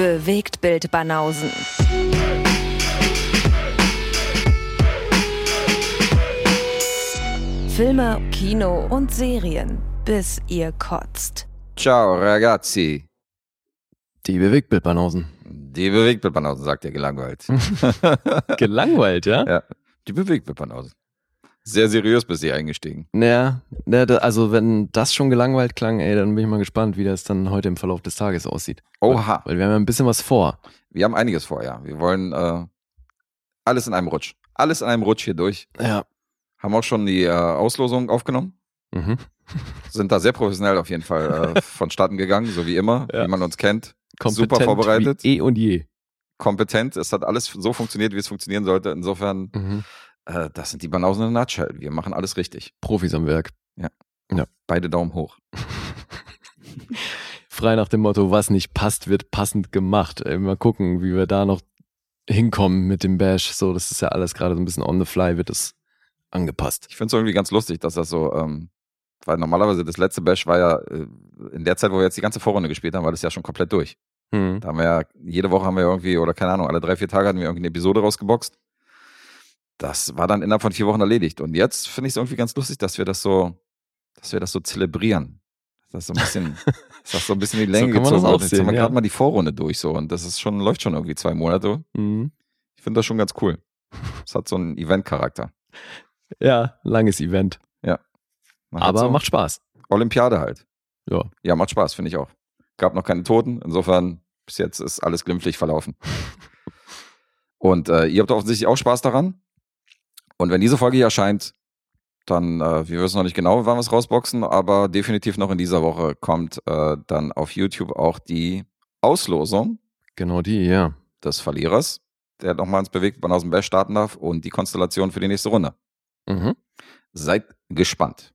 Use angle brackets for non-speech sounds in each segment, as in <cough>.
Bewegt Bild Banausen. Filme, Kino und Serien, bis ihr kotzt. Ciao, ragazzi. Die Bewegtbildbanausen. Die Bewegtbildbanausen, sagt er gelangweilt. <laughs> Gelangweilt, ja? ja, die Bewegtbildbanausen. Sehr seriös bist du eingestiegen. Da- also wenn das schon gelangweilt klang, ey, dann bin ich mal gespannt, wie das dann heute im Verlauf des Tages aussieht. Oha. Weil wir haben ja ein bisschen was vor. Wir haben einiges vor, ja. Wir wollen äh, alles in einem Rutsch. Alles in einem Rutsch hier durch. Ja. Haben auch schon die äh, Auslosung aufgenommen. Mhm. <laughs> Sind da sehr professionell auf jeden Fall äh, <laughs> vonstatten gegangen, so wie immer, Ja. wie man uns kennt. Kompetent Super vorbereitet. Eh und je. Kompetent. Es hat alles so funktioniert, wie es funktionieren sollte. Insofern, Mhm. Äh, das sind die Banausen in der Nutshell. Wir machen alles richtig. Profis am Werk. Beide Daumen hoch. <laughs> Frei nach dem Motto, was nicht passt, wird passend gemacht. Ey, mal gucken, wie wir da noch hinkommen mit dem Bash. So, das ist ja alles gerade so ein bisschen on the fly, wird es angepasst. Ich finde es irgendwie ganz lustig, dass das so, ähm, weil normalerweise das letzte Bash war ja, äh, in der Zeit, wo wir jetzt die ganze Vorrunde gespielt haben, war das ja schon komplett durch. Mhm. Da haben wir ja, jede Woche haben wir irgendwie, oder keine Ahnung, alle drei, vier Tage hatten wir irgendwie eine Episode rausgeboxt. Das war dann innerhalb von vier Wochen erledigt. Und jetzt finde ich es irgendwie ganz lustig, dass wir das so, dass wir das so zelebrieren. Das so ein bisschen, <laughs> das so ein bisschen die So Länge man gezogen wird. Jetzt haben wir sehen, gerade ja. mal die Vorrunde durch so und das ist schon, läuft schon irgendwie zwei Monate. Mhm. Ich finde das schon ganz cool. Es hat so einen Event-Charakter. Ja, langes Event. Man hat Aber so macht Spaß. Olympiade halt. Ja. Ja, macht Spaß, finde ich auch. Gab noch keine Toten, insofern bis jetzt ist alles glimpflich verlaufen. <laughs> Und äh, ihr habt offensichtlich auch Spaß daran. Und wenn diese Folge hier erscheint, dann, äh, wir wissen noch nicht genau, wann wir es rausboxen, aber definitiv noch in dieser Woche kommt äh, dann auf YouTube auch die Auslosung Genau die, ja. des Verlierers, der nochmal ins Bewegtbahn aus dem Bash starten darf und die Konstellation für die nächste Runde. Mhm. Seid gespannt.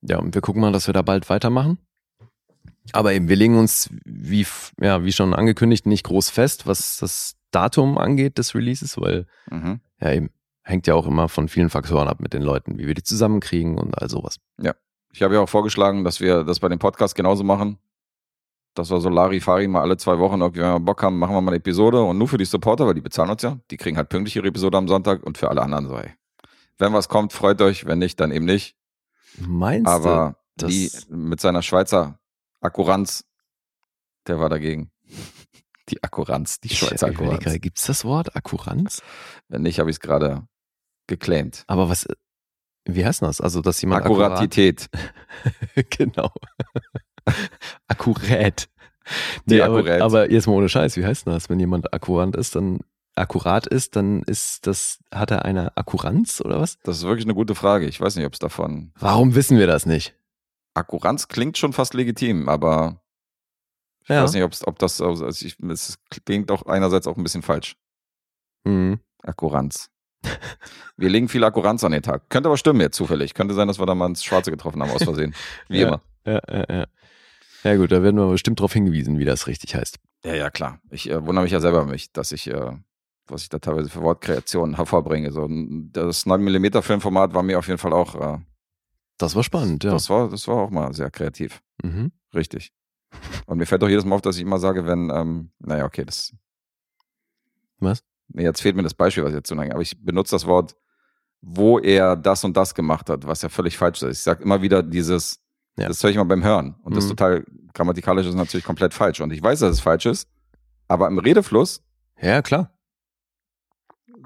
Ja, und wir gucken mal, dass wir da bald weitermachen. Aber eben, wir legen uns, wie, ja, wie schon angekündigt, nicht groß fest, was das Datum angeht des Releases, weil Mhm. ja eben hängt ja auch immer von vielen Faktoren ab mit den Leuten, wie wir die zusammenkriegen und all sowas. Ich habe ja auch vorgeschlagen, dass wir das bei dem Podcast genauso machen. Dass wir so Larifari mal alle zwei Wochen irgendwie, wenn wir Bock haben, machen wir mal eine Episode und nur für die Supporter, weil die bezahlen uns ja. Die kriegen halt pünktlich ihre Episode am Sonntag und für alle anderen so, ey. Wenn was kommt, freut euch, wenn nicht, dann eben nicht. Meinst Aber das- die mit seiner Schweizer Akkuranz, der war dagegen. Die Akkuranz, die du? Schweizer Akkuranz. Gibt es das Wort Akkuranz? Wenn nicht, habe ich es gerade geclaimed. Aber was, wie heißt das? Also, dass jemand Akkuratität. <laughs> <laughs> Akkurat, genau. Akkurät. Die aber, Akkurät. aber jetzt mal ohne Scheiß, wie heißt das? Wenn jemand akkurat ist, dann akkurat ist, dann ist das, hat er eine Akkuranz oder was? Das ist wirklich eine gute Frage. Ich weiß nicht, ob es davon Warum wissen wir das nicht? Akkuranz klingt schon fast legitim, aber ich Ja. weiß nicht, ob's, ob das, also ich, es klingt auch einerseits auch ein bisschen falsch. Mhm. Akkuranz. Wir legen viel Akkuranz an den Tag. Könnte aber stimmen jetzt zufällig. Könnte sein, dass wir da mal ins Schwarze getroffen haben, aus Versehen. <laughs> Wie Ja. immer. Ja, ja, ja. Ja gut, da werden wir bestimmt darauf hingewiesen, wie das richtig heißt. Ja, ja, klar. Ich äh, wundere mich ja selber mich, dass ich, äh, was ich da teilweise für Wortkreationen hervorbringe. So, das 9mm Filmformat war mir auf jeden Fall auch, äh, Das war spannend, ja. das, war, das war auch mal sehr kreativ. Mhm. Richtig. Und mir fällt doch jedes Mal auf, dass ich immer sage, wenn, ähm, naja, okay, das. Was? Jetzt fehlt mir das Beispiel, was ich jetzt zu nennen, aber ich benutze das Wort, wo er das und das gemacht hat, was ja völlig falsch ist. Ich sage immer wieder dieses, Ja. das höre ich immer beim Hören. Und das Mhm. total grammatikalisch ist natürlich komplett falsch. Und ich weiß, dass es falsch ist, aber im Redefluss Ja, klar.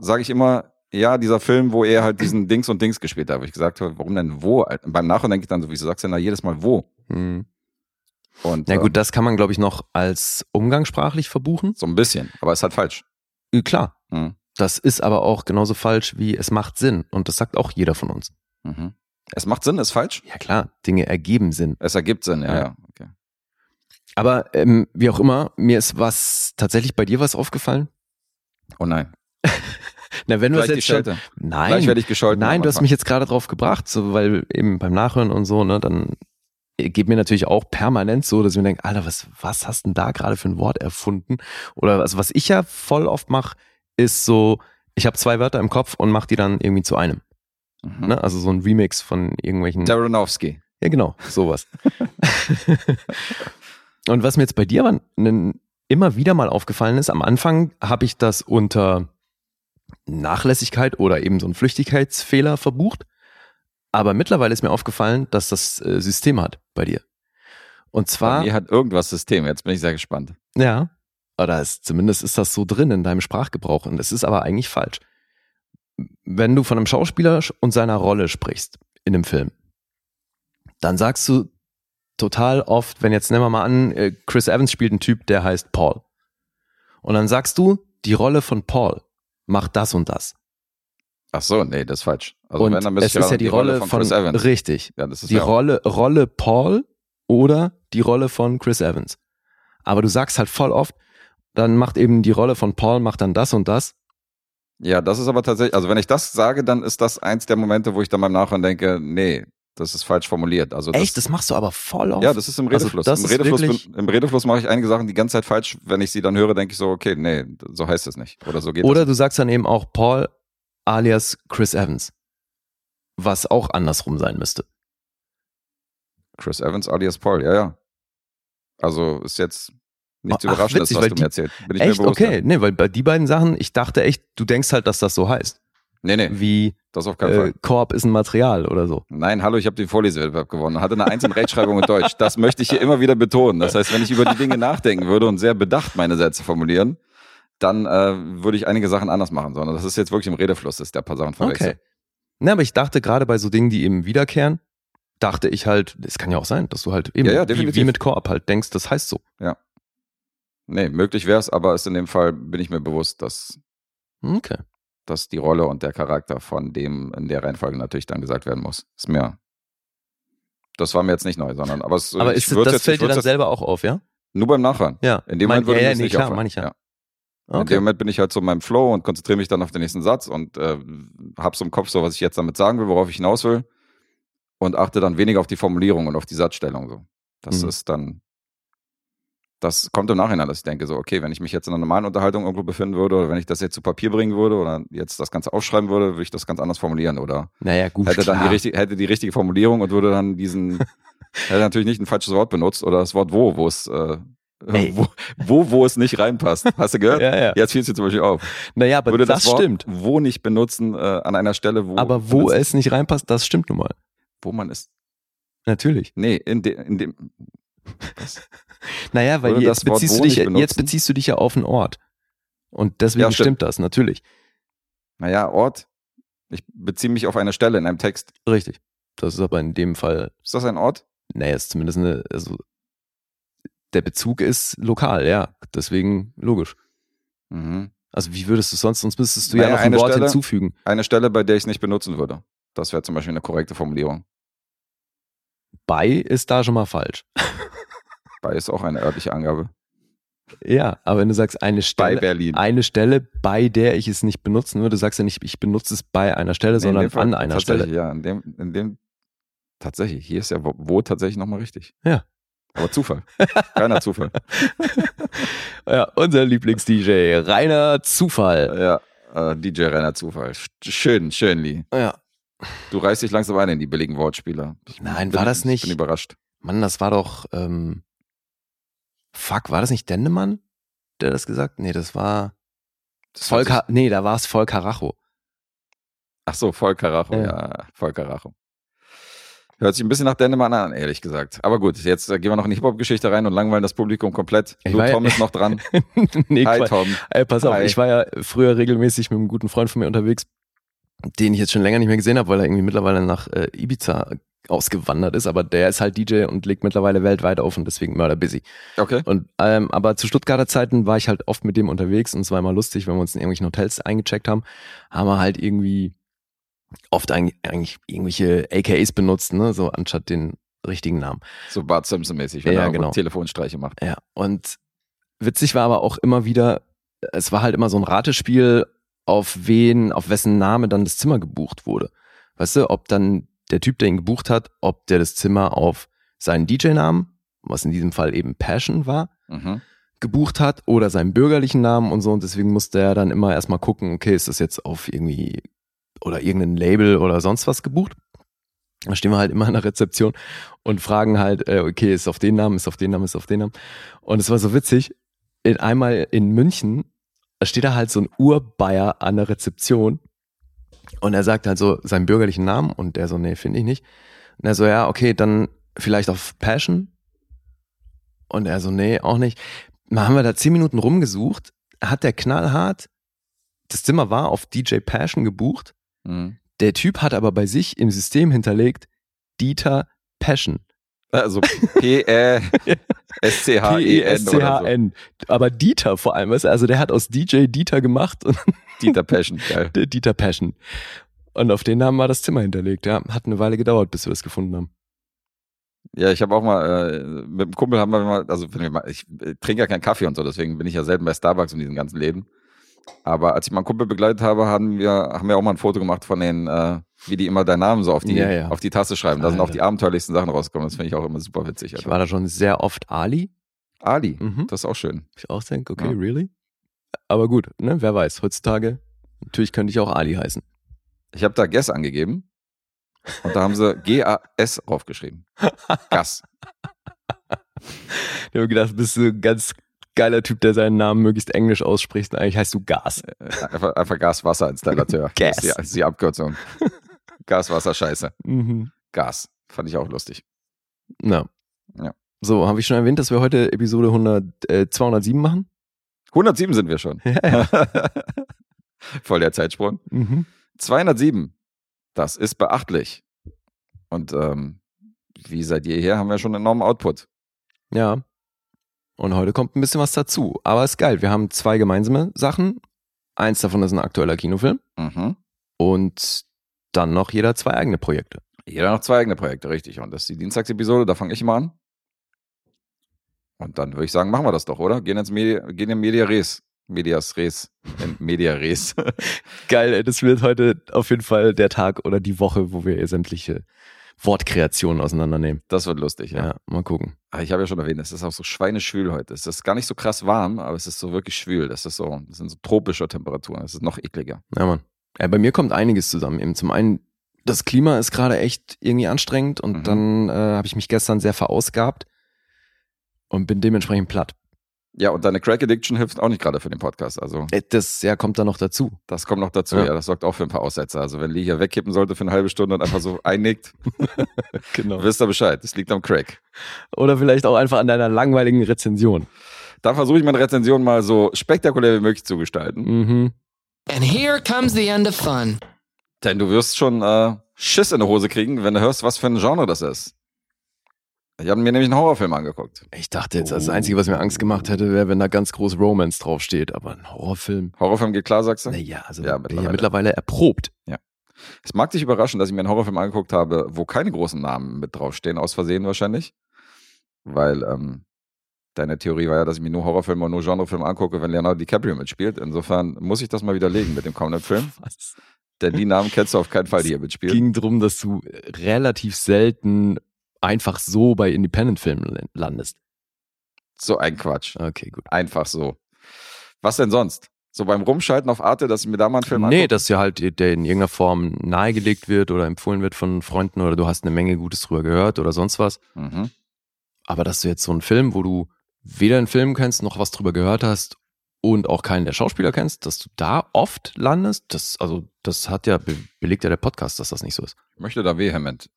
sage ich immer, ja, dieser Film, wo er halt diesen Dings und Dings gespielt hat, wo ich gesagt habe, warum denn wo? Beim Nachhinein denke ich dann so, wieso sagst du denn da jedes Mal wo? Mhm. Und Na ähm, gut, das kann man, glaube ich, noch als umgangssprachlich verbuchen. so ein bisschen, aber es ist halt falsch. Klar. Mhm. Das ist aber auch genauso falsch wie es macht Sinn. Und das sagt auch jeder von uns. Mhm. Es macht Sinn, ist falsch. Ja klar, Dinge ergeben Sinn. Es ergibt Sinn, ja, Ja. ja. Okay. Aber ähm, wie auch immer, mir ist was tatsächlich bei dir was aufgefallen. Oh nein. <laughs> Na, wenn wir jetzt schon, nein, Gleich werde ich gescholten. nein, du hast mich jetzt gerade drauf gebracht, so weil eben beim Nachhören und so, ne, dann geht mir natürlich auch permanent so, dass ich mir denke, Alter, was, was hast denn da gerade für ein Wort erfunden? Oder also was ich ja voll oft mache, ist so, ich habe zwei Wörter im Kopf und mache die dann irgendwie zu einem. Mhm. Ne? Also so ein Remix von irgendwelchen. Daronowski. Ja, genau, sowas. <laughs> und was mir jetzt bei dir aber ein immer wieder mal aufgefallen ist, am Anfang habe ich das unter Nachlässigkeit oder eben so einen Flüchtigkeitsfehler verbucht. Aber mittlerweile ist mir aufgefallen, dass das äh, System hat bei dir. Und Bei zwar, mir hat irgendwas System. Jetzt bin ich sehr gespannt. ja, oder ist, zumindest ist das so drin in deinem Sprachgebrauch. Und es ist aber eigentlich falsch. Wenn du von einem Schauspieler und seiner Rolle sprichst in einem Film, dann sagst du total oft, wenn jetzt nehmen wir mal an, äh, Chris Evans spielt einen Typ, der heißt Paul. Und dann sagst du, die Rolle von Paul macht das und das. Ach so, nee, das ist falsch. Also und wenn, es ist ja die, Rolle von, Chris Evans. richtig. Ja, das ist Die ja- Rolle, Rolle Paul oder die Rolle von Chris Evans. Aber du sagst halt voll oft, dann macht eben die Rolle von Paul macht dann das und das. Ja, das ist aber tatsächlich, also wenn ich das sage, dann ist das eins der Momente, wo ich dann beim Nachhören denke, nee, das ist falsch formuliert. Also das, Echt, das machst du aber voll oft. Ja, das ist im Also Redefluss. das Im, Redefluss bin, Im Redefluss mache ich einige Sachen die ganze Zeit falsch. Wenn ich sie dann höre, denke ich so, okay, nee, so heißt es nicht. Oder so geht Oder du sagst dann eben auch Paul alias Chris Evans. Was auch andersrum sein müsste. Chris Evans alias Paul, ja, ja. Also ist jetzt nichts Ach, Überraschendes, witzig, was du die- mir erzählst. Bin ich Echt? mir bewusst. Okay. Ja. Nee, weil bei die beiden Sachen, ich dachte echt, du denkst halt, dass das so heißt. Nee, nee, Wie das auf keinen äh, Fall. Korb ist ein Material oder so. Nein, hallo, ich habe den Vorlesewettbewerb gewonnen und hatte eine Eins in Rechtschreibung und Deutsch. Das möchte ich hier immer wieder betonen. Das heißt, wenn ich über die Dinge nachdenken würde und sehr bedacht meine Sätze formulieren, dann äh, würde ich einige Sachen anders machen, sondern das ist jetzt wirklich im Redefluss, dass der paar Sachen verwechselt. Okay. Ne, aber ich dachte gerade bei so Dingen, die eben wiederkehren, dachte ich halt, es kann ja auch sein, dass du halt eben Ja, ja, wie, wie mit Koop halt denkst, das heißt so. Nee, möglich wäre es, aber ist in dem Fall, bin ich mir bewusst, dass, Okay. dass die Rolle und der Charakter von dem in der Reihenfolge natürlich dann gesagt werden muss. Ist mir. Das war mir jetzt nicht neu, sondern aber es Aber ich ist, das jetzt, fällt ich dir dann selber auch auf, ja? nur beim Nachhören. Ja. In dem Mein- Moment würde ja, ja, nee, nicht klar, auffallen. meine ich ja. In dem Okay. Moment bin ich halt so in meinem Flow und konzentriere mich dann auf den nächsten Satz und äh, hab so im Kopf so, was ich jetzt damit sagen will, worauf ich hinaus will und achte dann weniger auf die Formulierung und auf die Satzstellung so. Das Mhm. ist dann, das kommt im Nachhinein, dass ich denke so, okay, wenn ich mich jetzt in einer normalen Unterhaltung irgendwo befinden würde oder wenn ich das jetzt zu Papier bringen würde oder jetzt das Ganze aufschreiben würde, würde ich das ganz anders formulieren oder Naja, gut. hätte dann die klar. richtige, hätte die richtige Formulierung und würde dann diesen, <laughs> hätte natürlich nicht ein falsches Wort benutzt oder das Wort wo, wo es, äh, Ey. wo, wo, wo es nicht reinpasst. Hast du gehört? <laughs> Ja, ja. Jetzt fiel es dir zum Beispiel auf. Naja, aber Würde das, das, Wort stimmt. wo nicht benutzen äh, an einer Stelle, wo. Aber wo es nicht reinpasst, das stimmt nun mal. Wo man ist. Natürlich. Nee, in, de, in dem. Was? <laughs> Naja, weil Würde jetzt Wort beziehst, du dich, jetzt beziehst du dich ja auf einen Ort. Und deswegen Ja, stimmt. stimmt. das, natürlich. Naja, Ort. Ich beziehe mich auf eine Stelle in einem Text. Richtig. Das ist aber in dem Fall, Ist das ein Ort? naja, ist zumindest eine, also der Bezug ist lokal, ja. Deswegen logisch. Mhm. Also wie würdest du sonst, sonst müsstest du Naja, ja noch ein Wort Stelle- hinzufügen. Eine Stelle, bei der ich es nicht benutzen würde. Das wäre zum Beispiel eine korrekte Formulierung. Bei ist da schon mal falsch. <laughs> Bei ist auch eine örtliche Angabe. Ja, aber wenn du sagst, eine Bei Stelle, Berlin. eine Stelle, bei der ich es nicht benutzen würde, sagst du nicht, ich benutze es bei einer Stelle, Nee, sondern Fall an einer tatsächlich, Stelle. Ja, in dem, in dem, tatsächlich, hier ist ja wo, wo tatsächlich nochmal richtig. Ja. Aber Zufall. Keiner Zufall. <laughs> Ja, unser Lieblings-DJ, reiner Zufall. Ja, äh, DJ Renner Zufall. Sch- Schön, schön, Lee. Ja. Du reißt dich langsam ein in die billigen Wortspiele. Ich Nein, bin, war das nicht- Ich bin überrascht. Mann, das war doch, ähm, fuck, war das nicht Dendemann, der das gesagt? Nee, das war Das Volker, nee, da war es Volker Racho. Ach so, Volker Racho, Ja. ja, Volker Racho. Hört sich ein bisschen nach Dänemark an, ehrlich gesagt. Aber gut, jetzt äh, gehen wir noch in die Hip-Hop-Geschichte rein und langweilen das Publikum komplett. Ich Lou ja- Tom ist noch dran. <laughs> nee, Hi. Tom. Ey, pass auf, Hi. ich war ja früher regelmäßig mit einem guten Freund von mir unterwegs, den ich jetzt schon länger nicht mehr gesehen habe, weil er irgendwie mittlerweile nach äh, Ibiza ausgewandert ist, aber der ist halt DJ und legt mittlerweile weltweit auf und deswegen mörder busy. Okay. Und ähm, aber zu Stuttgarter Zeiten war ich halt oft mit dem unterwegs und es war immer lustig, wenn wir uns in irgendwelchen Hotels eingecheckt haben, haben wir halt irgendwie oft eigentlich, irgendwelche AKAs benutzt, ne, so anstatt den richtigen Namen. So Bart Simpson-mäßig, wenn Ja, er genau. Telefonstreiche macht. Ja, und witzig war aber auch immer wieder, es war halt immer so ein Ratespiel, auf wen, auf wessen Name dann das Zimmer gebucht wurde. Weißt du, ob dann der Typ, der ihn gebucht hat, ob der das Zimmer auf seinen DJ-Namen, was in diesem Fall eben Passion war, Mhm. gebucht hat oder seinen bürgerlichen Namen und so. Und deswegen musste er dann immer erstmal gucken, okay, ist das jetzt auf irgendwie oder irgendein Label oder sonst was gebucht? Da stehen wir halt immer an der Rezeption und fragen halt, äh, okay, ist auf den Namen, ist auf den Namen, ist auf den Namen. Und es war so witzig. in, einmal in München steht da halt so ein Urbayer an der Rezeption und er sagt halt so seinen bürgerlichen Namen und der so, nee, finde ich nicht. Und er so, ja, okay, dann vielleicht auf Passion. Und er so, nee, auch nicht. Dann haben wir da zehn Minuten rumgesucht, hat der knallhart, das Zimmer war auf DJ Passion gebucht. Mhm. Der Typ hat aber bei sich im System hinterlegt, Dieter Passion. Also P-E-S-C-H-E-N. Aber Dieter vor allem, weißt du, also der hat aus DJ Dieter gemacht und <laughs> Dieter Passion, geil. <laughs> der Dieter Passion. Und auf den Namen war das Zimmer hinterlegt, ja. Hat eine Weile gedauert, bis wir das gefunden haben. Ja, ich habe auch mal, äh, mit dem Kumpel haben wir mal, also wenn wir mal, ich äh, trinke ja keinen Kaffee und so, deswegen bin ich ja selten bei Starbucks und diesen ganzen Läden. Aber als ich meinen Kumpel begleitet habe, haben wir, haben wir auch mal ein Foto gemacht von den, äh, wie die immer deinen Namen so auf die, Ja, ja. auf die Tasse schreiben. Da sind auch Alter. die abenteuerlichsten Sachen rausgekommen. Das finde ich auch immer super witzig. Ich Alter. war da schon sehr oft Ali. Ali, Mhm. das ist auch schön. Ich auch denke, okay, Ja. really? Aber gut, ne, wer weiß, heutzutage, natürlich könnte ich auch Ali heißen. Ich habe da Guess angegeben und da haben sie <laughs> G-A-S draufgeschrieben. Gas. Ich habe gedacht, bist du ganz geiler Typ, der seinen Namen möglichst englisch ausspricht. Eigentlich heißt du Gas. Äh, Einfach, einfach Gas-Wasser-Installateur. <laughs> Gas. Das ist die, das ist die Abkürzung. Gas, Wasser, Scheiße. Mhm. Gas. Fand ich auch lustig. Na. Ja. So, habe ich schon erwähnt, dass wir heute Episode 100, äh, 207 machen? 107 sind wir schon. Ja, <laughs> Voll der Zeitsprung. Mhm. 207. Das ist beachtlich. Und ähm, wie seit jeher haben wir schon enormen Output. Ja. Und heute kommt ein bisschen was dazu. Aber ist geil. Wir haben zwei gemeinsame Sachen. Eins davon ist ein aktueller Kinofilm. Mhm. Und dann noch jeder zwei eigene Projekte. Jeder noch zwei eigene Projekte, richtig. Und das ist die Dienstagsepisode, da fange ich mal an. Und dann würde ich sagen, machen wir das doch, oder? Gehen ins Media, gehen in Media Res. Medias Res. Media Res. <laughs> Geil, ey, das wird heute auf jeden Fall der Tag oder die Woche, wo wir sämtliche Wortkreationen auseinandernehmen. Das wird lustig, Ja, ja. mal gucken. Aber Ich habe ja schon erwähnt, es ist auch so schweineschwül heute. Es ist gar nicht so krass warm, aber es ist so wirklich schwül. Das ist so, das sind so tropische Temperaturen. Es ist noch ekliger. Ja, Mann. Ja, bei mir kommt einiges zusammen. Eben zum einen, das Klima ist gerade echt irgendwie anstrengend und Mhm. dann äh, habe ich mich gestern sehr verausgabt und bin dementsprechend platt. Ja, und deine Crack Addiction hilft auch nicht gerade für den Podcast. Also, Äh, Das ja, kommt da noch dazu. das kommt noch dazu. Ja. Ja. das sorgt auch für ein paar Aussätze. Also, wenn Lee hier wegkippen sollte für eine halbe Stunde und einfach so <laughs> einnickt, <laughs> Genau. wisst ihr Bescheid. Das liegt am Crack. Oder vielleicht auch einfach an deiner langweiligen Rezension. Da versuche ich meine Rezension mal so spektakulär wie möglich zu gestalten. Mhm. And here comes the end of fun. Denn du wirst schon äh, Schiss in der Hose kriegen, wenn du hörst, was für ein Genre das ist. Ich habe mir nämlich einen Horrorfilm angeguckt. Ich dachte jetzt, das Oh. Einzige, was mir Angst gemacht hätte, wäre, wenn da ganz groß Romance draufsteht. Aber ein Horrorfilm. Horrorfilm geht klar, sagst du? Naja, also Ja, mittlerweile. ja mittlerweile erprobt. Es mag dich überraschen, dass ich mir einen Horrorfilm angeguckt habe, wo keine großen Namen mit draufstehen, aus Versehen wahrscheinlich. Weil ähm, deine Theorie war ja, dass ich mir nur Horrorfilme und nur Genrefilme angucke, wenn Leonardo DiCaprio mitspielt. Insofern muss ich das mal widerlegen mit dem kommenden Film. <laughs> Was? Denn die Namen kennst du auf keinen Fall, die hier mitspielen. ging drum, dass du relativ selten einfach so bei Independent-Filmen landest. So ein Quatsch. Okay, gut. Einfach so. Was denn sonst? So beim Rumschalten auf Arte, dass ich mir da mal einen Film nee, dass dir halt der in irgendeiner Form nahegelegt wird oder empfohlen wird von Freunden oder du hast eine Menge Gutes drüber gehört oder sonst was. Mhm. Aber dass du jetzt so einen Film, wo du weder einen Film kennst, noch was drüber gehört hast und auch keinen der Schauspieler kennst, dass du da oft landest, das, also, das hat ja, be belegt ja der Podcast, dass das nicht so ist. Ich möchte da vehement.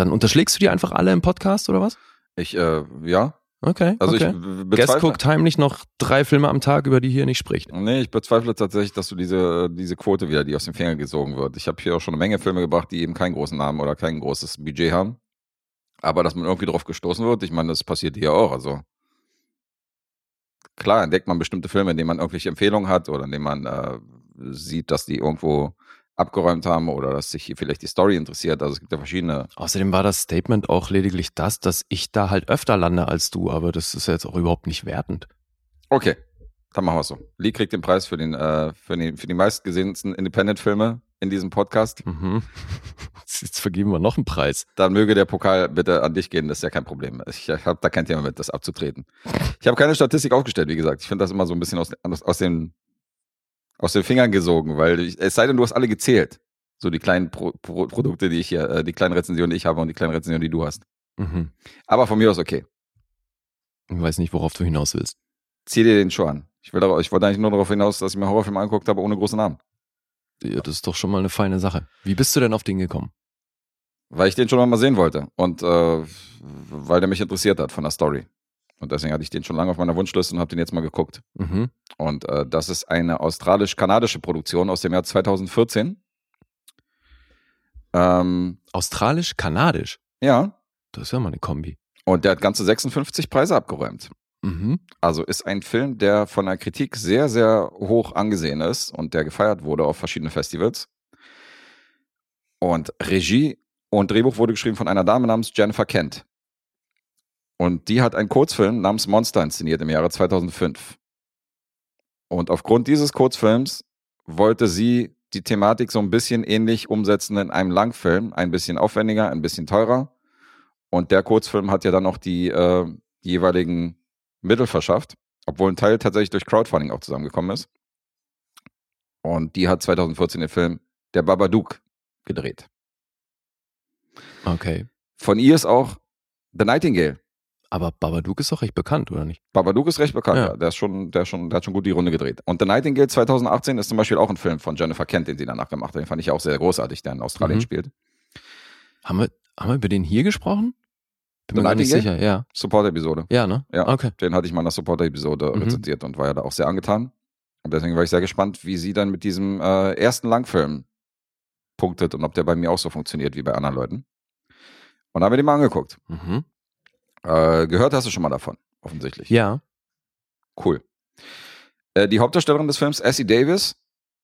Dann unterschlägst du die einfach alle im Podcast oder was? Ich, äh, ja. Okay. Also okay. ich Guest guckt heimlich noch drei Filme am Tag, über die hier nicht spricht. Nee, ich bezweifle tatsächlich, dass du diese, diese Quote wieder, die aus den Fingern gesogen wird. Ich habe hier auch schon eine Menge Filme gebracht, die eben keinen großen Namen oder kein großes Budget haben. Aber dass man irgendwie drauf gestoßen wird, ich meine, das passiert hier auch. Also klar entdeckt man bestimmte Filme, in denen man irgendwelche Empfehlungen hat oder in denen man äh, sieht, dass die irgendwo abgeräumt haben oder dass sich hier vielleicht die Story interessiert. Also es gibt ja verschiedene. Außerdem war das Statement auch lediglich das, dass ich da halt öfter lande als du, aber das ist ja jetzt auch überhaupt nicht wertend. Okay, dann machen wir es so. Lee kriegt den Preis für den, äh, für den, für die meistgesehensten Independent-Filme in diesem Podcast. Mhm. <laughs> Jetzt vergeben wir noch einen Preis. dann möge der Pokal bitte an dich gehen, das ist ja kein Problem. Ich habe da kein Thema mit, das abzutreten. Ich habe keine Statistik aufgestellt, wie gesagt. Ich finde das immer so ein bisschen aus, aus, aus, den, aus den Fingern gesogen, weil ich, es sei denn, du hast alle gezählt. So die kleinen Pro, Pro, Produkte, die ich hier, äh, die kleinen Rezensionen, die ich habe und die kleinen Rezensionen, die du hast. Mhm. Aber von mir aus okay. Ich weiß nicht, worauf du hinaus willst. zieh dir den schon an. Ich, will, darauf- ich wollte eigentlich nur darauf hinaus, dass ich mir Horrorfilme angeguckt habe ohne großen Namen. Ja, das ist doch schon mal eine feine Sache. Wie bist du denn auf den gekommen? Weil ich den schon mal sehen wollte und äh, weil der mich interessiert hat von der Story. Und deswegen hatte ich den schon lange auf meiner Wunschliste und habe den jetzt mal geguckt. Mhm. Und äh, das ist eine australisch-kanadische Produktion aus dem Jahr 2014. Ähm, Australisch, kanadisch. ja, Das ist ja mal eine Kombi. und der hat ganze 56 Preise abgeräumt. Mhm. Also ist ein Film, der von der Kritik sehr, sehr hoch angesehen ist und der gefeiert wurde auf verschiedenen Festivals. Und Regie und Drehbuch wurde geschrieben von einer Dame namens Jennifer Kent. Und die hat einen Kurzfilm namens Monster inszeniert im Jahre 2005. Und aufgrund dieses Kurzfilms wollte sie die Thematik so ein bisschen ähnlich umsetzen in einem Langfilm, ein bisschen aufwendiger, ein bisschen teurer. Und der Kurzfilm hat ja dann auch die äh, jeweiligen Mittel verschafft, obwohl ein Teil tatsächlich durch Crowdfunding auch zusammengekommen ist. Und die hat 2014 den Film Der Babadook gedreht. Okay. Von ihr ist auch The Nightingale. Aber Babadook ist doch recht bekannt, oder nicht? Babadook ist recht bekannt, Ja. ja. Der, ist schon, der, ist schon, der hat schon gut die Runde gedreht. Und The Nightingale 2018 ist zum Beispiel auch ein Film von Jennifer Kent, den sie danach gemacht hat. Den fand ich auch sehr großartig, der in Australien Mhm. spielt. Haben wir, haben wir über den hier gesprochen? Bin The mir gar nicht sicher, ja. Support-Episode. Ja, ne? Ja. Okay. Den hatte ich mal in der Supporter-Episode Mhm. rezensiert und war ja da auch sehr angetan. Und deswegen war ich sehr gespannt, wie sie dann mit diesem äh, ersten Langfilm punktet und ob der bei mir auch so funktioniert wie bei anderen Leuten. Und haben wir den mal angeguckt. Mhm. Äh, gehört hast du schon mal davon, offensichtlich. Ja. Cool. Äh, die Hauptdarstellerin des Films, Essie Davis,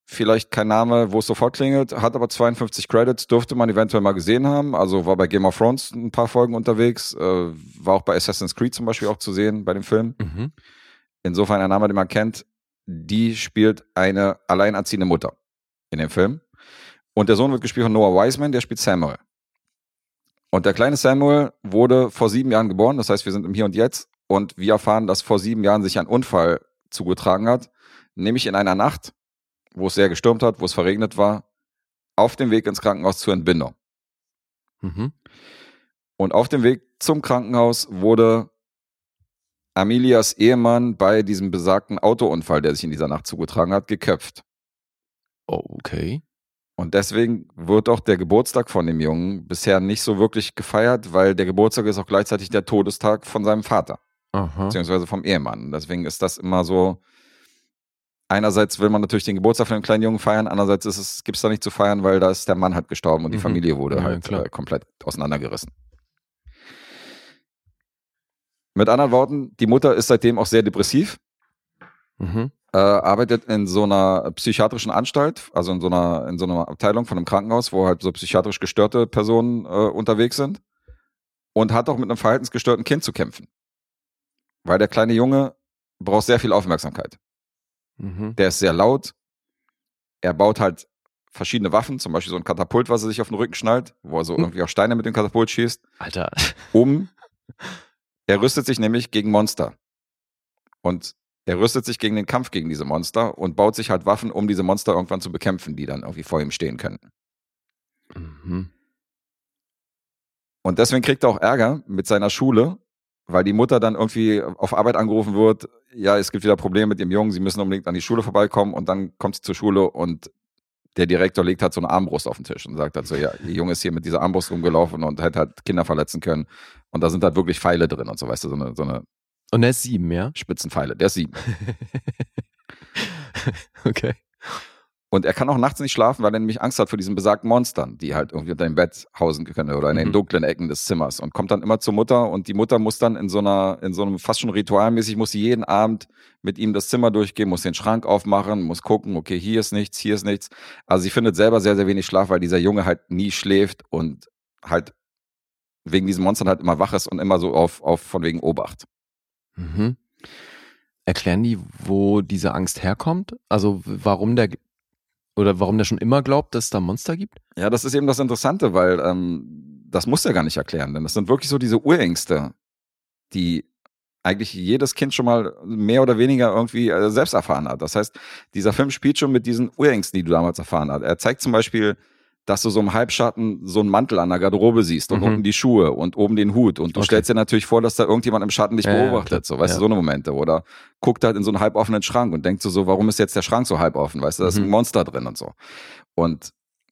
vielleicht kein Name, wo es sofort klingelt, hat aber 52 Credits, dürfte man eventuell mal gesehen haben. Also war bei Game of Thrones ein paar Folgen unterwegs, äh, war auch bei Assassin's Creed zum Beispiel auch zu sehen bei dem Film. Mhm. Insofern ein Name, den man kennt. Die spielt eine alleinerziehende Mutter in dem Film. Und der Sohn wird gespielt von Noah Wiseman, der spielt Samuel. Und der kleine Samuel wurde vor sieben Jahren geboren, das heißt, wir sind im Hier und Jetzt. Und wir erfahren, dass vor sieben Jahren sich ein Unfall zugetragen hat, nämlich in einer Nacht, wo es sehr gestürmt hat, wo es verregnet war, auf dem Weg ins Krankenhaus zur Entbindung. Mhm. Und auf dem Weg zum Krankenhaus wurde Amelias Ehemann bei diesem besagten Autounfall, der sich in dieser Nacht zugetragen hat, geköpft. Oh, okay. Und deswegen wird auch der Geburtstag von dem Jungen bisher nicht so wirklich gefeiert, weil der Geburtstag ist auch gleichzeitig der Todestag von seinem Vater, Aha. beziehungsweise vom Ehemann. Deswegen ist das immer so. Einerseits will man natürlich den Geburtstag von dem kleinen Jungen feiern, andererseits es, gibt es da nicht zu feiern, weil da ist der Mann halt gestorben und die Mhm. Familie wurde Ja, halt äh, komplett auseinandergerissen. Mit anderen Worten, die Mutter ist seitdem auch sehr depressiv, Mhm. Äh, arbeitet in so einer psychiatrischen Anstalt, also in so einer, in so einer Abteilung von einem Krankenhaus, wo halt so psychiatrisch gestörte Personen äh, unterwegs sind und hat auch mit einem verhaltensgestörten Kind zu kämpfen. Weil der kleine Junge braucht sehr viel Aufmerksamkeit. Mhm. Der ist sehr laut. Er baut halt verschiedene Waffen, zum Beispiel so ein Katapult, was er sich auf den Rücken schnallt, wo er so Hm. irgendwie auch Steine mit dem Katapult schießt, Alter. um. <laughs> Er rüstet sich nämlich gegen Monster. Und er rüstet sich gegen den Kampf gegen diese Monster und baut sich halt Waffen, um diese Monster irgendwann zu bekämpfen, die dann irgendwie vor ihm stehen könnten. Mhm. Und deswegen kriegt er auch Ärger mit seiner Schule, weil die Mutter dann irgendwie auf Arbeit angerufen wird, ja, es gibt wieder Probleme mit dem Jungen, sie müssen unbedingt an die Schule vorbeikommen und dann kommt sie zur Schule und der Direktor legt halt so eine Armbrust auf den Tisch und sagt halt so, ja, der Junge ist hier mit dieser Armbrust rumgelaufen und hätte halt Kinder verletzen können und da sind halt wirklich Pfeile drin und so, weißt du, so eine, so eine Und er ist sieben, ja? Spitzenpfeile, der ist sieben. <laughs> okay. Und er kann auch nachts nicht schlafen, weil er nämlich Angst hat vor diesen besagten Monstern, die halt irgendwie unter dem Bett hausen können oder in den Mhm. dunklen Ecken des Zimmers und kommt dann immer zur Mutter und die Mutter muss dann in so einer, in so einem fast schon ritualmäßig, muss sie jeden Abend mit ihm das Zimmer durchgehen, muss den Schrank aufmachen, muss gucken, okay, hier ist nichts, hier ist nichts. Also sie findet selber sehr, sehr wenig Schlaf, weil dieser Junge halt nie schläft und halt wegen diesen Monstern halt immer wach ist und immer so auf, auf von wegen Obacht. Mhm. Erklären die, wo diese Angst herkommt? Also warum der oder warum der schon immer glaubt, dass es da Monster gibt? Ja, das ist eben das Interessante, weil ähm, das muss er gar nicht erklären, denn das sind wirklich so diese Urängste, die eigentlich jedes Kind schon mal mehr oder weniger irgendwie äh, selbst erfahren hat. Das heißt, dieser Film spielt schon mit diesen Urängsten, die du damals erfahren hast. Er zeigt zum Beispiel dass du so im Halbschatten so einen Mantel an der Garderobe siehst und Mhm. unten die Schuhe und oben den Hut und du Okay. stellst dir natürlich vor, dass da irgendjemand im Schatten dich Ja, beobachtet, so, weißt Ja. du, so eine Momente oder guckt halt in so einen halboffenen Schrank und denkt so, so, warum ist jetzt der Schrank so halb offen, weißt du, da ist ein Mhm. Monster drin und so. Und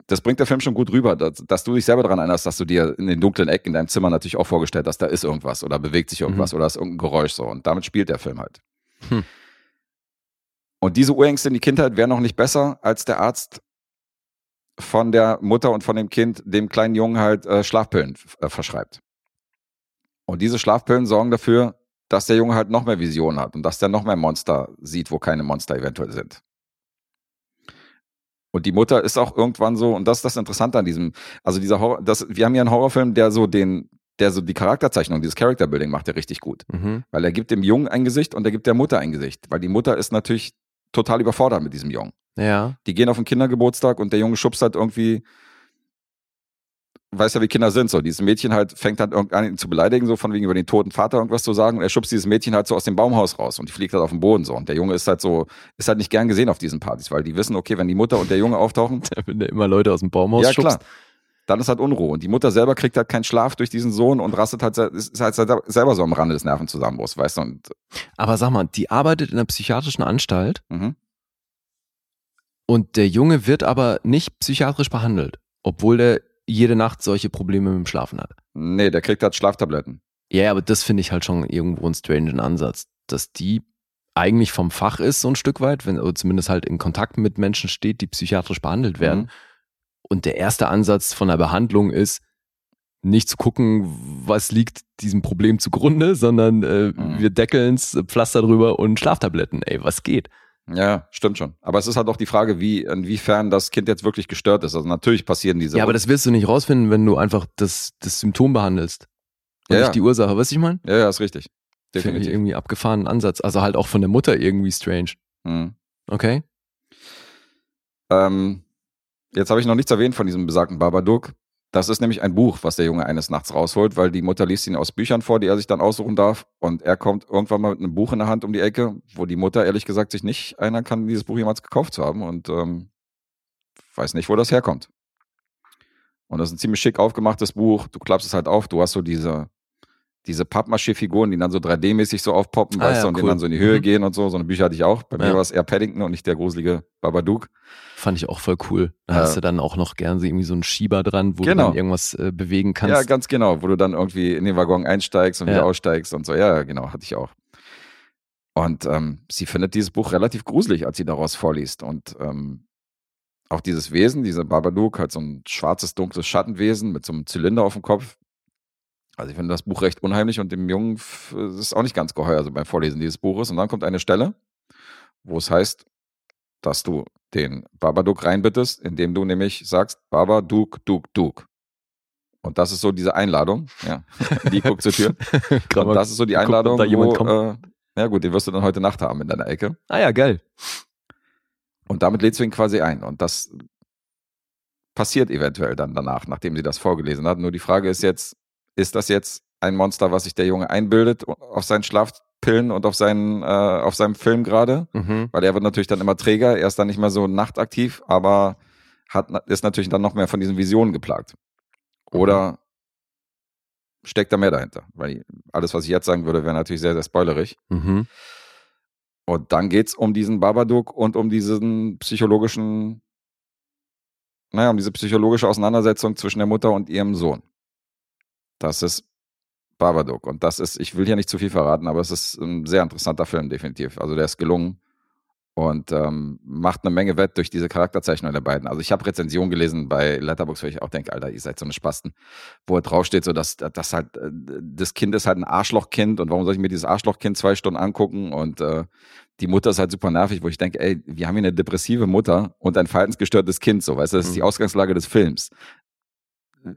das bringt der Film schon gut rüber, dass, dass du dich selber daran erinnerst, dass du dir in den dunklen Ecken in deinem Zimmer natürlich auch vorgestellt hast, da ist irgendwas oder bewegt sich irgendwas oder ist irgendein Geräusch so. Und damit spielt der Film halt. Hm. Und diese Urängste in die Kindheit wären noch nicht besser, als der Arzt von der Mutter und von dem Kind dem kleinen Jungen halt äh, Schlafpillen äh, verschreibt. Und diese Schlafpillen sorgen dafür, dass der Junge halt noch mehr Visionen hat und dass der noch mehr Monster sieht, wo keine Monster eventuell sind. Und die Mutter ist auch irgendwann so, und das ist das Interessante an diesem, also dieser Horror, das, wir haben hier einen Horrorfilm, der so den, der so die Charakterzeichnung, dieses Character Building macht er richtig gut. Mhm. Weil er gibt dem Jungen ein Gesicht und er gibt der Mutter ein Gesicht. Weil die Mutter ist natürlich total überfordert mit diesem Jungen. Ja. Die gehen auf den Kindergeburtstag und der Junge schubst halt irgendwie, weiß ja, wie Kinder sind, so. Dieses Mädchen halt fängt halt irgendwie an, ihn zu beleidigen, so von wegen über den toten Vater irgendwas zu sagen. Und er schubst dieses Mädchen halt so aus dem Baumhaus raus und die fliegt halt auf den Boden, so. Und der Junge ist halt so, ist halt nicht gern gesehen auf diesen Partys, weil die wissen, okay, wenn die Mutter und der Junge auftauchen, <laughs> Wenn der immer Leute aus dem Baumhaus ja, schubst. klar. Dann ist halt Unruhe. Und die Mutter selber kriegt halt keinen Schlaf durch diesen Sohn und rastet halt, ist halt selber so am Rande des Nervenzusammenbruchs, weißt du? Und, Aber sag mal, die arbeitet in einer psychiatrischen Anstalt mhm. Und der Junge wird aber nicht psychiatrisch behandelt, obwohl der jede Nacht solche Probleme mit dem Schlafen hat. Nee, der kriegt halt Schlaftabletten. Ja, aber das finde ich halt schon irgendwo einen strangen Ansatz, dass die eigentlich vom Fach ist, so ein Stück weit, wenn, oder zumindest halt in Kontakt mit Menschen steht, die psychiatrisch behandelt werden. Mhm. Und der erste Ansatz von der Behandlung ist, nicht zu gucken, was liegt diesem Problem zugrunde, sondern äh, Mhm. wir deckeln's, Pflaster drüber und Schlaftabletten. Ey, was geht? Ja, stimmt schon. Aber es ist halt auch die Frage, wie, inwiefern das Kind jetzt wirklich gestört ist. Also natürlich passieren diese. Ja, aber das wirst du nicht rausfinden, wenn du einfach das, das Symptom behandelst. Und Ja, nicht die Ursache. Weißt du, ich meine? ja, ja, ist richtig. Finde ich Definitiv. irgendwie abgefahrenen Ansatz. Also halt auch von der Mutter irgendwie strange. Mhm. Okay? Ähm, jetzt habe ich noch nichts erwähnt von diesem besagten Babadook. Das ist nämlich ein Buch, was der Junge eines Nachts rausholt, weil die Mutter liest ihn aus Büchern vor, die er sich dann aussuchen darf. Und er kommt irgendwann mal mit einem Buch in der Hand um die Ecke, wo die Mutter ehrlich gesagt sich nicht erinnern kann, dieses Buch jemals gekauft zu haben und ähm, weiß nicht, wo das herkommt. Und das ist ein ziemlich schick aufgemachtes Buch. Du klappst es halt auf, du hast so diese, diese Pappmaché-Figuren, die dann so 3D-mäßig so aufpoppen, Ah weißt ja, du, und die cool. dann so in die Höhe Mhm. gehen und so. So eine Bücher hatte ich auch. Bei Ja. mir war es eher Paddington und nicht der gruselige Babadook. Fand ich auch voll cool. Da Ja. hast du dann auch noch gern so irgendwie so einen Schieber dran, wo Genau. du dann irgendwas äh, bewegen Ja, kannst. ganz genau, wo du dann irgendwie in den Waggon einsteigst und Ja. wieder aussteigst und so. Ja, genau, hatte ich auch. Und ähm, sie findet dieses Buch relativ gruselig, als sie daraus vorliest. Und ähm, auch dieses Wesen, dieser Babadook, hat so ein schwarzes, dunkles Schattenwesen mit so einem Zylinder auf dem Kopf. Also ich finde das Buch recht unheimlich und dem Jungen ist es auch nicht ganz geheuer, also beim Vorlesen dieses Buches. Und dann kommt eine Stelle, wo es heißt, dass du den Babadook reinbittest, indem du nämlich sagst, Babadook, Duk, Duk. Und das ist so diese Einladung. Ja, <laughs> die guckt zur Tür. <laughs> Und das ist so die Einladung, jemand wo, äh, ja gut, den wirst du dann heute Nacht haben in deiner Ecke. ah ja, geil. Und damit lädst du ihn quasi ein. Und das passiert eventuell dann danach, nachdem sie das vorgelesen hat. Nur die Frage ist jetzt, ist das jetzt ein Monster, was sich der Junge einbildet auf seinen Schlafpillen und auf seinen, äh, auf seinem Film gerade? Mhm. Weil er wird natürlich dann immer träger, er ist dann nicht mehr so nachtaktiv, aber hat, ist natürlich dann noch mehr von diesen Visionen geplagt. Oder steckt da mehr dahinter? Weil alles, was ich jetzt sagen würde, wäre natürlich sehr, sehr spoilerig. Mhm. Und dann geht's um diesen Babadook und um diesen psychologischen, naja, um diese psychologische Auseinandersetzung zwischen der Mutter und ihrem Sohn. Das ist Babadook. Und das ist, ich will hier nicht zu viel verraten, aber es ist ein sehr interessanter Film, definitiv. Also der ist gelungen und ähm, macht eine Menge wett durch diese Charakterzeichnung der beiden. Also ich habe Rezensionen gelesen bei Letterboxd, wo ich auch denke, Alter, ihr seid so eine Spasten, wo halt draufsteht, so dass das halt, äh, das Kind ist halt ein Arschlochkind und warum soll ich mir dieses Arschlochkind zwei Stunden angucken und äh, die Mutter ist halt super nervig, wo ich denke, ey, wir haben hier eine depressive Mutter und ein verhaltensgestörtes Kind, so, weißt du, das ist die Mhm. Ausgangslage des Films.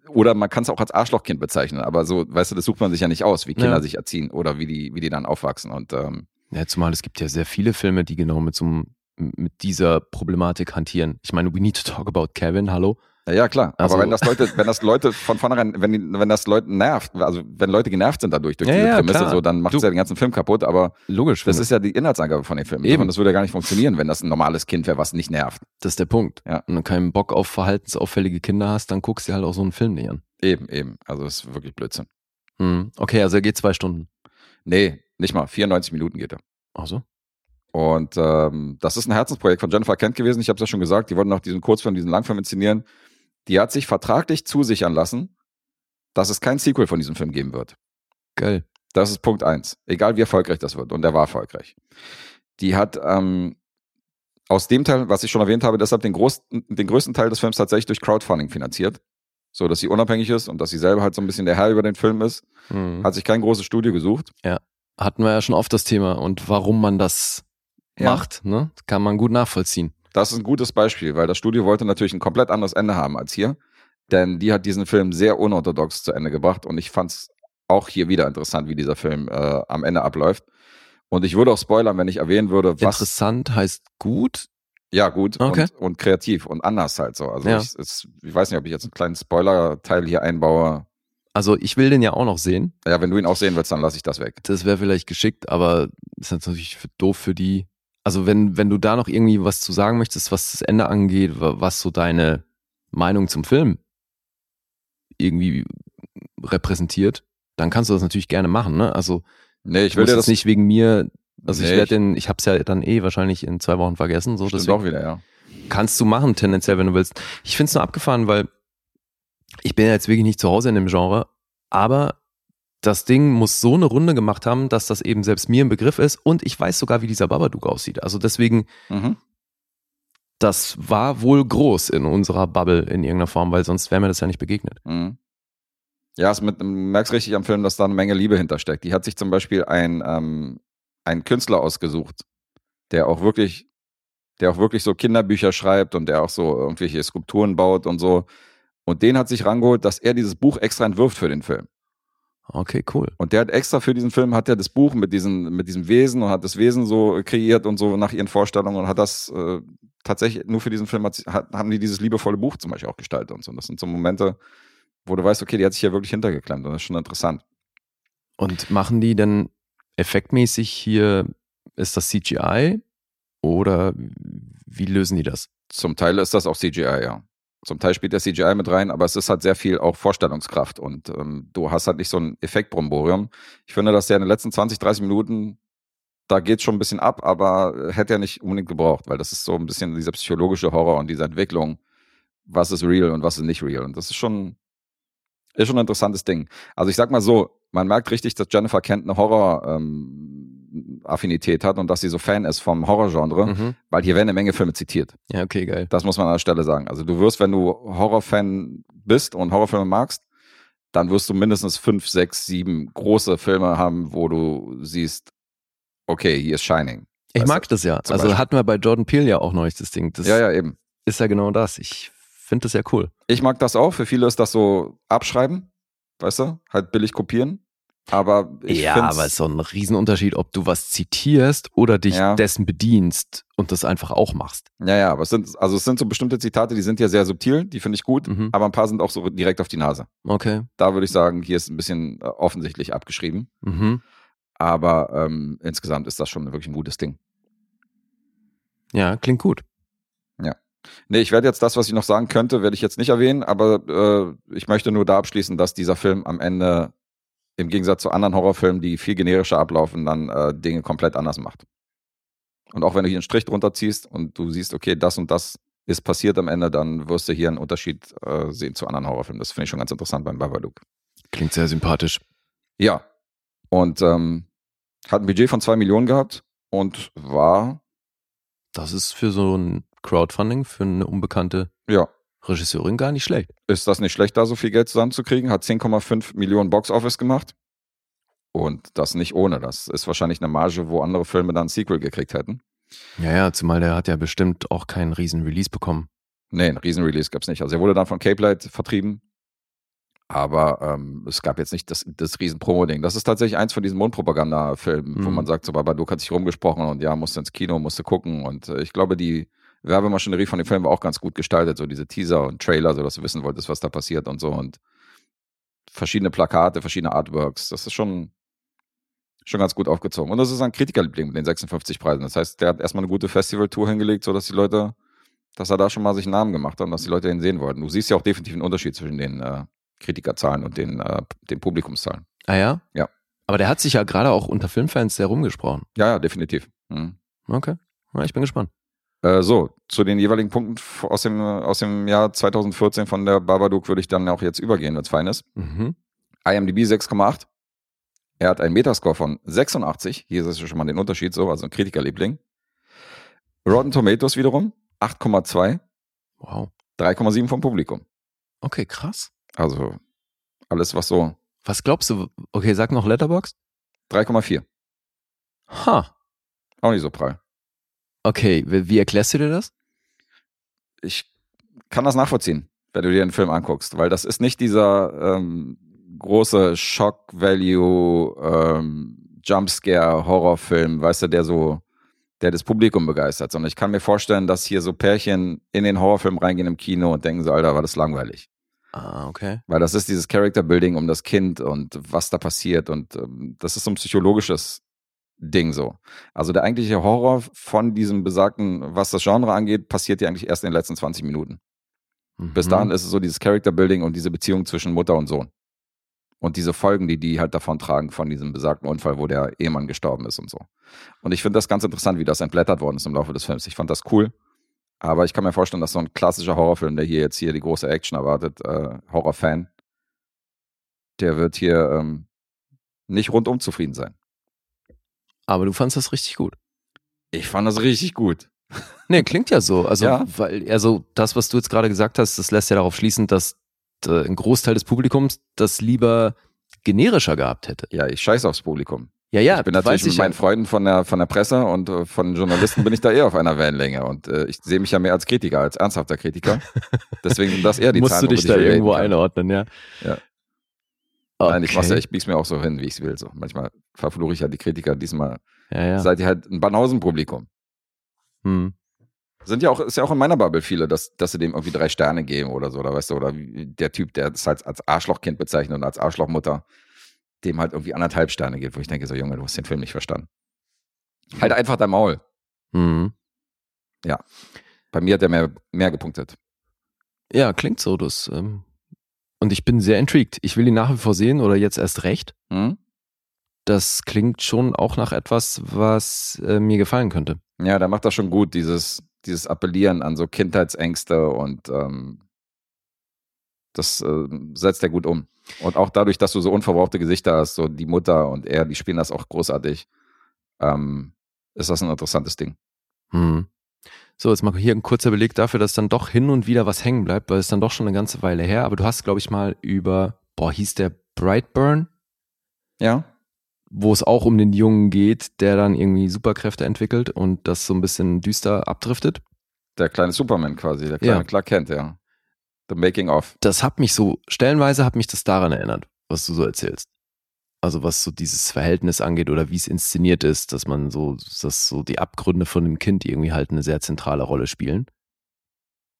Oder man kann es auch als Arschlochkind bezeichnen, aber so, weißt du, das sucht man sich ja nicht aus, wie Kinder Ja. sich erziehen oder wie die, wie die dann aufwachsen und ähm, Ja, zumal es gibt ja sehr viele Filme, die genau mit so einem- mit dieser Problematik hantieren. Ich meine, We Need to Talk About Kevin, hallo. Ja, ja klar. Also- Aber wenn das Leute, wenn das Leute von vornherein, wenn, wenn das Leute nervt, also wenn Leute genervt sind dadurch, durch Ja, diese ja, Prämisse, klar. so, dann macht es Du- ja den ganzen Film kaputt. Aber Logisch. das ist ja die Inhaltsangabe von dem Film. Eben. Und das würde ja gar nicht funktionieren, wenn das ein normales Kind wäre, was nicht nervt. das ist der Punkt. Ja. Wenn du keinen Bock auf verhaltensauffällige Kinder hast, dann guckst du dir halt auch so einen Film nicht an. Eben, eben. Also das ist wirklich Blödsinn. Hm. Okay, also er geht zwei Stunden. Nee, nicht mal. 94 Minuten geht er. Ach so. Und ähm, das ist ein Herzensprojekt von Jennifer Kent gewesen. Ich habe es ja schon gesagt. Die wollten noch diesen Kurzfilm, diesen Langfilm inszenieren. Die hat sich vertraglich zusichern lassen, dass es kein Sequel von diesem Film geben wird. Geil. Das ist Punkt eins. Egal wie erfolgreich das wird. Und der war erfolgreich. Die hat ähm, aus dem Teil, was ich schon erwähnt habe, deshalb den, großen, den größten Teil des Films tatsächlich durch Crowdfunding finanziert. So, dass sie unabhängig ist und dass sie selber halt so ein bisschen der Herr über den Film ist. Hm. Hat sich kein großes Studio gesucht. Hatten wir ja schon oft das Thema und warum man das Ja. macht, ne? Kann man gut nachvollziehen. Das ist ein gutes Beispiel, weil das Studio wollte natürlich ein komplett anderes Ende haben als hier. Denn die hat diesen Film sehr unorthodox zu Ende gebracht und ich fand es auch hier wieder interessant, wie dieser Film äh, am Ende abläuft. Und ich würde auch spoilern, wenn ich erwähnen würde, was. Interessant heißt gut. Ja, gut Okay. und, und kreativ und anders halt so. Also Ja. ich, es, ich weiß nicht, ob ich jetzt einen kleinen Spoiler-Teil hier einbaue. Also ich will den ja auch noch sehen. Ja, wenn du ihn auch sehen willst, dann lasse ich das weg. Das wäre vielleicht geschickt, aber ist natürlich doof für die. Also wenn, wenn du da noch irgendwie was zu sagen möchtest, was das Ende angeht, wa- was so deine Meinung zum Film irgendwie repräsentiert, dann kannst du das natürlich gerne machen. Ne? Also Nee, ich ich will dir das nicht wegen mir, also ich Nee, werde den, ich hab's ja dann eh wahrscheinlich in zwei Wochen vergessen. So, deswegen auch wieder, ja. kannst du machen, tendenziell, wenn du willst. Ich find's nur abgefahren, weil ich bin ja jetzt wirklich nicht zu Hause in dem Genre, aber das Ding muss so eine Runde gemacht haben, dass das eben selbst mir ein Begriff ist und ich weiß sogar, wie dieser Babadook aussieht. Also deswegen, Mhm. das war wohl groß in unserer Bubble in irgendeiner Form, weil sonst wäre mir das ja nicht begegnet. Mhm. Ja, es mit, du merkst richtig am Film, dass da eine Menge Liebe hintersteckt. Die hat sich zum Beispiel ein, ähm, einen Künstler ausgesucht, der auch wirklich, der auch wirklich so Kinderbücher schreibt und der auch so irgendwelche Skulpturen baut und so. Und den hat sich rangeholt, dass er dieses Buch extra entwirft für den Film. Okay, cool. Und der hat extra für diesen Film hat er das Buch mit diesen mit diesem Wesen und hat das Wesen so kreiert und so nach ihren Vorstellungen und hat das äh, tatsächlich nur für diesen Film hat, hat, haben die dieses liebevolle Buch zum Beispiel auch gestaltet und so. Und das sind so Momente, wo du weißt, okay, die hat sich ja wirklich hintergeklemmt und das ist schon interessant. Und machen die denn effektmäßig hier, ist das CGI oder wie lösen die das? Zum Teil ist das auch CGI, ja. Zum Teil spielt der CGI mit rein, aber es ist halt sehr viel auch Vorstellungskraft und ähm, du hast halt nicht so ein Effektbromborium. Ich finde, dass der in den letzten 20, 30 Minuten, da geht schon ein bisschen ab, aber hätte er nicht unbedingt gebraucht, weil das ist so ein bisschen dieser psychologische Horror und diese Entwicklung, was ist real und was ist nicht real. Und das ist schon, ist schon ein interessantes Ding. Also ich sag mal so, man merkt richtig, dass Jennifer Kent eine Horror-Affinität hat und dass sie so Fan ist vom Horrorgenre, Mhm. weil hier werden eine Menge Filme zitiert. Ja, okay, geil. Das muss man an der Stelle sagen. Also du wirst, wenn du Horrorfan bist und Horrorfilme magst, dann wirst du mindestens fünf, sechs, sieben große Filme haben, wo du siehst, okay, hier ist Shining. Ich Weißt mag das ja. Also Beispiel. hatten wir bei Jordan Peele ja auch neulich das Ding. Das Ja, ja, eben. ist ja genau das. Ich finde das ja cool. Ich mag das auch. Für viele ist das so abschreiben, weißt du, halt billig kopipieren. Aber ich ja, aber es ist so ein Riesenunterschied, ob du was zitierst oder dich Ja. dessen bedienst und das einfach auch machst. Ja, ja, aber es sind, also es sind so bestimmte Zitate, die sind ja sehr subtil, die finde ich gut, Mhm. aber ein paar sind auch so direkt auf die Nase. Okay. Da würde ich sagen, hier ist ein bisschen äh, offensichtlich abgeschrieben. Mhm. Aber ähm, insgesamt ist das schon wirklich ein gutes Ding. Ja, klingt gut. Nee, ich werde jetzt das, was ich noch sagen könnte, werde ich jetzt nicht erwähnen, aber äh, ich möchte nur da abschließen, dass dieser Film am Ende im Gegensatz zu anderen Horrorfilmen, die viel generischer ablaufen, dann äh, Dinge komplett anders macht. Und auch wenn du hier einen Strich drunter ziehst und du siehst, okay, das und das ist passiert am Ende, dann wirst du hier einen Unterschied äh, sehen zu anderen Horrorfilmen. Das finde ich schon ganz interessant beim Babadook. Klingt sehr sympathisch. Ja. Und ähm, hat ein Budget von zwei Millionen gehabt und war, Das ist für so ein Crowdfunding, für eine unbekannte ja, Regisseurin gar nicht schlecht. ist das nicht schlecht, da so viel Geld zusammenzukriegen. Hat 10,5 Millionen Box Office gemacht. Und das nicht ohne. Das ist wahrscheinlich eine Marge, wo andere Filme dann ein Sequel gekriegt hätten. Ja, ja, zumal der hat ja bestimmt auch keinen riesen Release bekommen. Nee, einen Riesenrelease gab es nicht. Also er wurde dann von Cape Light vertrieben. Aber ähm, es gab jetzt nicht das, das Riesen-Promo-Ding. Das ist tatsächlich eins von diesen Mundpropaganda-Filmen, wo Mhm. man sagt, so Babadook hat sich rumgesprochen und ja, musste ins Kino, musste gucken. Und äh, ich glaube, die Werbemaschinerie von dem Film war auch ganz gut gestaltet, so diese Teaser und Trailer, so dass du wissen wolltest, was da passiert und so und verschiedene Plakate, verschiedene Artworks. Das ist schon, schon ganz gut aufgezogen. Und das ist ein Kritikerliebling mit den 56 Preisen. Das heißt, der hat erstmal eine gute Festivaltour hingelegt, so dass die Leute, dass er da schon mal sich einen Namen gemacht hat und dass die Leute ihn sehen wollten. Du siehst ja auch definitiv einen Unterschied zwischen den äh, Kritikerzahlen und den, äh, den Publikumszahlen. Ah ja? Ja. Aber der hat sich ja gerade auch unter Filmfans sehr rumgesprochen. Ja, ja, definitiv. Mhm. Okay. Ja, ich bin gespannt. Äh, so, zu den jeweiligen Punkten aus dem, aus dem Jahr 2014 von der Babadook würde ich dann auch jetzt übergehen, wenn es fein ist. Mhm. IMDb 6,8. Er hat einen Metascore von 86. Hier ist schon mal den Unterschied so, also ein Kritikerliebling. Rotten Tomatoes wiederum 8,2. Wow. 3,7 vom Publikum. Okay, krass. Also alles, was so Was glaubst du? Okay, sag noch Letterboxd. 3,4. Ha. Auch nicht so prall. Okay, wie, erklärst du dir das? Ich kann das nachvollziehen, wenn du dir den Film anguckst, weil das ist nicht dieser ähm, große Shock-Value, ähm, Jumpscare-Horrorfilm, weißt du, der so, der das Publikum begeistert, sondern ich kann mir vorstellen, dass hier so Pärchen in den Horrorfilm reingehen im Kino und denken so, Alter, war das langweilig. Ah, okay. Weil das ist dieses Character-Building um das Kind und was da passiert und ähm, das ist so ein psychologisches Ding so. Also der eigentliche Horror von diesem besagten, was das Genre angeht, passiert ja eigentlich erst in den letzten 20 Minuten. Bis Mhm. dahin ist es so dieses Character-Building und diese Beziehung zwischen Mutter und Sohn. Und diese Folgen, die die halt davon tragen, von diesem besagten Unfall, wo der Ehemann gestorben ist und so. Und ich finde das ganz interessant, wie das entblättert worden ist im Laufe des Films. Ich fand das cool. Aber ich kann mir vorstellen, dass so ein klassischer Horrorfilm, der hier jetzt hier die große Action erwartet, äh, Horrorfan, der wird hier ähm, nicht rundum zufrieden sein. Aber du fandst das richtig gut. Ich fand das richtig gut. Nee, klingt ja so. Also, Ja. weil, also das, was du jetzt gerade gesagt hast, das lässt ja darauf schließen, dass äh, ein Großteil des Publikums das lieber generischer gehabt hätte. Ja, ich scheiße aufs Publikum. Ja, ja, ich bin natürlich mit meinen ja. Freunden von der, von der Presse und äh, von Journalisten bin ich da eher auf einer Wellenlänge. Und äh, ich sehe mich ja mehr als Kritiker, als ernsthafter Kritiker. <laughs> Deswegen sind das eher die Musst Zahlen, du dich da irgendwo einordnen, ja? Ja. Okay. Nein, ich mach's ja, ich bieg's mir auch so hin, wie ich's will. So. Manchmal verfluche ich ja die Kritiker. Diesmal ja, ja. seid ihr halt ein Banausen-Publikum. Hm. Sind ja auch, ist ja auch in meiner Bubble viele, dass, dass sie dem irgendwie drei Sterne geben oder so, oder weißt du, oder der Typ, der das halt als Arschlochkind bezeichnet und als Arschlochmutter, dem halt irgendwie anderthalb Sterne gibt, wo ich denke, so Junge, du hast den Film nicht verstanden. Halt einfach dein Maul. Hm. Bei mir hat er mehr, mehr gepunktet. Ja, klingt so. Das, ähm, und ich bin sehr intrigued. Ich will ihn nach wie vor sehen oder jetzt erst recht. Hm? Das klingt schon auch nach etwas, was äh, mir gefallen könnte. Ja, der macht das schon gut, dieses, dieses Appellieren an so Kindheitsängste und ähm, das äh, setzt er gut um. Und auch dadurch, dass du so unverbrauchte Gesichter hast, so die Mutter und er, die spielen das auch großartig, ähm, ist das ein interessantes Ding. Hm. So, jetzt mal hier ein kurzer Beleg dafür, dass dann doch hin und wieder was hängen bleibt, weil es dann doch schon eine ganze Weile her. Aber du hast, glaube ich, mal über, boah, hieß der Brightburn, Ja? wo es auch um den Jungen geht, der dann irgendwie Superkräfte entwickelt und das so ein bisschen düster abdriftet. Der kleine Superman quasi, der kleine Ja. Clark Kent, ja. The Making of. Das hat mich so, stellenweise hat mich das daran erinnert, was du so erzählst. Also was so dieses Verhältnis angeht oder wie es inszeniert ist, dass man so, dass so die Abgründe von dem Kind irgendwie halt eine sehr zentrale Rolle spielen.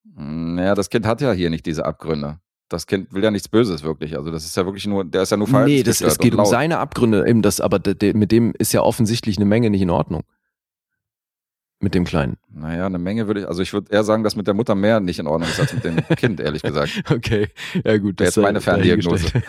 Naja, das Kind hat ja hier nicht diese Abgründe. Das Kind will ja nichts Böses wirklich. Also das ist ja wirklich nur, der ist ja nur Nee, das, es geht um seine Abgründe, eben das, aber de, de, mit dem ist ja offensichtlich eine Menge nicht in Ordnung. Mit dem Kleinen. Naja, eine Menge würde ich, also ich würde eher sagen, dass mit der Mutter mehr nicht in Ordnung ist als mit dem <laughs> Kind, ehrlich gesagt. Okay, ja gut. Wäre jetzt meine Ferndiagnose.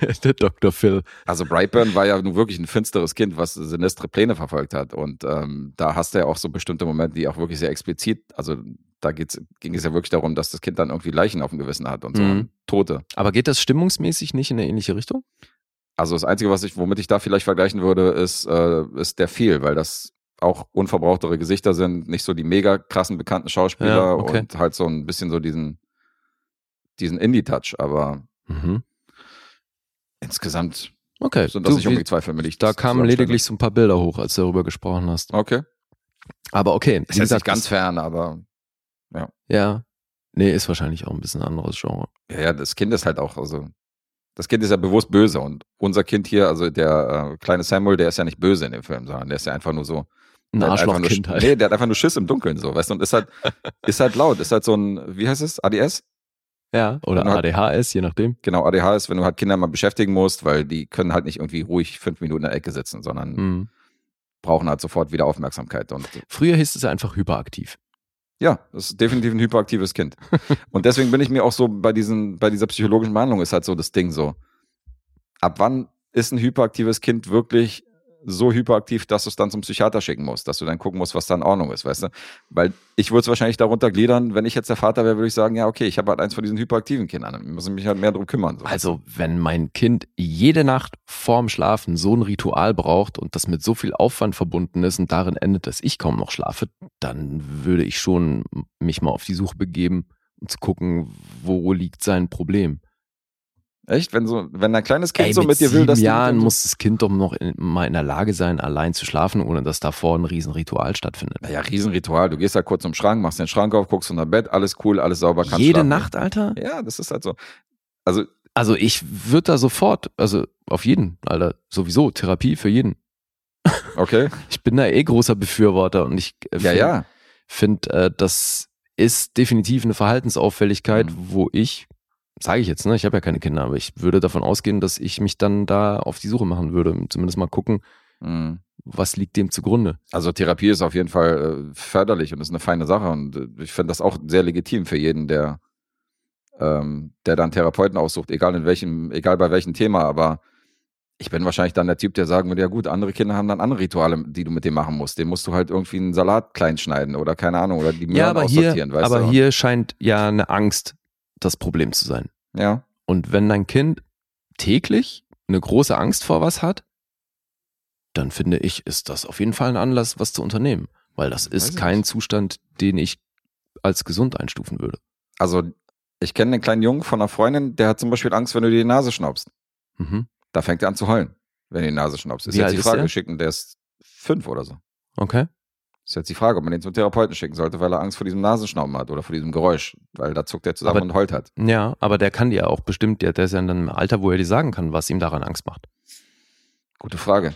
<laughs> der Dr. Phil. Also Brightburn war ja nun wirklich ein finsteres Kind, was sinistre Pläne verfolgt hat. Und ähm, da hast du ja auch so bestimmte Momente, die auch wirklich sehr explizit, also da geht's, ging es ja wirklich darum, dass das Kind dann irgendwie Leichen auf dem Gewissen hat und so. Mhm. Tote. Aber geht das stimmungsmäßig nicht in eine ähnliche Richtung? Also das Einzige, was ich, womit ich da vielleicht vergleichen würde, ist, äh, ist der Feel, weil das auch unverbrauchtere Gesichter sind, nicht so die mega krassen bekannten Schauspieler Ja, okay. und halt so ein bisschen so diesen, diesen Indie-Touch. Aber Mhm. insgesamt Okay, sind das du, nicht unbedingt zwei Filme, die ich da kamen lediglich so ein paar Bilder hoch, als du darüber gesprochen hast. Okay. Aber okay, Ist jetzt nicht ganz fern, aber Ja. Nee, ist wahrscheinlich auch ein bisschen anderes Genre. ja, ja, das Kind ist halt auch, also das Kind ist ja bewusst böse und unser Kind hier, also der äh, kleine Samuel, der ist ja nicht böse in dem Film, sondern der ist ja einfach nur so. Ein einfach nur, Arschlochkind halt. Nee, der hat einfach nur Schiss im Dunkeln, so, weißt du, und ist halt, <laughs> ist halt laut, ist halt so ein, wie heißt es? ADS? Ja, oder ADHS, je nachdem. Genau, ADHS, wenn du halt Kinder mal beschäftigen musst, weil die können halt nicht irgendwie ruhig fünf Minuten in der Ecke sitzen, sondern Mhm. brauchen halt sofort wieder Aufmerksamkeit. Und Früher hieß es einfach hyperaktiv. ja, das ist definitiv ein hyperaktives Kind. <laughs> Und deswegen bin ich mir auch so bei diesen, bei dieser psychologischen Behandlung ist halt so das Ding so. Ab wann ist ein hyperaktives Kind wirklich so hyperaktiv, dass du es dann zum Psychiater schicken musst, dass du dann gucken musst, was da in Ordnung ist, weißt du? Weil ich würde es wahrscheinlich darunter gliedern, wenn ich jetzt der Vater wäre, würde ich sagen, ja, okay, ich habe halt eins von diesen hyperaktiven Kindern, dann muss ich mich halt mehr drum kümmern. So. Also, wenn mein Kind jede Nacht vorm Schlafen so ein Ritual braucht und das mit so viel Aufwand verbunden ist und darin endet, dass ich kaum noch schlafe, dann würde ich schon mich mal auf die Suche begeben, um zu gucken, wo liegt sein Problem. Echt? Wenn so, wenn ein kleines Kind Ey, so mit, mit dir will, dass du mit Jahren so- muss das Kind doch noch in, mal in der Lage sein, allein zu schlafen, ohne dass davor ein Riesenritual stattfindet. Naja, Riesenritual. Du gehst halt kurz zum Schrank, machst den Schrank auf, guckst unter Bett, alles cool, alles sauber, kannst Jede schlafen. Nacht, Alter? Ja, das ist halt so. Also, Also ich würde da sofort, also auf jeden, Alter, sowieso, Therapie für jeden. <laughs> okay. Ich bin da eh großer Befürworter und ich äh, Ja, find- ja. finde, äh, das ist definitiv eine Verhaltensauffälligkeit, Mhm. wo ich, sage ich jetzt, ne, ich habe ja keine Kinder, aber ich würde davon ausgehen, dass ich mich dann da auf die Suche machen würde, zumindest mal gucken, Mhm. was liegt dem zugrunde. Also Therapie ist auf jeden Fall äh, förderlich und ist eine feine Sache und äh, ich finde das auch sehr legitim für jeden, der ähm, der dann Therapeuten aussucht, egal in welchem, egal bei welchem Thema, aber ich bin wahrscheinlich dann der Typ, der sagen würde, ja gut, andere Kinder haben dann andere Rituale, die du mit dem machen musst. Den musst du halt irgendwie einen Salat klein schneiden oder keine Ahnung, oder die Möhren Ja, aber hier, aussortieren, weißt aber du? hier scheint ja eine Angst das Problem zu sein. Ja, Und wenn dein Kind täglich eine große Angst vor was hat, dann finde ich, ist das auf jeden Fall ein Anlass, was zu unternehmen. Weil das ist kein nicht. Zustand, den ich als gesund einstufen würde. also ich kenne einen kleinen Jungen von einer Freundin, der hat zum Beispiel Angst, wenn du dir die Nase schnaubst. Mhm. Da fängt er an zu heulen, wenn du die Nase schnaubst. Ist Wie jetzt die Frage, schicken, der ist fünf oder so. Okay. Ist jetzt die Frage, ob man den zum Therapeuten schicken sollte, weil er Angst vor diesem Nasenschnauben hat oder vor diesem Geräusch, weil da zuckt er zusammen Aber- und heult hat. Ja, aber der kann dir auch bestimmt, der, der ist ja in einem Alter, wo er dir sagen kann, was ihm daran Angst macht. Gute Frage.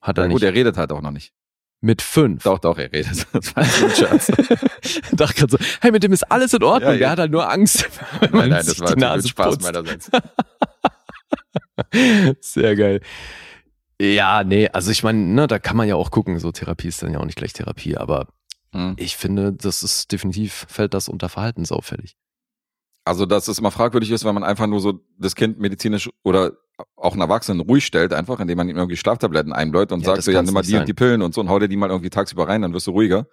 Hat er Na nicht. gut, er redet halt auch noch nicht. Mit fünf. Doch, doch, er redet. <laughs> Das war ein <laughs> Scherz. Ich dachte gerade so, hey, mit dem ist alles in Ordnung. Ja, ja. Der hat halt nur Angst, <laughs> wenn man nein, nein, sich das war die natürlich Nase Spaß putzt. meinerseits. Sehr geil. Ja, nee, also ich meine, ne, da kann man ja auch gucken, so Therapie ist dann ja auch nicht gleich Therapie, aber Hm. ich finde, das ist definitiv, fällt das unter verhaltensauffällig. Also, dass es immer fragwürdig ist, wenn man einfach nur so das Kind medizinisch oder auch einen Erwachsenen ruhig stellt, einfach, indem man ihm irgendwie Schlaftabletten einbläut und Ja, sagt so, ja, nimm mal die und sein. die Pillen und so und hau dir die mal irgendwie tagsüber rein, dann wirst du ruhiger.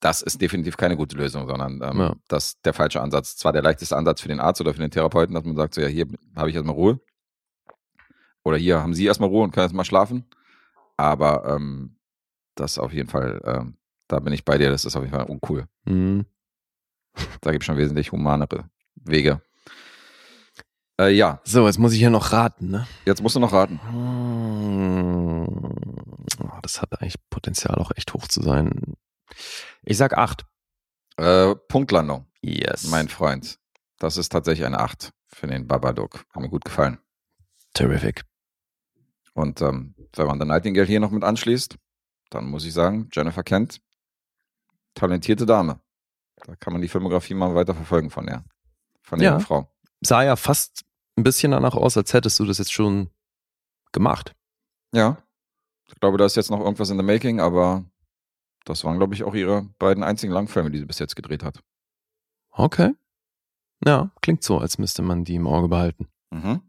Das ist definitiv keine gute Lösung, sondern ähm, Ja. das ist der falsche Ansatz. Zwar der leichteste Ansatz für den Arzt oder für den Therapeuten, dass man sagt, so, ja, hier habe ich erstmal Ruhe. Oder hier haben Sie erstmal Ruhe und können erstmal schlafen. Aber ähm, das auf jeden Fall, ähm, da bin ich bei dir, das ist auf jeden Fall uncool. Mhm. Da gibt es schon wesentlich humanere Wege. Äh, ja, So, jetzt muss ich hier noch raten, ne? jetzt musst du noch raten. Hm, oh, Das hat eigentlich Potenzial, auch echt hoch zu sein. Ich sag acht. Äh, Punktlandung, Yes. mein Freund. Das ist tatsächlich eine 8 für den Babadook. Hat mir gut gefallen. Terrific. Und ähm, wenn man dann Nightingale hier noch mit anschließt, dann muss ich sagen, Jennifer Kent, talentierte Dame. Da kann man die Filmografie mal weiter verfolgen von der, von der Ja. Frau. Sah ja fast ein bisschen danach aus, als hättest du das jetzt schon gemacht. Ja. Ich glaube, da ist jetzt noch irgendwas in the making, aber das waren, glaube ich, auch ihre beiden einzigen Langfilme, die sie bis jetzt gedreht hat. Okay. Ja, klingt so, als müsste man die im Auge behalten. Mhm.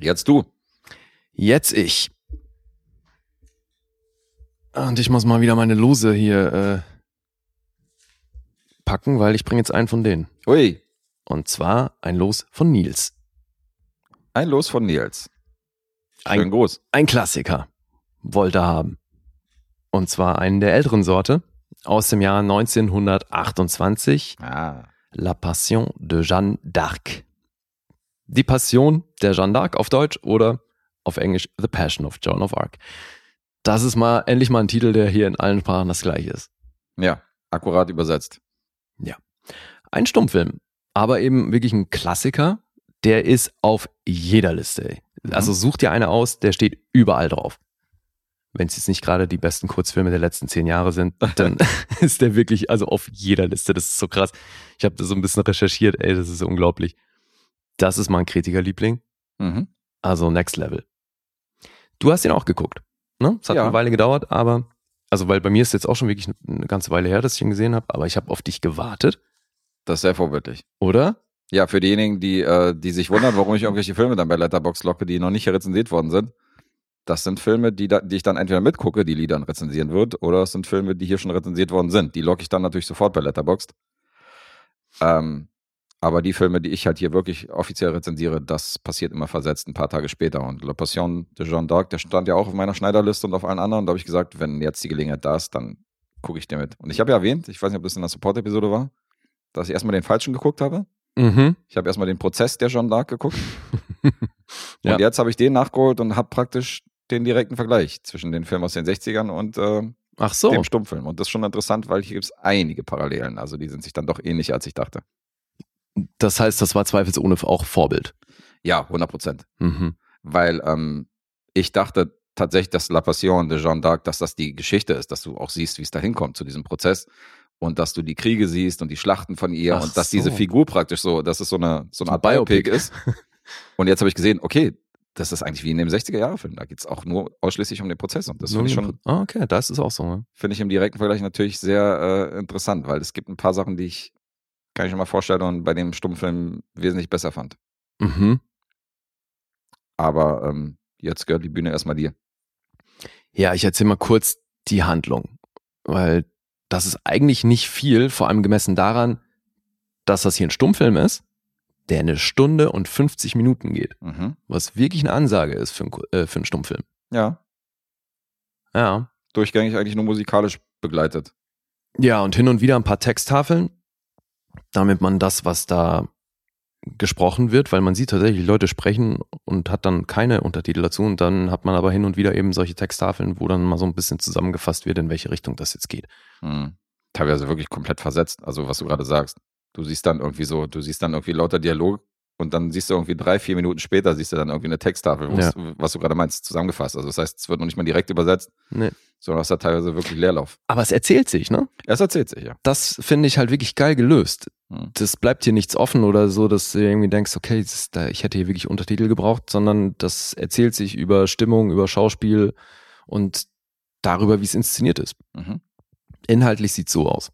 Jetzt du. Jetzt ich. Und ich muss mal wieder meine Lose hier äh, packen, weil ich bringe jetzt einen von denen. Ui, Und zwar ein Los von Nils. ein Los von Nils. Schön Ein, groß. ein Klassiker. Wollte haben. Und zwar einen der älteren Sorte aus dem Jahr 1928. Ah. La Passion de Jeanne d'Arc. Die Passion der Jeanne d'Arc auf Deutsch oder auf Englisch The Passion of Joan of Arc. Das ist mal endlich mal ein Titel, der hier in allen Sprachen das gleiche ist. Ja, akkurat übersetzt. Ein Stummfilm, aber eben wirklich ein Klassiker, der ist auf jeder Liste. Mhm. Also such dir eine aus, der steht überall drauf. Wenn es jetzt nicht gerade die besten Kurzfilme der letzten zehn Jahre sind, <laughs> dann <laughs> ist der wirklich also auf jeder Liste. Das ist so krass. Ich habe da so ein bisschen recherchiert, ey, das ist unglaublich. Das ist mein Kritikerliebling. Mhm. Also Next Level. Du hast ihn auch geguckt. Ne? Es hat Ja. eine Weile gedauert, aber also weil bei mir ist jetzt auch schon wirklich eine ganze Weile her, dass ich ihn gesehen habe, aber ich habe auf dich gewartet, Das ist sehr vorbildlich. oder? Ja, für diejenigen, die, äh, die sich wundern, warum ich irgendwelche Filme dann bei Letterboxd locke, die noch nicht rezensiert worden sind. Das sind Filme, die, da, die ich dann entweder mitgucke, die Liedern rezensieren wird, oder es sind Filme, die hier schon rezensiert worden sind. Die locke ich dann natürlich sofort bei Letterboxd. Ähm, aber die Filme, die ich halt hier wirklich offiziell rezensiere, das passiert immer versetzt ein paar Tage später. Und La Passion de Jeanne d'Arc, der stand ja auch auf meiner Schneiderliste und auf allen anderen. Da habe ich gesagt, wenn jetzt die Gelegenheit da ist, dann gucke ich dir mit. Und ich habe ja erwähnt, ich weiß nicht, ob das in der Support-Episode war, dass ich erstmal den falschen geguckt habe. Mhm. Ich habe erstmal den Prozess der Jeanne d'Arc geguckt. <laughs> Ja. Und jetzt habe ich den nachgeholt und habe praktisch den direkten Vergleich zwischen den Filmen aus den 60ern und äh, Ach so. dem Stummfilm. Und das ist schon interessant, weil hier gibt es einige Parallelen. Also die sind sich dann doch ähnlicher, als ich dachte. Das heißt, das war zweifelsohne auch Vorbild. Ja, 100 Prozent. Mhm. Weil ähm, ich dachte tatsächlich, dass La Passion de Jeanne d'Arc, dass das die Geschichte ist, dass du auch siehst, wie es da hinkommt zu diesem Prozess. Und dass du die Kriege siehst und die Schlachten von ihr Ach und dass so. diese Figur praktisch so, dass es so eine, so eine Art Biopic Biopic. ist. Und jetzt habe ich gesehen, okay, das ist eigentlich wie in dem 60er-Jahre-Film. Da geht es auch nur ausschließlich um den Prozess. Und das finde ich schon, Ah, okay, da ist auch so. Ne? finde ich im direkten Vergleich natürlich sehr äh, interessant, weil es gibt ein paar Sachen, die ich, kann ich mir mal vorstellen, und bei dem Stummfilm wesentlich besser fand. Mhm. Aber ähm, jetzt gehört die Bühne erstmal dir. Ja, ich erzähle mal kurz die Handlung, weil das ist eigentlich nicht viel, vor allem gemessen daran, dass das hier ein Stummfilm ist, der eine Stunde und 50 Minuten geht, Mhm. was wirklich eine Ansage ist für, einen Ku- äh, für einen Stummfilm. Ja, Ja. durchgängig eigentlich nur musikalisch begleitet. Ja, und hin und wieder ein paar Texttafeln, damit man das, was da gesprochen wird, weil man sieht tatsächlich Leute sprechen und hat dann keine Untertitel dazu und dann hat man aber hin und wieder eben solche Texttafeln, wo dann mal so ein bisschen zusammengefasst wird, in welche Richtung das jetzt geht. Mhm. Teilweise wirklich komplett versetzt, also was du gerade sagst. Du siehst dann irgendwie so, du siehst dann irgendwie lauter Dialog und dann siehst du irgendwie drei, vier Minuten später, siehst du dann irgendwie eine Texttafel, Ja. es- was du gerade meinst, zusammengefasst. Also das heißt, es wird noch nicht mal direkt übersetzt, Nee. sondern es hat teilweise wirklich Leerlauf. Aber es erzählt sich, ne? Es erzählt sich, ja. Das finde ich halt wirklich geil gelöst. Mhm. Das bleibt hier nichts offen oder so, dass du irgendwie denkst, okay, da, ich hätte hier wirklich Untertitel gebraucht, sondern das erzählt sich über Stimmung, über Schauspiel und darüber, wie es inszeniert ist. Mhm. Inhaltlich sieht so aus.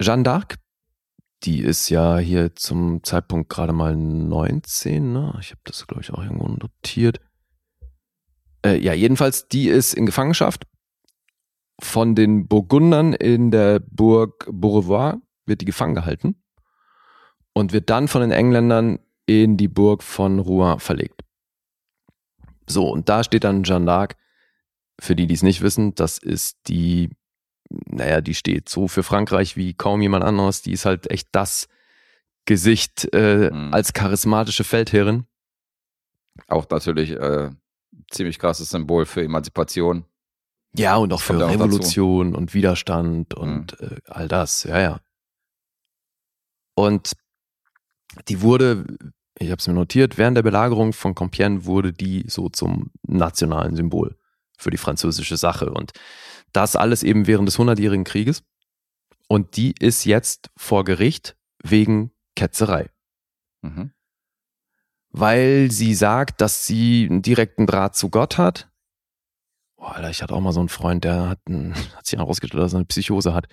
Jeanne d'Arc, die ist ja hier zum Zeitpunkt gerade mal 19, ne? Ich habe das, glaube ich, auch irgendwo notiert. Äh, ja, jedenfalls, die ist in Gefangenschaft von den Burgundern in der Burg Beaurevoir, wird die gefangen gehalten und wird dann von den Engländern in die Burg von Rouen verlegt. So, und da steht dann Jeanne d'Arc, für die, die es nicht wissen, das ist die, naja, die steht so für Frankreich wie kaum jemand anderes. Die ist halt echt das Gesicht äh, Mhm. als charismatische Feldherrin. Auch natürlich äh, ziemlich krasses Symbol für Emanzipation. Ja, und auch für Kommt ja auch. Revolution und Widerstand und äh, all das, ja, ja. Und die wurde, ich habe es mir notiert, während der Belagerung von Compiègne wurde die so zum nationalen Symbol für die französische Sache. Und das alles eben während des Hundertjährigen Krieges. Und die ist jetzt vor Gericht wegen Ketzerei. Mhm. weil sie sagt, dass sie einen direkten Draht zu Gott hat. Boah, Alter, ich hatte auch mal so einen Freund, der hat, einen, <laughs> hat sich herausgestellt, dass er eine Psychose hat.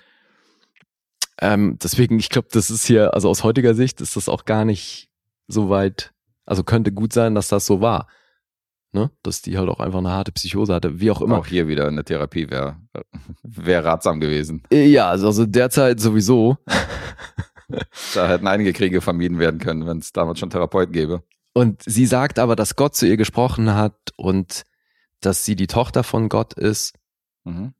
Ähm, deswegen, ich glaube, das ist hier, also aus heutiger Sicht ist das auch gar nicht so weit, also könnte gut sein, dass das so war. Ne? Dass die halt auch einfach eine harte Psychose hatte, wie auch immer. Auch hier wieder eine Therapie wäre <laughs> wär ratsam gewesen. Äh, Ja, also, also derzeit sowieso. <laughs> Da hätten einige Kriege vermieden werden können, wenn es damals schon Therapeuten gäbe. Und sie sagt aber, dass Gott zu ihr gesprochen hat und dass sie die Tochter von Gott ist Mhm.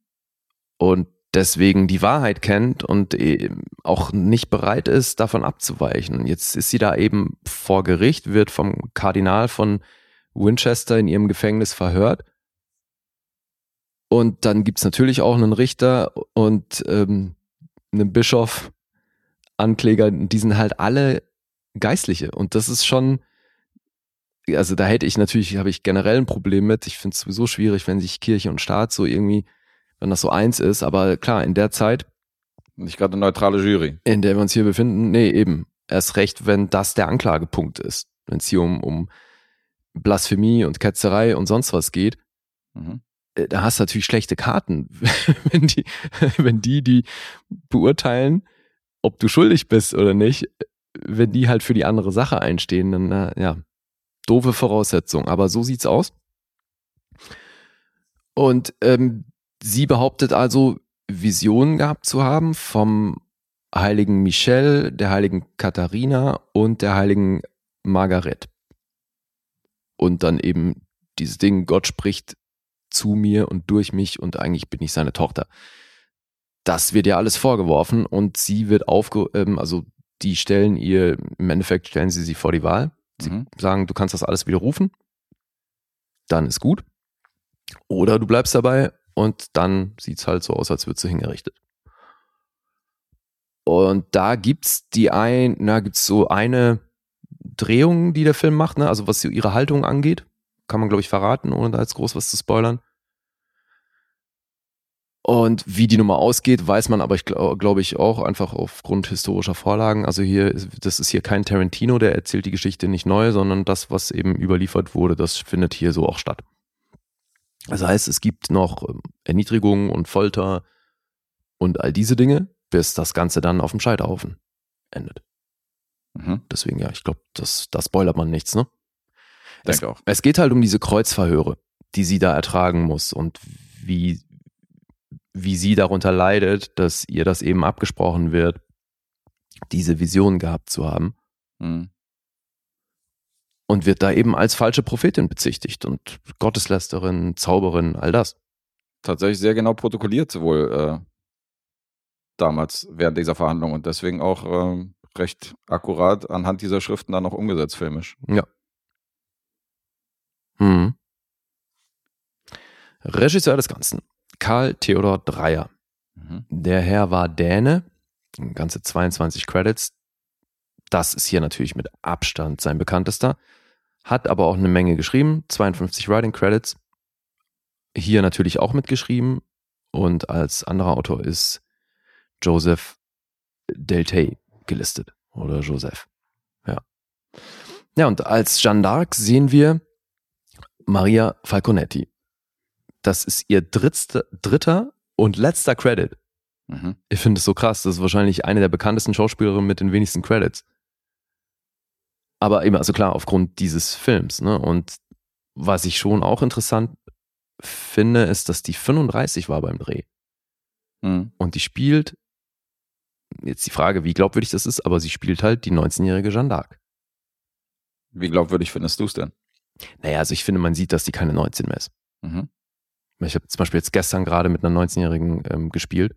und deswegen die Wahrheit kennt und eben auch nicht bereit ist, davon abzuweichen. Jetzt ist sie da eben vor Gericht, wird vom Kardinal von Winchester in ihrem Gefängnis verhört. Und dann gibt's natürlich auch einen Richter und ähm, einen Bischof, Ankläger, die sind halt alle Geistliche. Und das ist schon, also da hätte ich natürlich, habe ich generell ein Problem mit. Ich finde es sowieso schwierig, wenn sich Kirche und Staat so irgendwie, wenn das so eins ist. Aber klar, in der Zeit, Nicht gerade eine neutrale Jury. in der wir uns hier befinden, nee, eben. Erst recht, wenn das der Anklagepunkt ist. Wenn es hier um, um Blasphemie und Ketzerei und sonst was geht, Mhm. äh, da hast du natürlich schlechte Karten. <laughs> wenn, die, wenn die, die beurteilen, ob du schuldig bist oder nicht, wenn die halt für die andere Sache einstehen, dann, na, ja, doofe Voraussetzung. Aber so sieht's aus. Und ähm, sie behauptet also, Visionen gehabt zu haben vom heiligen Michel, der heiligen Katharina und der heiligen Margaret. Und dann eben dieses Ding, Gott spricht zu mir und durch mich und eigentlich bin ich seine Tochter. Das wird ihr alles vorgeworfen und sie wird aufge, ähm, also die stellen ihr, im Endeffekt stellen sie sie vor die Wahl. Sie Mhm. sagen, du kannst das alles widerrufen, dann ist gut. Oder du bleibst dabei und dann sieht's halt so aus, als würdest du hingerichtet. Und da gibt's die ein, na, gibt's so eine Drehung, die der Film macht, ne? Also was ihre Haltung angeht, kann man glaube ich verraten, ohne da jetzt groß was zu spoilern. Und wie die Nummer ausgeht, weiß man aber, ich glaube glaub ich, auch einfach aufgrund historischer Vorlagen. Also hier, das ist hier kein Tarantino, der erzählt die Geschichte nicht neu, sondern das, was eben überliefert wurde, das findet hier so auch statt. Das heißt, es gibt noch ähm, Erniedrigung und Folter und all diese Dinge, bis das Ganze dann auf dem Scheiterhaufen endet. Mhm. Deswegen, ja, ich glaube, das, da spoilert man nichts, ne? Es, Denke auch. es geht halt um diese Kreuzverhöre, die sie da ertragen muss und wie, wie sie darunter leidet, dass ihr das eben abgesprochen wird, diese Vision gehabt zu haben Mhm. und wird da eben als falsche Prophetin bezichtigt und Gotteslästerin, Zauberin, all das. Tatsächlich sehr genau protokolliert wohl äh, damals während dieser Verhandlung und deswegen auch ähm, recht akkurat anhand dieser Schriften dann noch umgesetzt filmisch. Hm. Regisseur des Ganzen, Karl Theodor Dreyer. Mhm. Der Herr war Däne, ganze 22 Credits. Das ist hier natürlich mit Abstand sein bekanntester. Hat aber auch eine Menge geschrieben, 52 Writing Credits. Hier natürlich auch mitgeschrieben. Und als anderer Autor ist Joseph Deltay gelistet. Oder Joseph. Ja. Ja, und als Jeanne d'Arc sehen wir Maria Falconetti. Das ist ihr drittster, dritter und letzter Credit. Mhm. Ich finde es so krass. Das ist wahrscheinlich eine der bekanntesten Schauspielerinnen mit den wenigsten Credits. Aber eben, also klar, aufgrund dieses Films. Ne? Und was ich schon auch interessant finde, ist, dass die 35 war beim Dreh. Mhm. Und die spielt, jetzt die Frage, wie glaubwürdig das ist, aber sie spielt halt die 19-jährige Jeanne d'Arc. Wie glaubwürdig findest du es denn? Naja, also ich finde, man sieht, dass die keine 19 mehr ist. Mhm. Ich habe zum Beispiel jetzt gestern gerade mit einer 19-Jährigen ähm, gespielt.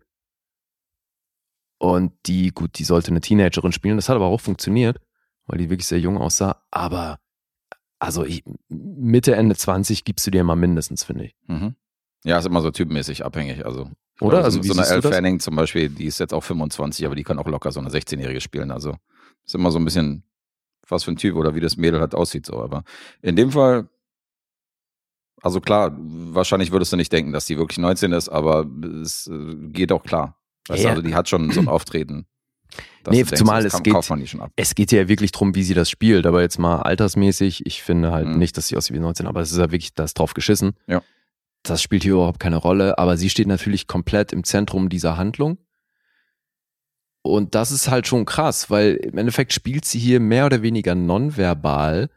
Und die, gut, die sollte eine Teenagerin spielen. Das hat aber auch funktioniert, weil die wirklich sehr jung aussah. Aber also ich, Mitte, Ende 20 gibst du dir mal mindestens, finde ich. Mhm. Ja, ist immer so typmäßig abhängig. Also, Oder? glaube, Also so, eine Elle das? Fanning zum Beispiel, die ist jetzt auch 25, aber die kann auch locker so eine 16-Jährige spielen. Also ist immer so ein bisschen, was für ein Typ oder wie das Mädel halt aussieht. So. Aber in dem Fall, also klar, wahrscheinlich würdest du nicht denken, dass die wirklich 19 ist, aber es äh, geht auch klar. Weißt du, Ja. also die hat schon so ein Auftreten. Nee, denkst, zumal das es geht-. Es geht ja wirklich drum, wie sie das spielt, aber jetzt mal altersmäßig, ich finde halt Mhm. nicht, dass sie aussieht wie 19, aber es ist ja wirklich, da ist drauf geschissen. Ja. Das spielt hier überhaupt keine Rolle, aber sie steht natürlich komplett im Zentrum dieser Handlung. Und das ist halt schon krass, weil im Endeffekt spielt sie hier mehr oder weniger nonverbal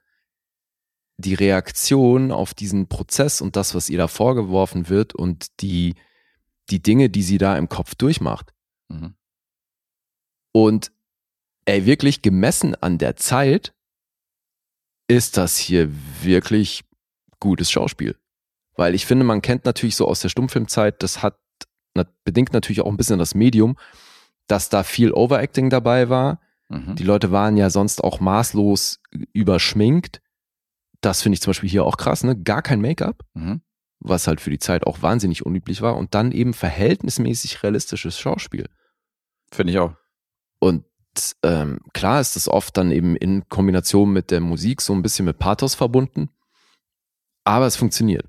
die Reaktion auf diesen Prozess und das, was ihr da vorgeworfen wird und die, die Dinge, die sie da im Kopf durchmacht. Mhm. Und ey, wirklich gemessen an der Zeit ist das hier wirklich gutes Schauspiel. Weil ich finde, man kennt natürlich so aus der Stummfilmzeit, das hat bedingt natürlich auch ein bisschen das Medium, dass da viel Overacting dabei war. Mhm. Die Leute waren ja sonst auch maßlos überschminkt. Das finde ich zum Beispiel hier auch krass, ne? Gar kein Make-up, Mhm. was halt für die Zeit auch wahnsinnig unüblich war. Und dann eben verhältnismäßig realistisches Schauspiel. Finde ich auch. Und ähm, klar ist das oft dann eben in Kombination mit der Musik so ein bisschen mit Pathos verbunden. Aber es funktioniert.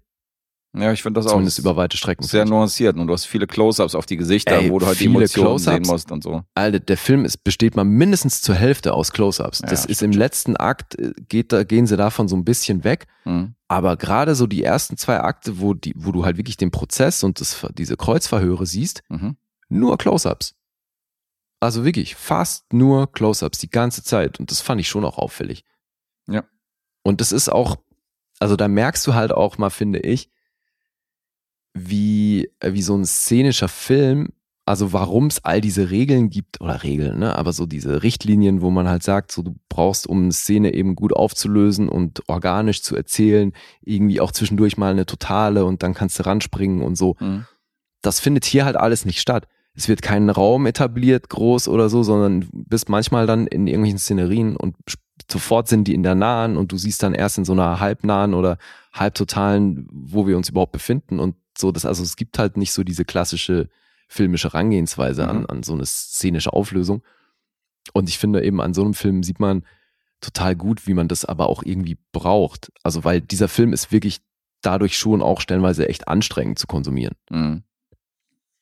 Ja, ich finde das auch Zumindest über weite Strecken. sehr nuanciert und du hast viele Close-Ups auf die Gesichter, Ey, wo du halt die Emotionen sehen musst und so. Alter, der Film ist, besteht mal mindestens zur Hälfte aus Close-Ups. Ja, das ist stimmt im letzten Akt, äh, geht da, gehen sie davon so ein bisschen weg. Mhm. Aber gerade so die ersten zwei Akte, wo, die, wo du halt wirklich den Prozess und das, diese Kreuzverhöre siehst, Mhm. nur Close-Ups. Also wirklich fast nur Close-Ups die ganze Zeit. Und das fand ich schon auch auffällig. Ja. Und das ist auch, also da merkst du halt auch mal, finde ich, wie, äh, wie so ein szenischer Film, also warum es all diese Regeln gibt, oder Regeln, ne, aber so diese Richtlinien, wo man halt sagt, so du brauchst, um eine Szene eben gut aufzulösen und organisch zu erzählen, irgendwie auch zwischendurch mal eine totale und dann kannst du ranspringen und so Mhm. das findet hier halt alles nicht statt. Es wird kein Raum etabliert, groß oder so, sondern bist manchmal dann in irgendwelchen Szenerien und sofort sind die in der nahen und du siehst dann erst in so einer halbnahen oder halbtotalen, wo wir uns überhaupt befinden und so, das, also es gibt halt nicht so diese klassische filmische Herangehensweise an, Mhm. an so eine szenische Auflösung. Und ich finde eben an so einem Film sieht man total gut, wie man das aber auch irgendwie braucht. Also weil dieser Film ist wirklich dadurch schon auch stellenweise echt anstrengend zu konsumieren. Mhm.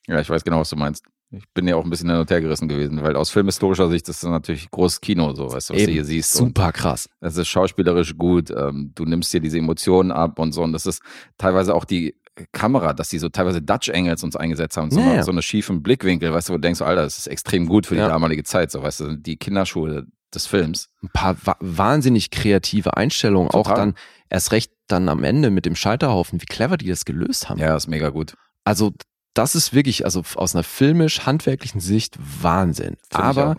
Ja, ich weiß genau, was du meinst. Ich bin ja auch ein bisschen hin und her gerissen gewesen, weil aus filmhistorischer Sicht ist das natürlich großes Kino, so weißt du, was Eben. du hier siehst. Super krass. es ist schauspielerisch gut, ähm, du nimmst dir diese Emotionen ab und so. Und das ist teilweise auch die Kamera, dass die so teilweise Dutch Angles uns eingesetzt haben, so, Ja, eine, ja. so eine schiefen Blickwinkel, weißt du, wo du denkst, Alter, das ist extrem gut für die Ja. damalige Zeit, so weißt du, die Kinderschuhe des Films. Ein paar wa wahnsinnig kreative Einstellungen, auch Total. dann erst recht dann am Ende mit dem Scheiterhaufen, wie clever die das gelöst haben. Ja, ist mega gut. Also das ist wirklich, also aus einer filmisch-handwerklichen Sicht Wahnsinn. ich Aber auch.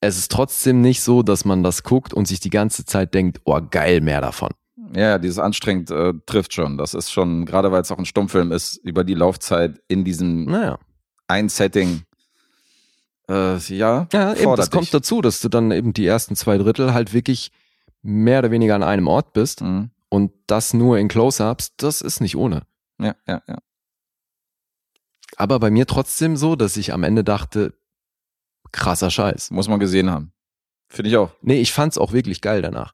es ist trotzdem nicht so, dass man das guckt und sich die ganze Zeit denkt, oh geil, mehr davon. Ja, ja, dieses anstrengend äh, trifft schon. Das ist schon, gerade weil es auch ein Stummfilm ist, über die Laufzeit in diesem Naja. ein Setting, äh, ja, Ja, eben, das kommt dich. dazu, dass du dann eben die ersten zwei Drittel halt wirklich mehr oder weniger an einem Ort bist Mhm. und das nur in Close-Ups, das ist nicht ohne. Ja, ja, ja. Aber bei mir trotzdem so, dass ich am Ende dachte, krasser Scheiß. Muss man gesehen haben. Finde ich auch. Nee, ich fand's auch wirklich geil danach.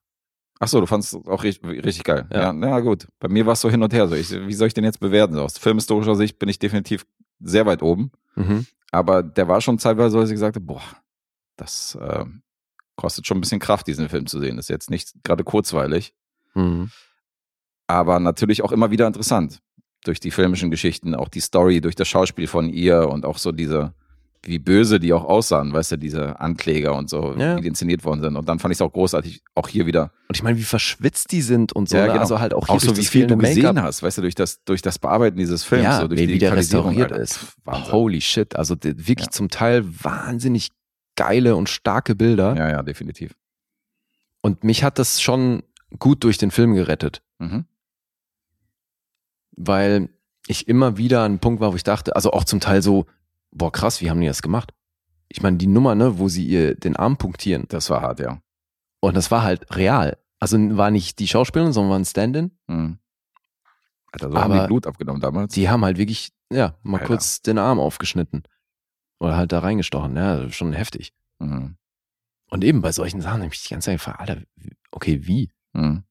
Ach so, du fandest es auch richtig, richtig geil. Ja. Ja. ja, gut. Bei mir war es so hin und her. So. Ich, wie soll ich den jetzt bewerten? So, aus filmhistorischer Sicht bin ich definitiv sehr weit oben. Mhm. Aber der war schon zeitweise so, dass ich gesagt habe, boah, das ähm, kostet schon ein bisschen Kraft, diesen Film zu sehen. Ist jetzt nicht gerade kurzweilig, Mhm. aber natürlich auch immer wieder interessant. Durch die filmischen Geschichten, auch die Story, durch das Schauspiel von ihr und auch so diese, wie böse die auch aussahen, weißt du, diese Ankläger und so, Ja. wie die inszeniert worden sind. Und dann fand ich es auch großartig, auch hier wieder Und ich meine, wie verschwitzt die sind und so. Ja, ne? genau. Also halt auch hier auch so wie viel du gesehen hast, weißt du, durch das, durch das Bearbeiten dieses Films, Ja, so durch wie, die wie der Digitalisierung, restauriert Alter. ist. Wahnsinn. Holy shit. Also wirklich Ja. zum Teil wahnsinnig geile und starke Bilder. Ja, ja, definitiv. Und mich hat das schon gut durch den Film gerettet. Mhm. weil ich immer wieder an einem Punkt war, wo ich dachte, also auch zum Teil so, boah krass, wie haben die das gemacht? Ich meine, die Nummer, ne, wo sie ihr den Arm punktieren Das war hart, ja. und das war halt real. Also war nicht die Schauspielerin, sondern war ein Stand-in. Mhm. Alter, so haben Aber die Blut abgenommen damals. Die haben halt wirklich, ja, mal Alter. kurz den Arm aufgeschnitten oder halt da reingestochen. Ja, schon heftig. Mhm. Und eben bei solchen Sachen habe ich die ganze Zeit gefragt, Alter, okay, wie? Mhm.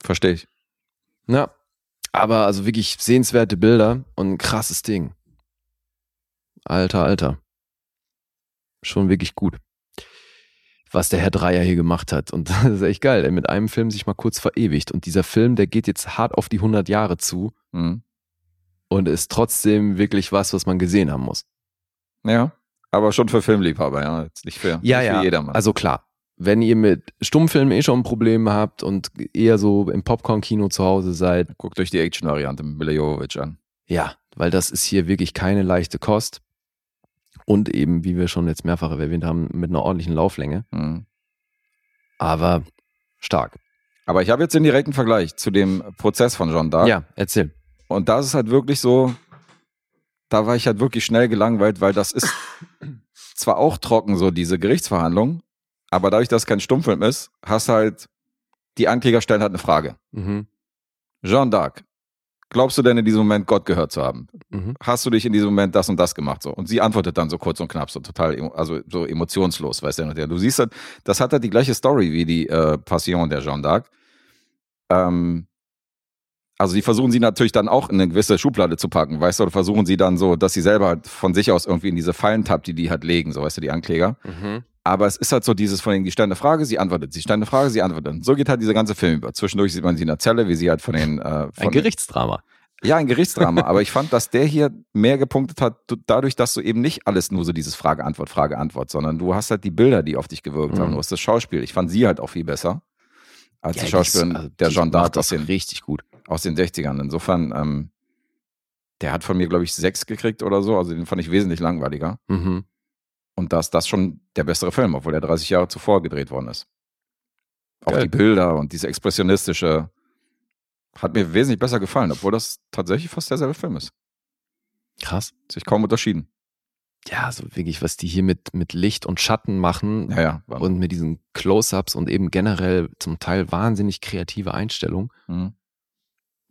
Verstehe ich. Ja, aber also wirklich sehenswerte Bilder und ein krasses Ding. Alter, Alter. Schon wirklich gut. Was der Herr Dreier hier gemacht hat. Und <laughs> das ist echt geil. Ey, mit einem Film sich mal kurz verewigt. Und dieser Film, der geht jetzt hart auf die 100 Jahre zu Mhm. und ist trotzdem wirklich was, was man gesehen haben muss. Ja, aber schon für Filmliebhaber, ja. Jetzt nicht für, Ja, nicht ja. für jedermann. Also klar, wenn ihr mit Stummfilmen eh schon ein Problem habt und eher so im Popcorn-Kino zu Hause seid, Guckt euch die Action-Variante mit Mila Jovovich an. Ja, weil das ist hier wirklich keine leichte Kost. Und eben, wie wir schon jetzt mehrfach erwähnt haben, mit einer ordentlichen Lauflänge. Mhm. Aber stark. Aber ich habe jetzt den direkten Vergleich zu dem Prozess von Jean d'Arc. Ja, erzähl. Und da ist es halt wirklich so, da war ich halt wirklich schnell gelangweilt, weil das ist <coughs> zwar auch trocken, so diese Gerichtsverhandlung, aber dadurch, dass es kein Stummfilm ist, hast halt, die Ankläger stellen halt eine Frage. Mhm. Jean d'Arc, glaubst du denn in diesem Moment Gott gehört zu haben? Mhm. Hast du dich in diesem Moment das und das gemacht? So. Und sie antwortet dann so kurz und knapp, so total, also so emotionslos, weißt du. Du siehst halt, das hat halt die gleiche Story wie die äh, Passion der Jeanne d'Arc. Ähm, also die versuchen sie natürlich dann auch in eine gewisse Schublade zu packen, weißt du, oder versuchen sie dann so, dass sie selber halt von sich aus irgendwie in diese Fallen tappt, die die halt legen, so weißt du, die Ankläger. Mhm. Aber es ist halt so dieses von denen, die stellt eine Frage, sie antwortet, sie stellt eine Frage, sie antwortet. So geht halt dieser ganze Film über. Zwischendurch sieht man sie in der Zelle, wie sie halt von den... Äh, von Ein Gerichtsdrama. ja, ein Gerichtsdrama, aber ich fand, dass der hier mehr gepunktet hat, du- dadurch, dass du eben nicht alles nur so dieses Frage-Antwort, Frage-Antwort, sondern du hast halt die Bilder, die auf dich gewirkt Mhm. haben. Du hast das Schauspiel. Ich fand sie halt auch viel besser als die die Schauspielerin also der macht d'Arc aus den, richtig gut. aus den 60ern. Insofern, ähm, der hat von mir, glaube ich, sechs gekriegt oder so. Also den fand ich wesentlich langweiliger. Mhm. Und da ist das schon der bessere Film, obwohl er 30 Jahre zuvor gedreht worden ist. Auch Geil. die Bilder und diese expressionistische hat mir wesentlich besser gefallen, obwohl das tatsächlich fast derselbe Film ist. Krass. Sich kaum unterschieden. Ja, so wirklich, was die hier mit, mit Licht und Schatten machen Ja, ja. Und mit diesen Close-Ups und eben generell zum Teil wahnsinnig kreative Einstellungen. Mhm.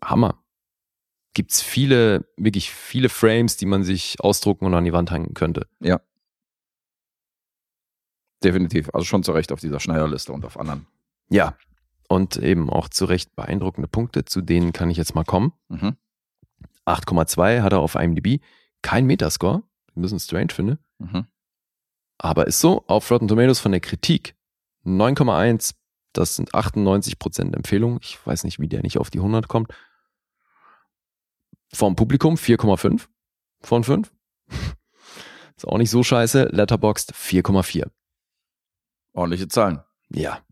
Hammer. Gibt's viele, wirklich viele Frames, die man sich ausdrucken und an die Wand hängen könnte. Definitiv. Also schon zu Recht auf dieser Schneiderliste und auf anderen. Ja. Und eben auch zu Recht beeindruckende Punkte, zu denen kann ich jetzt mal kommen. Mhm. 8,2 hat er auf IMDb. Kein Metascore. Ein bisschen strange finde. Mhm. Aber ist so. Auf Rotten Tomatoes von der Kritik 9,1. Das sind 98% Empfehlung. Ich weiß nicht, wie der nicht auf die 100 kommt. Vom Publikum 4,5 von 5. <laughs> Ist auch nicht so scheiße. Letterboxd 4,4. Ordentliche Zahlen. Ja.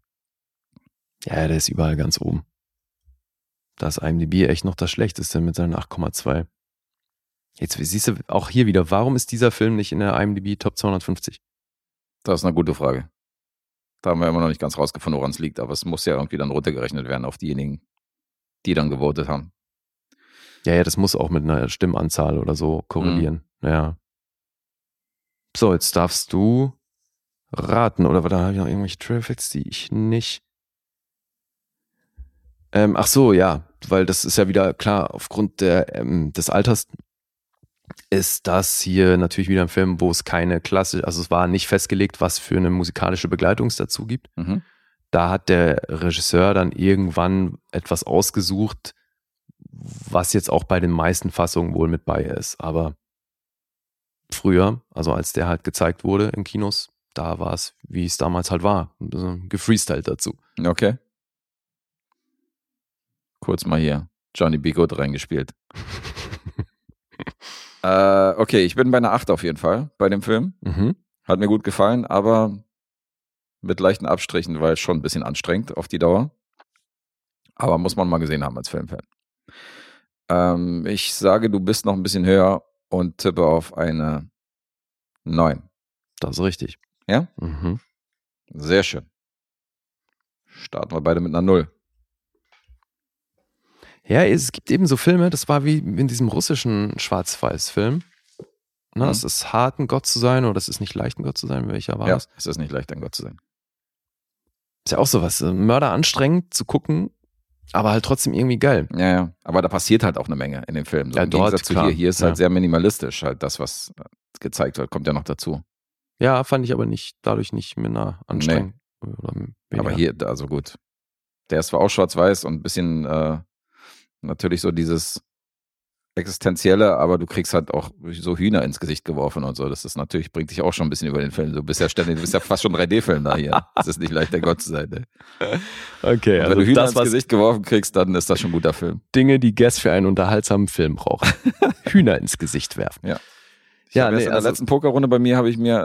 Ja, der ist überall ganz oben. Da ist IMDb echt noch das Schlechteste mit seinen 8,2. Jetzt siehst du auch hier wieder, warum ist dieser Film nicht in der IMDb Top 250? Das ist eine gute Frage. Da haben wir immer noch nicht ganz rausgefunden, woran es liegt, aber es muss ja irgendwie dann runtergerechnet werden auf diejenigen, die dann gewotet haben. Ja, ja, das muss auch mit einer Stimmanzahl oder so korrelieren. Ja. So, jetzt darfst du raten. Oder da habe ich noch irgendwelche Traffics, die ich nicht. Ähm, ach so, ja, weil das ist ja wieder klar, aufgrund der, ähm, des Alters ist das hier natürlich wieder ein Film, wo es keine klassische, also es war nicht festgelegt, was für eine musikalische Begleitung es dazu gibt. Mhm. Da hat der Regisseur dann irgendwann etwas ausgesucht, was jetzt auch bei den meisten Fassungen wohl mit bei ist. Aber früher, also als der halt gezeigt wurde in Kinos, da war es, wie es damals halt war, so gefreestylt dazu. Okay. Kurz mal hier Johnny B. Good reingespielt. <laughs> Äh, okay, ich bin bei einer 8 auf jeden Fall bei dem Film. Mhm. Hat mir gut gefallen, aber mit leichten Abstrichen, weil es schon ein bisschen anstrengend auf die Dauer. Aber muss man mal gesehen haben als Filmfan. Ähm, ich sage, du bist noch ein bisschen höher und tippe auf eine 9. Das ist richtig. Ja? Mhm. Sehr schön. Starten wir beide mit einer 0. Ja, es gibt eben so Filme, das war wie in diesem russischen Schwarz-Weiß-Film. Na, Mhm. Es ist hart, ein Gott zu sein, oder es ist nicht leicht, ein Gott zu sein. Welcher war Ja, das? es ist nicht leicht, ein Gott zu sein. Ist ja auch sowas. äh, Mörder anstrengend zu gucken, aber halt trotzdem irgendwie geil. Ja, ja. Aber da passiert halt auch eine Menge in dem Film. So Ja, Im dort, Gegensatz zu hier. Hier ist halt Ja. sehr minimalistisch, halt das, was gezeigt wird, kommt ja noch dazu. Ja, fand ich aber nicht, dadurch nicht minder anstrengend. Oder weniger. Aber hier, also gut. Der ist zwar auch schwarz-weiß und ein bisschen äh, natürlich so dieses Existenzielle, aber du kriegst halt auch so Hühner ins Gesicht geworfen und so. Das ist natürlich, bringt dich auch schon ein bisschen über den Film. Du bist ja ständig, du bist ja fast schon 3D-Film da hier. Es ist nicht leicht, der Gott zu sein. Ne? Okay, Und also wenn du Hühner das, ins Gesicht geworfen kriegst, dann ist das schon ein guter Film. Dinge, die Guess für einen unterhaltsamen Film brauchen. <laughs> Hühner ins Gesicht werfen. Ja. Ich Ja, nee, in der also- letzten Pokerrunde bei mir habe ich mir,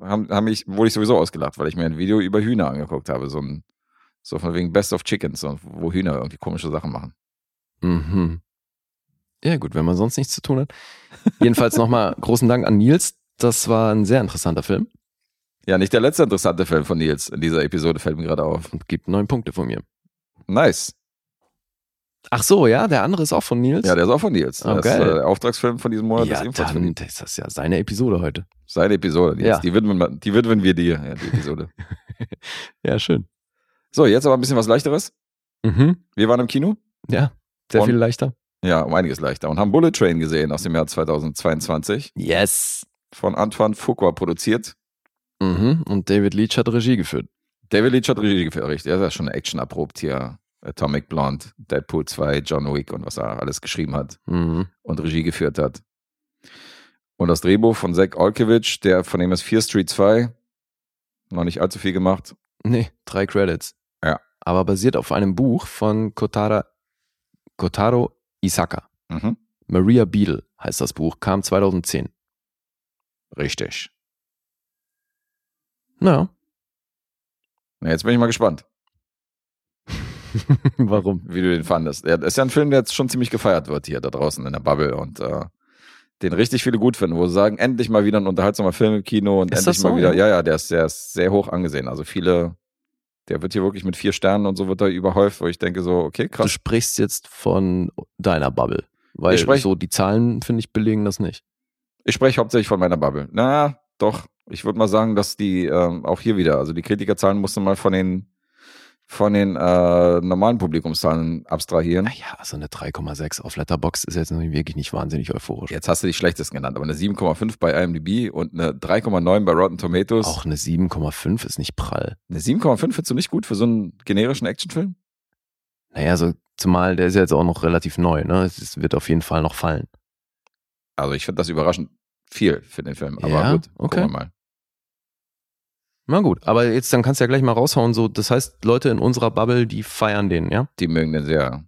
äh, haben, haben mich, wurde ich sowieso ausgelacht, weil ich mir ein Video über Hühner angeguckt habe. So ein, so von wegen Best of Chickens, so, wo Hühner irgendwie komische Sachen machen. Mhm. Ja, gut, wenn man sonst nichts zu tun hat. Jedenfalls nochmal großen Dank an Nils. Das war ein sehr interessanter Film Ja, nicht der letzte interessante Film von Nils in dieser Episode fällt mir gerade auf. und gibt neun Punkte von mir. Nice. Ach so, ja, der andere ist auch von Nils. Ja, der ist auch von Nils. Oh, das ist, äh, der Auftragsfilm von diesem Monat ist ja ebenfalls von Nils. ist das ja seine Episode heute. Seine Episode, Nils. Ja. Die, widmen, wir- die widmen wir dir, ja, die Episode. <laughs> Ja, schön. so, jetzt aber ein bisschen was leichteres. Mhm. Wir waren im Kino. Ja, sehr Und? viel leichter. Ja, um einiges leichter. Und haben Bullet Train gesehen aus dem Jahr 2022. Yes. Von Antoine Fuqua produziert. Mhm. Und David Leach hat Regie geführt. David Leach hat Regie geführt, richtig. Er ist ja schon Action erprobt hier. Atomic Blonde, Deadpool 2, John Wick und was er alles geschrieben hat Mhm. und Regie geführt hat. Und das Drehbuch von Zach Olkiewicz, der von dem ist Fear Street 2, noch nicht allzu viel gemacht. Nee, drei Credits. Ja. Aber basiert auf einem Buch von Kotara, Kotaro Isaka. Mhm. Maria Beadle heißt das Buch, kam 2010. Richtig. Naja. Na, jetzt bin ich mal gespannt, <laughs> Warum? wie du den fandest. Ja, das ist ja ein Film, der jetzt schon ziemlich gefeiert wird hier da draußen in der Bubble und äh, den richtig viele gut finden, wo sie sagen, endlich mal wieder ein unterhaltsamer Film im Kino und Ist endlich das mal so, wieder, ja? ja, der ist, der ist sehr hoch angesehen. Also viele, der wird hier wirklich mit vier Sternen und so wird er überhäuft, wo ich denke so, okay, Du krass. sprichst jetzt von deiner Bubble. Weil Ich sprech- so die Zahlen, finde ich, belegen das nicht. Ich spreche hauptsächlich von meiner Bubble. Na, doch. Ich würde mal sagen, dass die ähm, auch hier wieder, also die Kritikerzahlen musste man von den von den äh, normalen Publikumszahlen abstrahieren. Naja, also eine 3,6 auf Letterbox ist jetzt wirklich nicht wahnsinnig euphorisch. Jetzt hast du die schlechtesten genannt, aber eine 7,5 bei IMDb und eine 3,9 bei Rotten Tomatoes. Auch eine 7,5 ist nicht prall. Eine 7,5 findest du nicht gut für so einen generischen Actionfilm? Naja, so zumal der ist ja jetzt auch noch relativ neu, ne? Es wird auf jeden Fall noch fallen. Also ich finde das überraschend viel für den Film. Aber Ja, gut, okay. gucken wir mal. Na gut, aber jetzt dann kannst du ja gleich mal raushauen. So, das heißt, Leute in unserer Bubble, die feiern den, ja? Die mögen den sehr.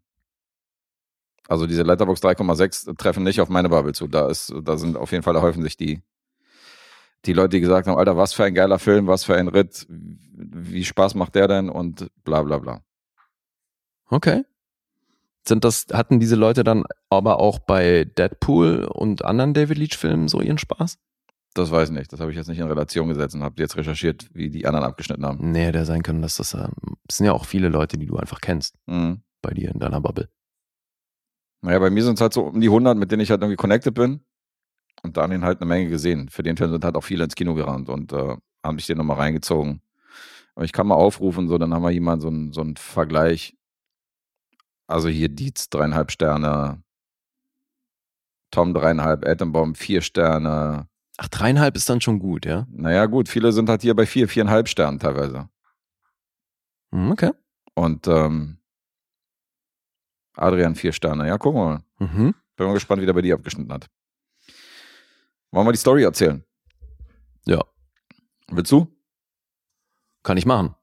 Also diese Letterbox 3,6 treffen nicht auf meine Bubble zu. Da ist, da sind auf jeden Fall, da häufen sich die, die Leute, die gesagt haben, Alter, was für ein geiler Film, was für ein Ritt, wie Spaß macht der denn und bla bla bla. Okay. Sind das, hatten diese Leute dann aber auch bei Deadpool und anderen David Leach-Filmen so ihren Spaß? Das weiß ich nicht. Das habe ich jetzt nicht in Relation gesetzt und habe jetzt recherchiert, wie die anderen abgeschnitten haben. Nee, der sein können, dass das, ähm, das sind ja auch viele Leute, die du einfach kennst Mhm. bei dir in deiner Bubble. Naja, bei mir sind es halt so um die 100, mit denen ich halt irgendwie connected bin. Und da haben den halt eine Menge gesehen. Für den Film sind halt auch viele ins Kino gerannt und äh, haben sich den nochmal reingezogen. Aber ich kann mal aufrufen, so, dann haben wir hier mal so einen so einen Vergleich. Also hier Dietz dreieinhalb Sterne, Tom dreieinhalb, Atombomb vier Sterne. Ach, dreieinhalb ist dann schon gut, ja? Naja, gut, viele sind halt hier bei vier, viereinhalb Sternen teilweise. Hm, Okay. Und ähm, Adrian vier Sterne. Ja, wir mal. Mhm. Bin mal gespannt, wie der bei dir abgeschnitten hat. Wollen wir die Story erzählen? Ja, Willst du? kann ich machen.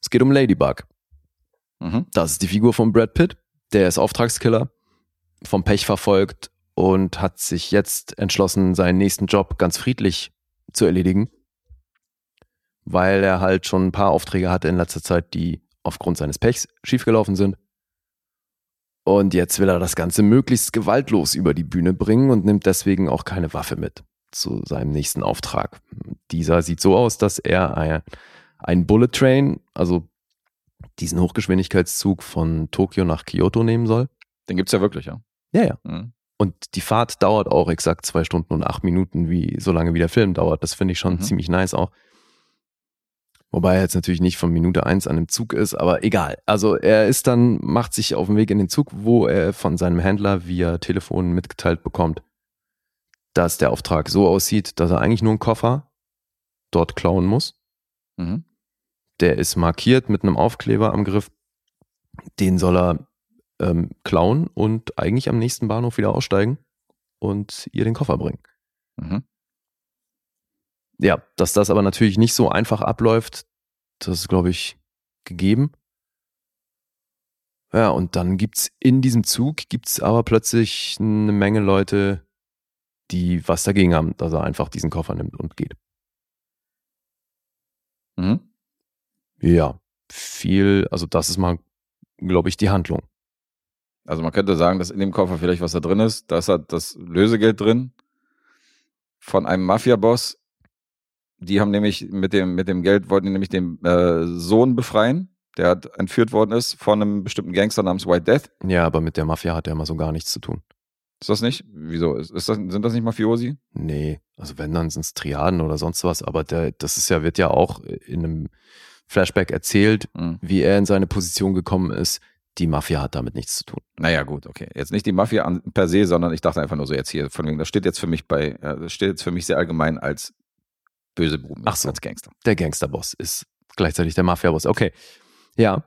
Es geht um Ladybug. Mhm. Das ist die Figur von Brad Pitt. Der ist Auftragskiller, vom Pech verfolgt und hat sich jetzt entschlossen, seinen nächsten Job ganz friedlich zu erledigen, weil er halt schon ein paar Aufträge hatte in letzter Zeit, die aufgrund seines Pechs schiefgelaufen sind. Und jetzt will er das Ganze möglichst gewaltlos über die Bühne bringen und nimmt deswegen auch keine Waffe mit zu seinem nächsten Auftrag. Dieser sieht so aus, dass er ein, ein Bullet Train, also diesen Hochgeschwindigkeitszug von Tokio nach Kyoto nehmen soll. Den gibt's ja wirklich, ja. Ja, ja. Mhm. Und die Fahrt dauert auch exakt zwei Stunden und acht Minuten, wie so lange wie der Film dauert. Das finde ich schon Mhm. ziemlich nice auch. Wobei er jetzt natürlich nicht von Minute eins an dem Zug ist, aber egal. Also er ist dann, macht sich auf den Weg in den Zug, wo er von seinem Händler via Telefon mitgeteilt bekommt, dass der Auftrag so aussieht, dass er eigentlich nur einen Koffer dort klauen muss. Mhm. Der ist markiert mit einem Aufkleber am Griff. Den soll er ähm, klauen und eigentlich am nächsten Bahnhof wieder aussteigen und ihr den Koffer bringen. Mhm. Ja, dass das aber natürlich nicht so einfach abläuft, das ist, glaube ich, gegeben. Ja, und dann gibt's in diesem Zug gibt's aber plötzlich eine Menge Leute, die was dagegen haben, dass er einfach diesen Koffer nimmt und geht. Mhm. Ja, viel, also das ist mal, glaube ich, die Handlung. Also man könnte sagen, dass in dem Koffer vielleicht was da drin ist. Da ist halt das Lösegeld drin von einem Mafia-Boss. Die haben nämlich mit dem, mit dem Geld, wollten die nämlich den äh, Sohn befreien, der hat entführt worden ist von einem bestimmten Gangster namens White Death. Ja, aber mit der Mafia hat er immer so gar nichts zu tun. Ist das nicht? Wieso? Ist, das, sind das nicht Mafiosi? Nee, also wenn, dann sind's Triaden oder sonst was, aber der, das ist ja, wird ja auch in einem Flashback erzählt, Mhm. wie er in seine Position gekommen ist. Die Mafia hat damit nichts zu tun. Naja, gut, okay. Jetzt nicht die Mafia an, per se, sondern ich dachte einfach nur so jetzt hier, von wegen, das steht jetzt für mich bei, äh, das steht jetzt für mich sehr allgemein als böse Buben, Ach so. als Gangster. Der Gangsterboss ist gleichzeitig der Mafia-Boss. Okay. Ja.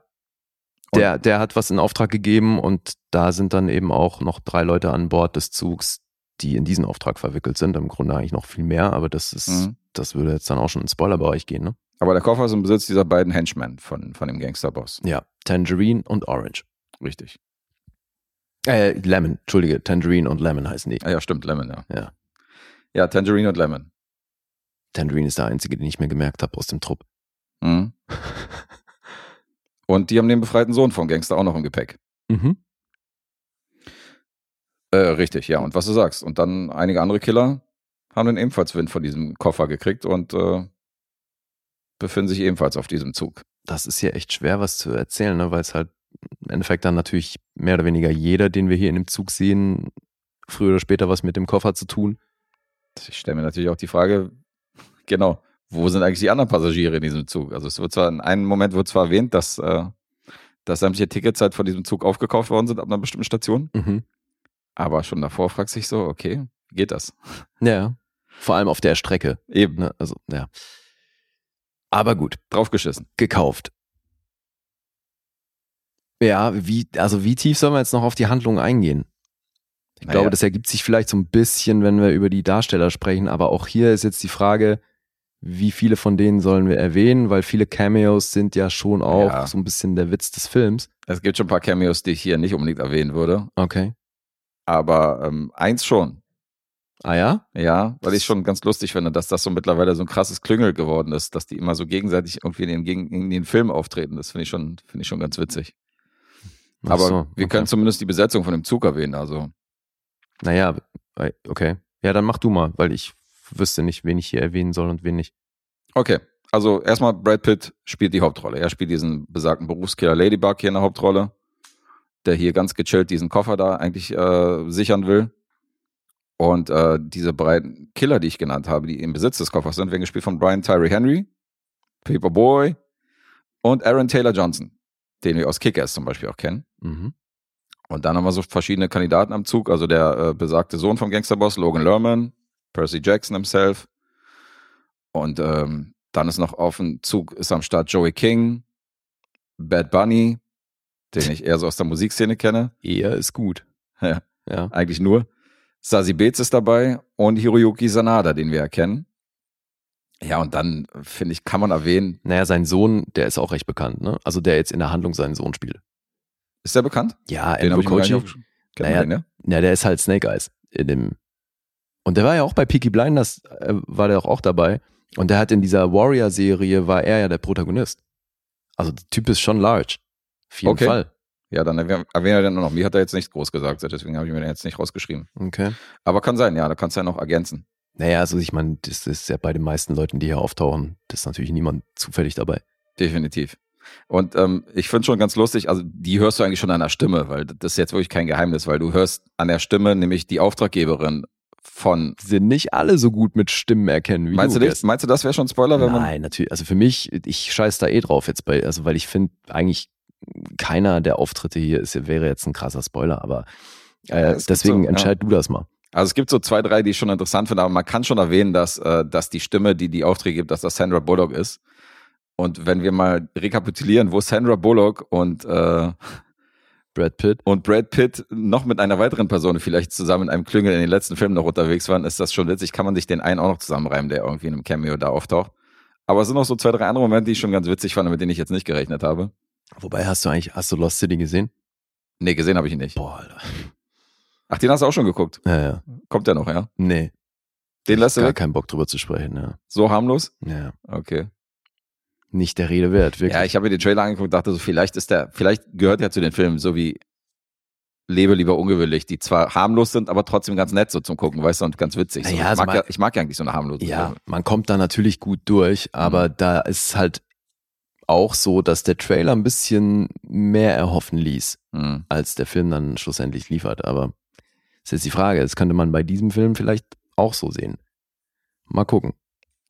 Der, der hat was in Auftrag gegeben und da sind dann eben auch noch drei Leute an Bord des Zugs, die in diesen Auftrag verwickelt sind. Im Grunde eigentlich noch viel mehr, aber das ist, Mhm. das würde jetzt dann auch schon in den Spoilerbereich gehen, ne? Aber der Koffer ist im Besitz dieser beiden Henchmen von, von dem Gangsterboss. Ja. Tangerine und Orange. Richtig. Äh, Lemon, Entschuldige, Tangerine und Lemon heißen die. Ah ja, stimmt, Lemon, ja. Ja. Ja, Tangerine und Lemon. Tangerine ist der einzige, den ich mir gemerkt habe aus dem Trupp. Mhm. <laughs> Und die haben den befreiten Sohn vom Gangster auch noch im Gepäck. Mhm. Äh, richtig, ja. Und was du sagst. Und dann einige andere Killer haben dann ebenfalls Wind von diesem Koffer gekriegt und äh, befinden sich ebenfalls auf diesem Zug. Das ist hier echt schwer, was zu erzählen, ne? weil es halt im Endeffekt dann natürlich mehr oder weniger jeder, den wir hier in dem Zug sehen, früher oder später was mit dem Koffer zu tun. Ich stelle mir natürlich auch die Frage, genau, wo sind eigentlich die anderen Passagiere in diesem Zug? Also es wird zwar in einem Moment wird zwar erwähnt, dass, äh, dass sämtliche Tickets halt von diesem Zug aufgekauft worden sind ab einer bestimmten Station, Mhm. aber schon davor fragst du dich so, okay, wie geht das? Ja, vor allem auf der Strecke. Eben, Ne? Also, ja. Aber gut, draufgeschissen. gekauft. Ja, wie, also wie tief sollen wir jetzt noch auf die Handlung eingehen? Ich Naja. glaube, das ergibt sich vielleicht so ein bisschen, wenn wir über die Darsteller sprechen, aber auch hier ist jetzt die Frage, wie viele von denen sollen wir erwähnen, weil viele Cameos sind ja schon auch Ja. so ein bisschen der Witz des Films. Es gibt schon ein paar Cameos, die ich hier nicht unbedingt erwähnen würde, Okay. aber ähm, eins schon. Ah ja? Ja, weil ich schon ganz lustig finde, dass das so mittlerweile so ein krasses Klüngel geworden ist, dass die immer so gegenseitig irgendwie in den, in den Film auftreten. Das finde ich schon, finde ich schon ganz witzig. Ach Aber so, wir okay. können zumindest die Besetzung von dem Zug erwähnen. Also Naja, okay. Ja, dann mach du mal, weil ich wüsste nicht, wen ich hier erwähnen soll und wen nicht. Okay, also erstmal Brad Pitt spielt die Hauptrolle. Er spielt diesen besagten Berufskiller Ladybug hier in der Hauptrolle, der hier ganz gechillt diesen Koffer da eigentlich äh, sichern will. Und äh, diese beiden Killer, die ich genannt habe, die im Besitz des Koffers sind, werden gespielt von Brian Tyree Henry, Paperboy und Aaron Taylor Johnson, den wir aus Kick-Ass zum Beispiel auch kennen. Mhm. Und dann haben wir so verschiedene Kandidaten am Zug, also der äh, besagte Sohn vom Gangsterboss, Logan Lerman, Percy Jackson himself. Und ähm, dann ist noch auf dem Zug ist am Start Joey King, Bad Bunny, den <laughs> ich eher so aus der Musikszene kenne, Eher ist gut. Ja. Ja. eigentlich nur. Sazi Beetz ist dabei und Hiroyuki Sanada, den wir erkennen. Ja, und dann, finde ich, kann man erwähnen, Naja, sein Sohn, der ist auch recht bekannt, ne? Also der jetzt in der Handlung seinen Sohn spielt. ist der bekannt? Ja, Den Andrew. Kennt Naja, den, ja? Ja, der ist halt Snake Eyes in dem. Und der war ja auch bei Peaky Blinders, äh, war der auch, auch dabei. Und der hat in dieser Warrior-Serie, war er ja der Protagonist. Also der Typ ist schon large. Auf jeden Okay. Fall. Ja, dann erwähnen wir den noch. Mir hat er jetzt nichts groß gesagt, deswegen habe ich mir den jetzt nicht rausgeschrieben. Okay. Aber kann sein, ja, da kannst du ja noch ergänzen. Naja, also ich meine, das ist ja bei den meisten Leuten, die hier auftauchen, das ist natürlich niemand zufällig dabei. Definitiv. Und ähm, ich finde schon ganz lustig, also die hörst du eigentlich schon an der Stimme, weil das ist jetzt wirklich kein Geheimnis, weil du hörst an der Stimme nämlich die Auftraggeberin von. Die sind nicht alle so gut mit Stimmen erkennen wie Meinst du, das, meinst du, das wäre schon ein Spoiler, wenn man. Nein, natürlich. Also für mich, ich scheiß da eh drauf jetzt bei, also weil ich finde, eigentlich keiner der Auftritte hier ist, wäre jetzt ein krasser Spoiler, aber Ja, äh, deswegen so, ja. entscheid du das mal. Also es gibt so zwei, drei, die ich schon interessant finde, aber man kann schon erwähnen, dass, äh, dass die Stimme, die die Aufträge gibt, dass das Sandra Bullock ist. Und wenn wir mal rekapitulieren, wo Sandra Bullock und, äh, Brad Pitt. und Brad Pitt noch mit einer weiteren Person vielleicht zusammen in einem Klüngel in den letzten Filmen noch unterwegs waren, ist das schon witzig. Kann man sich den einen auch noch zusammenreimen, der irgendwie in einem Cameo da auftaucht. Aber es sind noch so zwei, drei andere Momente, die ich schon ganz witzig fand, mit denen ich jetzt nicht gerechnet habe. Wobei hast du eigentlich, hast du Lost City gesehen? Nee, gesehen habe ich ihn nicht. Boah, Alter. Ach, den hast du auch schon geguckt. Ja, ja. Kommt der noch, ja? Nee. Den lässt du Gar weg? keinen Bock drüber zu sprechen, ja. So harmlos? Ja. Okay. Nicht der Rede wert, wirklich. Ja, ich habe mir den Trailer angeguckt und dachte so, vielleicht ist der, vielleicht gehört er zu den Filmen, so wie Lebe lieber ungewöhnlich, die zwar harmlos sind, aber trotzdem ganz nett so zum Gucken, weißt du, und ganz witzig. So, Naja, ich, also mag ja, ich mag ja eigentlich so eine harmlose Ja, Filme. man kommt da natürlich gut durch, aber Mhm. da ist halt auch so, dass der Trailer ein bisschen mehr erhoffen ließ, Hm. als der Film dann schlussendlich liefert. Aber ist jetzt die Frage, das könnte man bei diesem Film vielleicht auch so sehen. Mal gucken.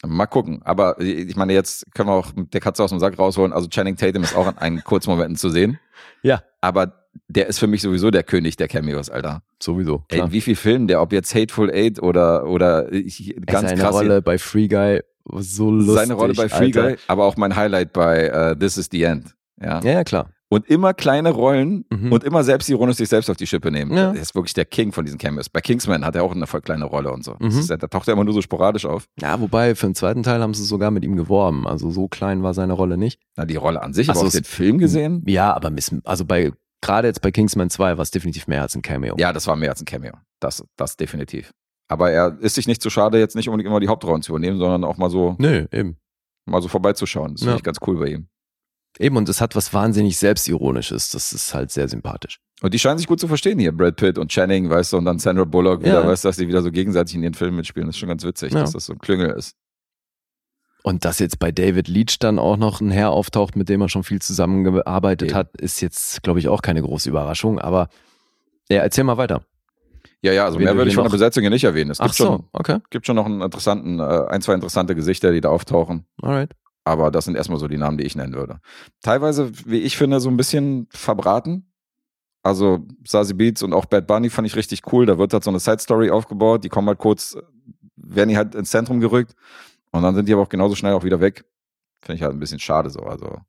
Mal gucken. Aber ich meine, jetzt können wir auch mit der Katze aus dem Sack rausholen. Also Channing Tatum ist auch in einen kurzen Momenten zu sehen. <laughs> Ja. Aber der ist für mich sowieso der König der Cameos, Alter. Sowieso. Ey, wie viel Filmen der, ob jetzt Hateful Eight oder, oder ich, ganz seine krass. Rolle bei Free Guy so lustig. seine Rolle bei Free. Guy, aber auch mein Highlight bei äh, This is the End. Ja. Ja, ja, klar. Und immer kleine Rollen Mhm. und immer selbstironisch sich selbst auf die Schippe nehmen. Ja. Er ist wirklich der King von diesen Cameos. Bei Kingsman hat er auch eine voll kleine Rolle und so. Mhm. ist, da taucht er immer nur so sporadisch auf. Ja, wobei für den zweiten Teil haben sie sogar mit ihm geworben. Also so klein war seine Rolle nicht. Na, die Rolle an sich, Also aber es- auch den Film gesehen. Ja, aber miss- also bei gerade jetzt bei Kingsman 2 war es definitiv mehr als ein Cameo. Ja, das war mehr als ein Cameo. Das, das definitiv. Aber er ist sich nicht zu schade, jetzt nicht unbedingt immer die Hauptrollen zu übernehmen, sondern auch mal so, Nö, eben. mal so vorbeizuschauen. Das Ja. finde ich ganz cool bei ihm. Eben, und es hat was wahnsinnig Selbstironisches. Das ist halt sehr sympathisch. Und die scheinen sich gut zu verstehen hier, Brad Pitt und Channing, weißt du, und dann Sandra Bullock wieder, Ja. weißt du, dass die wieder so gegenseitig in ihren Filmen mitspielen. Das ist schon ganz witzig, Ja. dass das so ein Klüngel ist. Und dass jetzt bei David Leach dann auch noch ein Herr auftaucht, mit dem er schon viel zusammengearbeitet Eben. hat, ist jetzt, glaube ich, auch keine große Überraschung. Aber ja, erzähl mal weiter. Ja, ja, also Wen mehr würde ich von der Besetzung hier nicht erwähnen. Es gibt Ach so, schon, okay. gibt schon noch einen interessanten, äh, ein, zwei interessante Gesichter, die da auftauchen. Alright. Aber das sind erstmal so die Namen, die ich nennen würde. Teilweise, wie ich finde, so ein bisschen verbraten. Also Sassy Beats und auch Bad Bunny fand ich richtig cool. Da wird halt so eine Side-Story aufgebaut. Die kommen halt kurz, werden die halt ins Zentrum gerückt. Und dann sind die aber auch genauso schnell auch wieder weg. Finde ich halt ein bisschen schade so. Also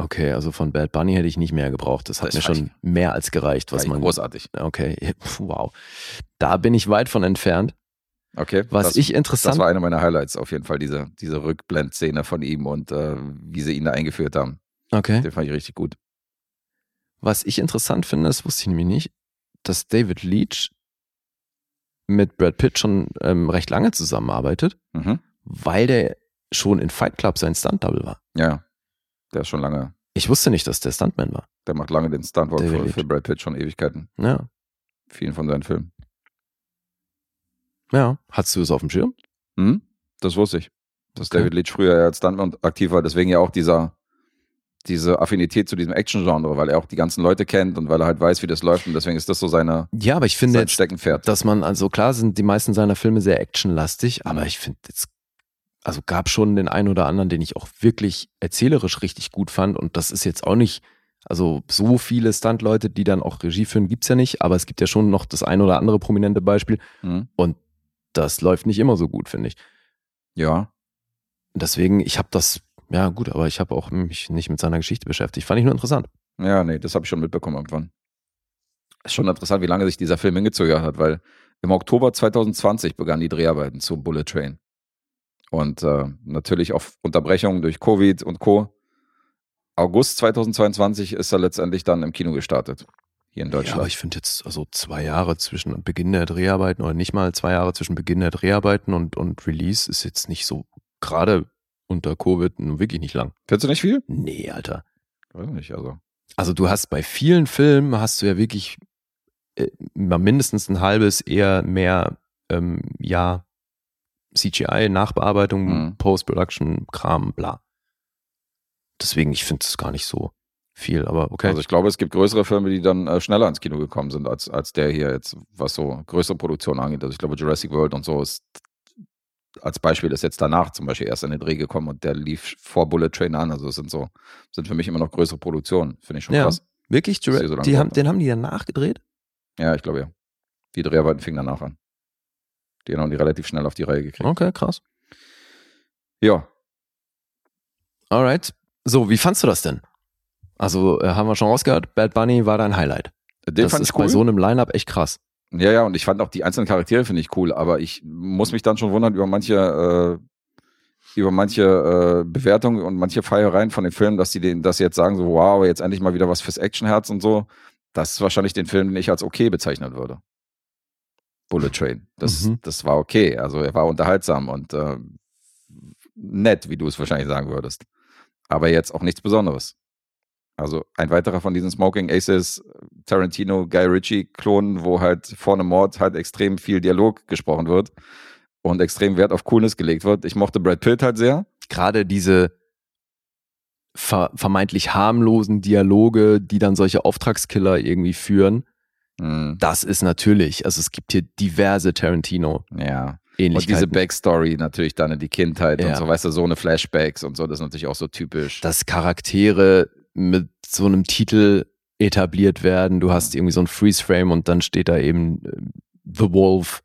Okay, also von Bad Bunny hätte ich nicht mehr gebraucht. Das hat Das mir schon mehr als gereicht, was man. großartig. Okay, <laughs> wow. Da bin ich weit von entfernt. Okay. Was das, ich das interessant war eine meiner Highlights auf jeden Fall, diese, diese Rückblendszene von ihm und äh, wie sie ihn da eingeführt haben. Okay. Den fand ich richtig gut. Was ich interessant finde, das wusste ich nämlich nicht, dass David Leach mit Brad Pitt schon ähm, recht lange zusammenarbeitet, Mhm. weil der schon in Fight Club sein Stunt-Double war. Ja. Der ist schon lange, Ich wusste nicht, dass der Stuntman war. der macht lange den Stuntwork für, für Brad Pitt schon Ewigkeiten. Ja. Vielen von seinen Filmen. Ja. Hattest du es auf dem Schirm? Mhm. Das wusste ich. Dass Okay. David Leitch früher ja als Stuntman aktiv war, deswegen ja auch dieser, diese Affinität zu diesem Action-Genre, weil er auch die ganzen Leute kennt und weil er halt weiß, wie das läuft und deswegen ist das so seine, Ja, aber ich finde jetzt, Steckenpferd. dass man, also klar sind die meisten seiner Filme sehr actionlastig, aber ich finde jetzt, also gab schon den einen oder anderen, den ich auch wirklich erzählerisch richtig gut fand und das ist jetzt auch nicht, also so viele Stuntleute, die dann auch Regie führen, gibt's ja nicht, aber es gibt ja schon noch das ein oder andere prominente Beispiel Mhm. und das läuft nicht immer so gut, finde ich. Ja. Deswegen, ich habe das, ja gut, aber ich habe auch mich nicht mit seiner Geschichte beschäftigt. Fand ich nur interessant. Ja, nee, das habe ich schon mitbekommen irgendwann. Ist schon interessant, wie lange sich dieser Film hingezögert hat, weil im Oktober 2020 begannen die Dreharbeiten zu Bullet Train. Und äh, natürlich auf Unterbrechungen durch Covid und Co. August 2022 ist er letztendlich dann im Kino gestartet. Hier in Ja, Deutschland. aber ich finde jetzt also zwei Jahre zwischen Beginn der Dreharbeiten oder nicht mal zwei Jahre zwischen Beginn der Dreharbeiten und, und Release ist jetzt nicht so, gerade unter Covid, nun wirklich nicht lang. Findest du nicht viel? Nee, Alter. Weiß nicht, also. Also du hast bei vielen Filmen hast du ja wirklich äh, mindestens ein halbes, eher mehr, ähm, ja, CGI, Nachbearbeitung, Mhm. Post-Production, Kram, bla. Deswegen, ich finde es gar nicht so viel, aber okay. Also ich glaube, es gibt größere Filme, die dann äh, schneller ins Kino gekommen sind, als, als der hier jetzt, was so größere Produktionen angeht. Also ich glaube, Jurassic World und so ist als Beispiel ist jetzt danach zum Beispiel erst in den Dreh gekommen und der lief vor Bullet Train an. Also es sind so, sind für mich immer noch größere Produktionen. Finde ich schon Ja. krass. wirklich, so die haben, den haben die danach gedreht? Ja, ich glaube ja. Die Dreharbeiten fingen danach an. Die haben die relativ schnell auf die Reihe gekriegt. Okay, krass. Ja, Alright. So, wie fandst du das denn? Also, äh, haben wir schon rausgehört, Bad Bunny war dein Highlight. den das fand ist ich cool. bei so einem Line-Up echt krass. Ja, ja, und ich fand auch die einzelnen Charaktere finde ich cool, aber ich muss mich dann schon wundern über manche, äh, über manche äh, Bewertungen und manche Feiereien von den Filmen, dass die den, dass sie jetzt sagen, so, wow, jetzt endlich mal wieder was fürs Actionherz und so. Das ist wahrscheinlich den Film, den ich als okay bezeichnen würde. Bullet Train. Das, Mhm. das war okay. Also er war unterhaltsam und äh, nett, wie du es wahrscheinlich sagen würdest. Aber jetzt auch nichts Besonderes. Also ein weiterer von diesen Smoking Aces, Tarantino, Guy Ritchie-Klonen, wo halt vor einem Mord halt extrem viel Dialog gesprochen wird und extrem Wert auf Coolness gelegt wird. Ich mochte Brad Pitt halt sehr. Gerade diese ver vermeintlich harmlosen Dialoge, die dann solche Auftragskiller irgendwie führen, Hm, das ist natürlich, also es gibt hier diverse Tarantino. ja. Und diese Backstory natürlich dann in die Kindheit und Ja. so, weißt du, so eine Flashbacks und so, das ist natürlich auch so typisch. dass Charaktere mit so einem Titel etabliert werden. Du hast irgendwie so ein Freeze-Frame und dann steht da eben äh, The Wolf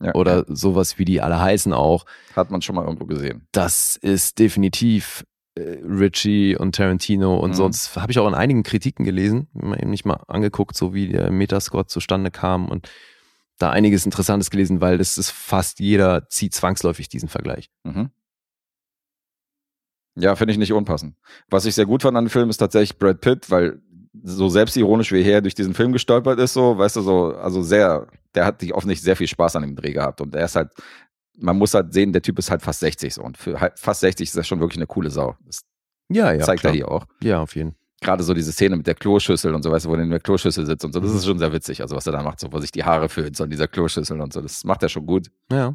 Ja, oder sowas, wie die alle heißen auch. Hat man schon mal irgendwo gesehen. Das ist definitiv äh, Ritchie und Tarantino und Mhm. sonst habe ich auch in einigen Kritiken gelesen, mal eben nicht mal angeguckt, so wie der Metascore zustande kam und da einiges Interessantes gelesen, weil das ist fast jeder zieht zwangsläufig diesen Vergleich. Mhm. Ja, finde ich nicht unpassend. Was ich sehr gut fand an dem Film ist tatsächlich Brad Pitt, weil so selbstironisch wie er durch diesen Film gestolpert ist, so, weißt du, so, also sehr, der hat sich offensichtlich sehr viel Spaß an dem Dreh gehabt und er ist halt, man muss halt sehen, der Typ ist halt fast 60 so und für halt fast 60 ist er schon wirklich eine coole Sau. Das Ja, ja. zeigt klar. er hier auch. Ja, auf jeden Fall. Gerade so diese Szene mit der Kloschüssel und so, weißt du, wo er in der Kloschüssel sitzt und so, das ist schon sehr witzig, also was er da macht, so, wo sich die Haare föhnt, so in dieser Kloschüssel und so, das macht er schon gut. Ja.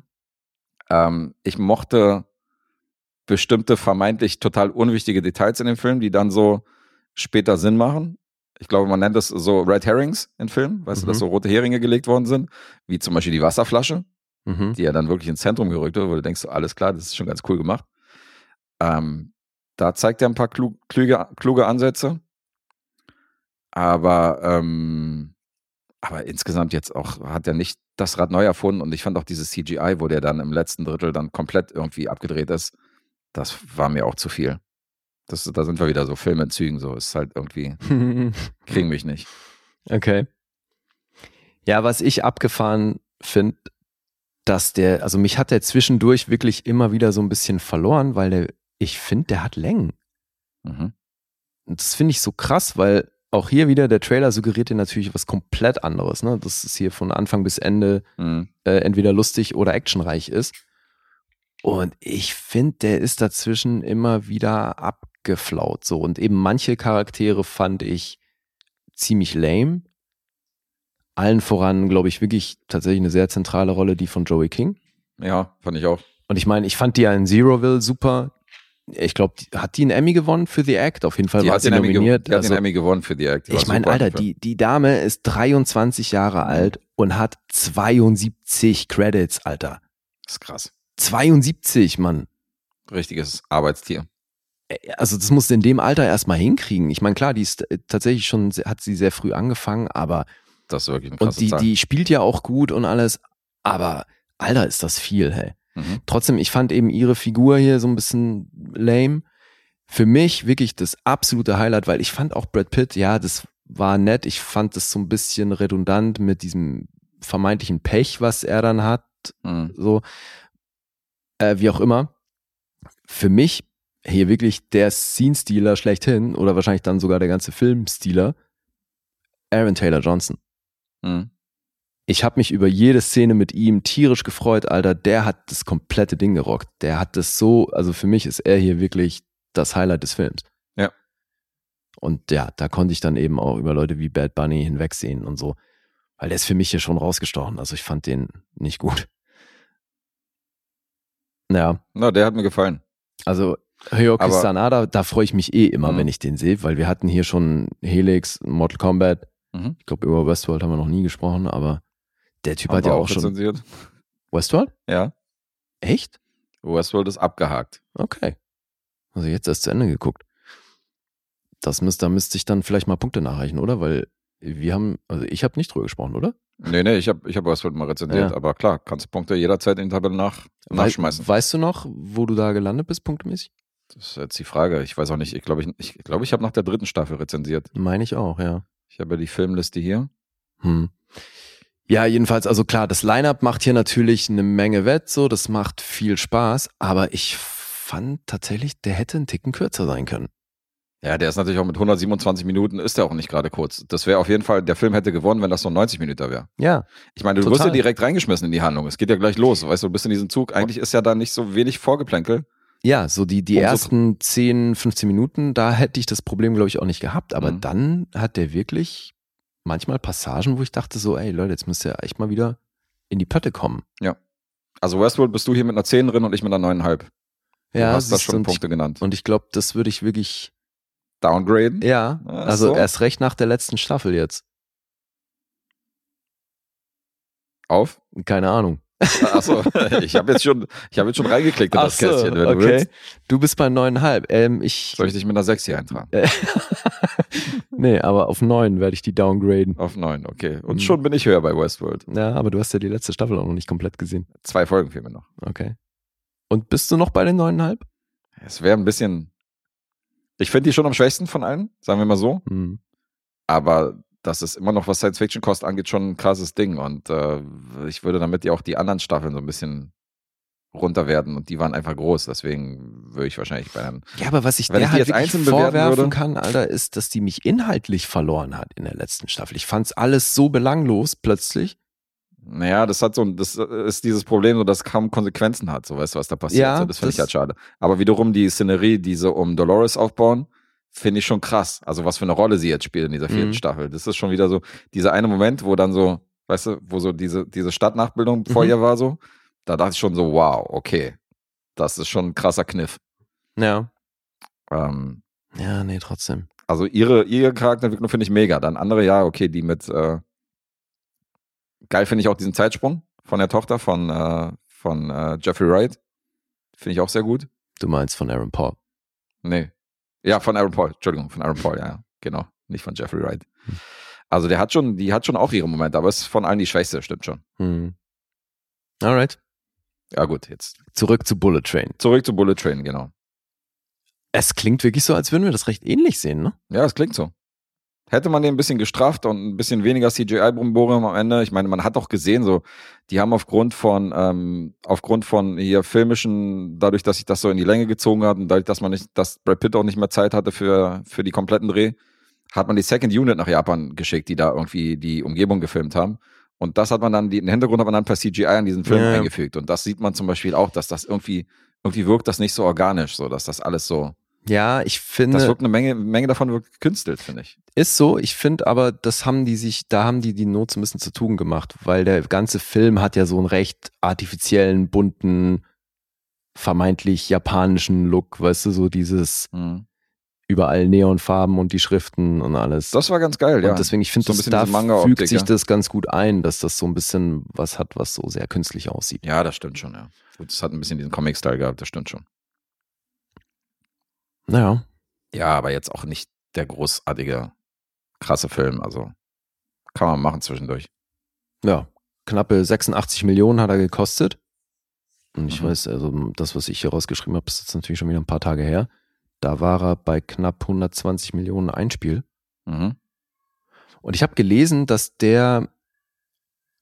Ähm, ich mochte bestimmte vermeintlich total unwichtige Details in dem Film, die dann so später Sinn machen. Ich glaube, man nennt es so Red Herrings in Filmen, weißt du, Mhm. dass so rote Heringe gelegt worden sind, wie zum Beispiel die Wasserflasche, Mhm. die ja dann wirklich ins Zentrum gerückt wird, wo du denkst, alles klar, das ist schon ganz cool gemacht. Ähm, da zeigt er ein paar klug, kluge, kluge Ansätze. Aber, ähm, aber insgesamt jetzt auch hat er nicht das Rad neu erfunden und ich fand auch dieses CGI, wo der dann im letzten Drittel dann komplett irgendwie abgedreht ist, das war mir auch zu viel. Das, da sind wir wieder so Filmentzügen, so ist halt irgendwie, <laughs> kriegen mich nicht. Okay. Ja, was ich abgefahren finde, dass der, also mich hat der zwischendurch wirklich immer wieder so ein bisschen verloren, weil der, ich finde, der hat Längen. Mhm. Und das finde ich so krass, weil auch hier wieder der Trailer suggeriert dir natürlich was komplett anderes. Ne? Das ist hier von Anfang bis Ende Mhm. äh, entweder lustig oder actionreich ist. Und ich finde, der ist dazwischen immer wieder abgeflaut. So. Und eben manche Charaktere fand ich ziemlich lame. Allen voran, glaube ich, wirklich tatsächlich eine sehr zentrale Rolle, die von Joey King. Ja, fand ich auch. Und ich meine, ich fand die ja in Zeroville super. Ich glaube, hat die einen Emmy gewonnen für The Act? Auf jeden Fall Die war hat, sie nominiert. die hat Also- den Emmy gewonnen für die Act. Die ich meine, Alter, die, die Dame ist 23 Jahre alt und hat 72 Credits, Alter. Das ist krass. 72, Mann. Richtiges Arbeitstier. Also das musst du in dem Alter erstmal hinkriegen. Ich meine, klar, die ist äh, tatsächlich schon, hat sie sehr früh angefangen, aber Das ist wirklich eine und die, Zahl. die spielt ja auch gut und alles, aber Alter, ist das viel, hey. Mhm. Trotzdem, ich fand eben ihre Figur hier so ein bisschen lame. Für mich wirklich das absolute Highlight, weil ich fand auch Brad Pitt, ja, das war nett. Ich fand das so ein bisschen redundant mit diesem vermeintlichen Pech, was er dann hat, Mhm. so, äh, wie auch immer. Für mich hier wirklich der Scene-Stealer schlechthin oder wahrscheinlich dann sogar der ganze Film-Stealer, Aaron Taylor Johnson. Mhm. Ich habe mich über jede Szene mit ihm tierisch gefreut, Alter. Der hat das komplette Ding gerockt. Der hat das so, also für mich ist er hier wirklich das Highlight des Films. Ja. Und ja, da konnte ich dann eben auch über Leute wie Bad Bunny hinwegsehen und so. Weil der ist für mich hier schon rausgestochen. Also ich fand den nicht gut. Ja, Na, der hat mir gefallen. also Hyoki Sanada, da freue ich mich eh immer, Mhm. wenn ich den sehe, weil wir hatten hier schon Helix, Mortal Kombat. Mhm. Ich glaube, über Westworld haben wir noch nie gesprochen, aber der Typ hat Haben ja wir auch schon. rezensiert. Westworld? Ja. Echt? Westworld ist abgehakt. Okay. Also jetzt erst zu Ende geguckt. Das müsste, da müsste ich dann vielleicht mal Punkte nachreichen, oder? Weil wir haben, also ich habe nicht drüber gesprochen, oder? Nee, nee, ich habe ich hab Westworld mal rezensiert, Ja. aber klar, kannst du Punkte jederzeit in die Tabelle nach, Wei- nachschmeißen. Weißt du noch, wo du da gelandet bist, punktemäßig? Das ist jetzt die Frage. Ich weiß auch nicht. Ich glaube, ich, ich, glaube, ich habe nach der dritten Staffel rezensiert. Meine ich auch, ja. Ich habe ja die Filmliste hier. Hm. Ja, jedenfalls, also klar, das Line-Up macht hier natürlich eine Menge Wett, so, das macht viel Spaß, aber ich fand tatsächlich, der hätte einen Ticken kürzer sein können. Ja, der ist natürlich auch mit 127 Minuten, ist der auch nicht gerade kurz. Das wäre auf jeden Fall, der Film hätte gewonnen, wenn das so ein 90 Minuten wäre. Ja, Ich meine, du Total. wirst ja direkt reingeschmissen in die Handlung. Es geht ja gleich los. Weißt du, du bist in diesem Zug. Eigentlich ist ja da nicht so wenig Vorgeplänkel. Ja, so die, die Umso- ersten 10, 15 Minuten, da hätte ich das Problem, glaube ich, auch nicht gehabt, aber Mhm. dann hat der wirklich manchmal Passagen, wo ich dachte so, ey Leute, jetzt müsst ihr echt mal wieder in die Pötte kommen. Also Westworld bist du hier mit einer 10 drin und ich mit einer 9,5. Du Ja, hast da siehst du, schon Punkte genannt. Ich, und ich glaube, das würde ich wirklich, Downgraden? ja, Ach also so. erst recht nach der letzten Staffel jetzt. Auf? Keine Ahnung. Achso, <laughs> ich habe jetzt schon, ich habe jetzt schon reingeklickt in Ach das so, Kästchen, wenn du okay. willst. Du bist bei neuneinhalb. Ähm, ich, Soll ich dich mit einer 6 hier eintragen? äh, <laughs> nee, aber auf neun werde ich die downgraden. Auf 9, okay. Und Mhm. schon bin ich höher bei Westworld. Ja, aber du hast ja die letzte Staffel auch noch nicht komplett gesehen. Zwei Folgen fehlen mir noch. Okay. Und bist du noch bei den neuneinhalb? Es wäre ein bisschen. Ich finde die schon am schwächsten von allen, sagen wir mal so. Hm. Aber das ist immer noch, was Science-Fiction-Kost angeht, schon ein krasses Ding. Und äh, ich würde damit ja auch die anderen Staffeln so ein bisschen runter werden. Und die waren einfach groß. Deswegen würde ich wahrscheinlich bei einem. Ja, aber was ich der ich halt einzeln vorwerfen würde- kann, Alter, ist, dass die mich inhaltlich verloren hat in der letzten Staffel. Ich fand's alles so belanglos plötzlich. Naja, das hat so ein, das ist dieses Problem, so dass es kaum Konsequenzen hat, so weißt du, was da passiert. Ja, so, das finde ich halt schade. Aber wiederum die Szenerie, die sie um Dolores aufbauen, finde ich schon krass. Also was für eine Rolle sie jetzt spielt in dieser vierten Mhm. Staffel. Das ist schon wieder so, dieser eine Moment, wo dann so, weißt du, wo so diese, diese Stadtnachbildung vor Mhm. ihr war so, da dachte ich schon so, wow, okay. Das ist schon ein krasser Kniff. Ja. Ähm, Ja, nee, trotzdem. also ihre, ihre Charakterentwicklung finde ich mega. Dann andere, ja, okay, die mit, äh, geil finde ich auch diesen Zeitsprung von der Tochter von, äh, von äh, Jeffrey Wright. Finde ich auch sehr gut. Du meinst von Aaron Paul. Nee. Ja, von Aaron Paul, Entschuldigung, von Aaron Paul, ja, genau. Nicht von Jeffrey Wright. Hm. Also der hat schon, die hat schon auch ihre Momente, aber ist von allen die schwächste, stimmt schon. Hm. Alright. Ja, gut, jetzt Zurück zu Bullet Train. zurück zu Bullet Train, genau. Es klingt wirklich so, als würden wir das recht ähnlich sehen, ne? Ja, es klingt so. Hätte man den ein bisschen gestrafft und ein bisschen weniger CGI-Brumborium am Ende, ich meine, man hat auch gesehen, so, die haben aufgrund von, ähm, aufgrund von hier filmischen, dadurch, dass sich das so in die Länge gezogen hat und dadurch, dass man nicht, dass Brad Pitt auch nicht mehr Zeit hatte für, für die kompletten Dreh, hat man die Second Unit nach Japan geschickt, die da irgendwie die Umgebung gefilmt haben. Und das hat man dann, den Hintergrund hat man dann per CGI an diesen Film Ja. eingefügt. Und das sieht man zum Beispiel auch, dass das irgendwie, irgendwie wirkt das nicht so organisch, so, dass das alles so, Ja, ich finde. das wirkt eine Menge, Menge davon wirkt gekünstelt, finde ich. Ist so, ich finde aber, das haben die sich, da haben die die Not so ein bisschen zu tun gemacht, weil der ganze Film hat ja so einen recht artifiziellen, bunten, vermeintlich japanischen Look, weißt du, so dieses Mhm. überall Neonfarben und die Schriften und alles. Das war ganz geil, ja. Und deswegen, ich finde, So das da fügt sich ja. das ganz gut ein, dass das so ein bisschen was hat, was so sehr künstlich aussieht. Ja, das stimmt schon, ja. Gut, es hat ein bisschen diesen Comic-Style gehabt, das stimmt schon. Naja, Ja, aber jetzt auch nicht der großartige, krasse Film, also kann man machen zwischendurch. ja, knappe 86 Millionen hat er gekostet. Und ich Mhm. weiß, also das, was ich hier rausgeschrieben habe, ist jetzt natürlich schon wieder ein paar Tage her. Da war er bei knapp 120 Millionen Einspiel. Mhm. Und ich habe gelesen, dass der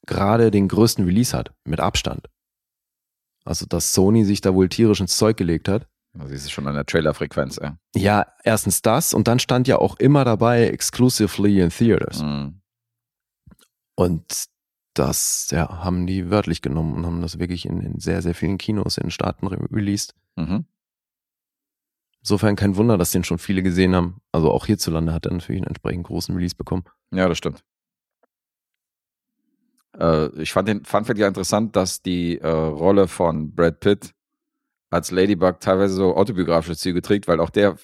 gerade den größten Release hat, mit Abstand. Also, dass Sony sich da wohl tierisch ins Zeug gelegt hat. Siehst du schon an der Trailerfrequenz, ey. Ja, erstens das und dann stand ja auch immer dabei exclusively in theaters. Mhm. Und das ja, haben die wörtlich genommen und haben das wirklich in, in sehr, sehr vielen Kinos in den Staaten re released. Mhm. Insofern kein Wunder, dass den schon viele gesehen haben. Also auch hierzulande hat er natürlich einen entsprechend großen Release bekommen. Ja, das stimmt. Äh, ich fand den Fun Fact ja interessant, dass die äh, Rolle von Brad Pitt als Ladybug teilweise so autobiografische Züge trägt, weil auch der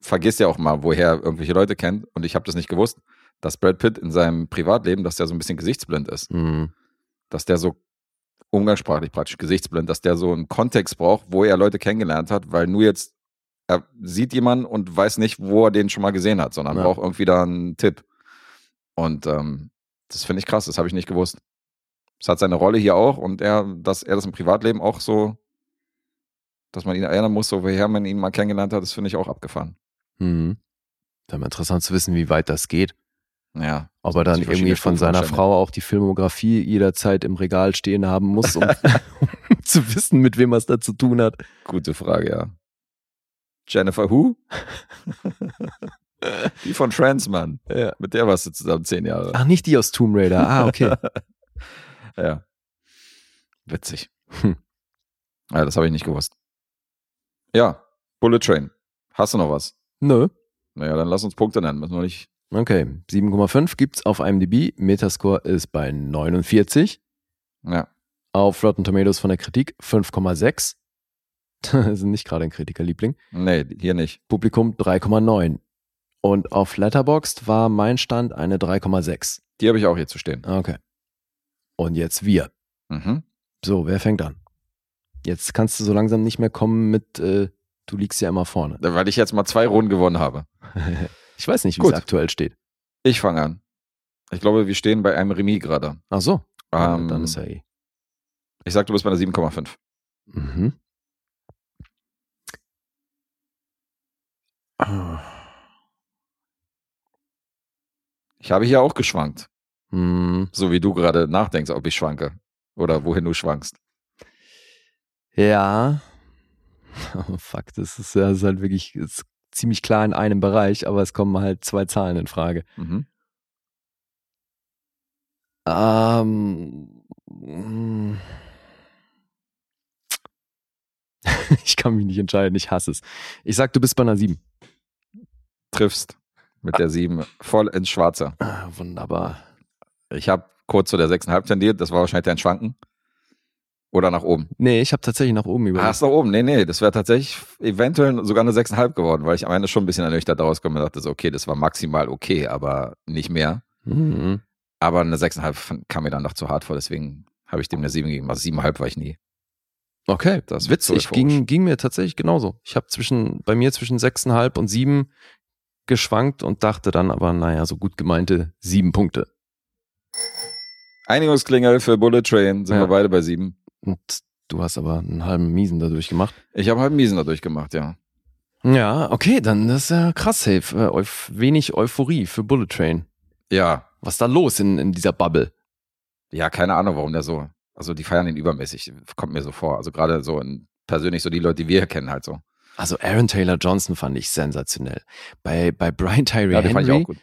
vergisst ja auch mal, woher er irgendwelche Leute kennt. Und ich habe das nicht gewusst, dass Brad Pitt in seinem Privatleben, dass der so ein bisschen gesichtsblind ist. Mhm. Dass der so umgangssprachlich praktisch gesichtsblind, dass der so einen Kontext braucht, wo er Leute kennengelernt hat, weil nur jetzt er sieht jemanden und weiß nicht, wo er den schon mal gesehen hat, sondern Ja. braucht irgendwie da einen Tipp. Und ähm, das finde ich krass, das habe ich nicht gewusst. Es hat seine Rolle hier auch und er, dass er das im Privatleben auch so, dass man ihn erinnern muss, so woher man ihn mal kennengelernt hat, das finde ich auch abgefahren. Mhm. Mal interessant zu wissen, wie weit das geht. Ja. Ob er dann irgendwie von seiner. Frau auch die Filmografie jederzeit im Regal stehen haben muss, um, um <laughs> <laughs> zu wissen, mit wem er es da zu tun hat. Gute Frage, ja. Jennifer Who? <laughs> Die von Trans, Mann. Ja. Mit der warst du zusammen zehn Jahre. Ach, nicht die aus Tomb Raider. Ah, okay. Ja. Witzig. Hm. Ja, das habe ich nicht gewusst. Ja, Bullet Train. Hast du noch was? Nö. Naja, dann lass uns Punkte nennen. Müssen wir nicht. Okay. 7,5 gibt's auf IMDb. Metascore ist bei 49. Ja. Auf Rotten Tomatoes von der Kritik 5,6. <laughs> sind nicht gerade ein Kritikerliebling. Nee, hier nicht. Publikum 3,9. Und auf Letterboxd war mein Stand eine 3,6. Die habe ich auch hier zu stehen. Okay. Und jetzt wir. Mhm. So, wer fängt an? Jetzt kannst du so langsam nicht mehr kommen mit, äh, du liegst ja immer vorne. Weil ich jetzt mal zwei Runden gewonnen habe. <laughs> ich weiß nicht, wie es aktuell steht. Ich fange an. Ich glaube, wir stehen bei einem Remis gerade. Ach so. Ähm, dann ist ja eh. Ich sag, du bist bei einer 7,5. Mhm. Ich habe hier auch geschwankt. Hm, So wie du gerade nachdenkst, ob ich schwanke. Oder wohin du schwankst. Ja. Oh, fuck, das ist, ja, das ist halt wirklich ist ziemlich klar in einem Bereich, aber es kommen halt zwei Zahlen in Frage. Mhm. Ähm, <laughs> ich kann mich nicht entscheiden, ich hasse es. Ich sag, du bist bei einer 7. Triffst mit der 7 voll ins Schwarze. Ah, wunderbar. Ich habe kurz zu der 6,5 tendiert. Das war wahrscheinlich dein Schwanken. Oder nach oben. Nee, ich habe tatsächlich nach oben überlegt. ist nach oben. Nee, nee, das wäre tatsächlich eventuell sogar eine 6,5 geworden, weil ich am Ende schon ein bisschen ernüchtert daraus komme und dachte so, okay, das war maximal okay, aber nicht mehr. Mhm. Aber eine 6,5 kam mir dann noch zu hart vor, deswegen habe ich dem eine 7 gegeben. Also 7,5 war ich nie. Okay, Das so witzig. euphorisch. Ging, ging mir tatsächlich genauso. Ich habe zwischen, bei mir zwischen 6,5 und 7 geschwankt und dachte dann aber, naja, so gut gemeinte 7 Punkte. Einigungsklingel für Bullet Train sind Ja. wir beide bei 7. Und du hast aber einen halben Miesen dadurch gemacht. Ich habe einen Miesen dadurch gemacht, ja. Ja, okay, dann das ist ja krass, hey. Äh, wenig Euphorie für Bullet Train. Ja, Was ist da los in, in dieser Bubble? ja, keine Ahnung, warum der so. Also die feiern ihn übermäßig, kommt mir so vor. Also gerade so in, persönlich so die Leute, die wir kennen halt so. Also Aaron Taylor Johnson fand ich sensationell. Bei, bei Brian Tyree Ja, den fand ich Henry, auch gut.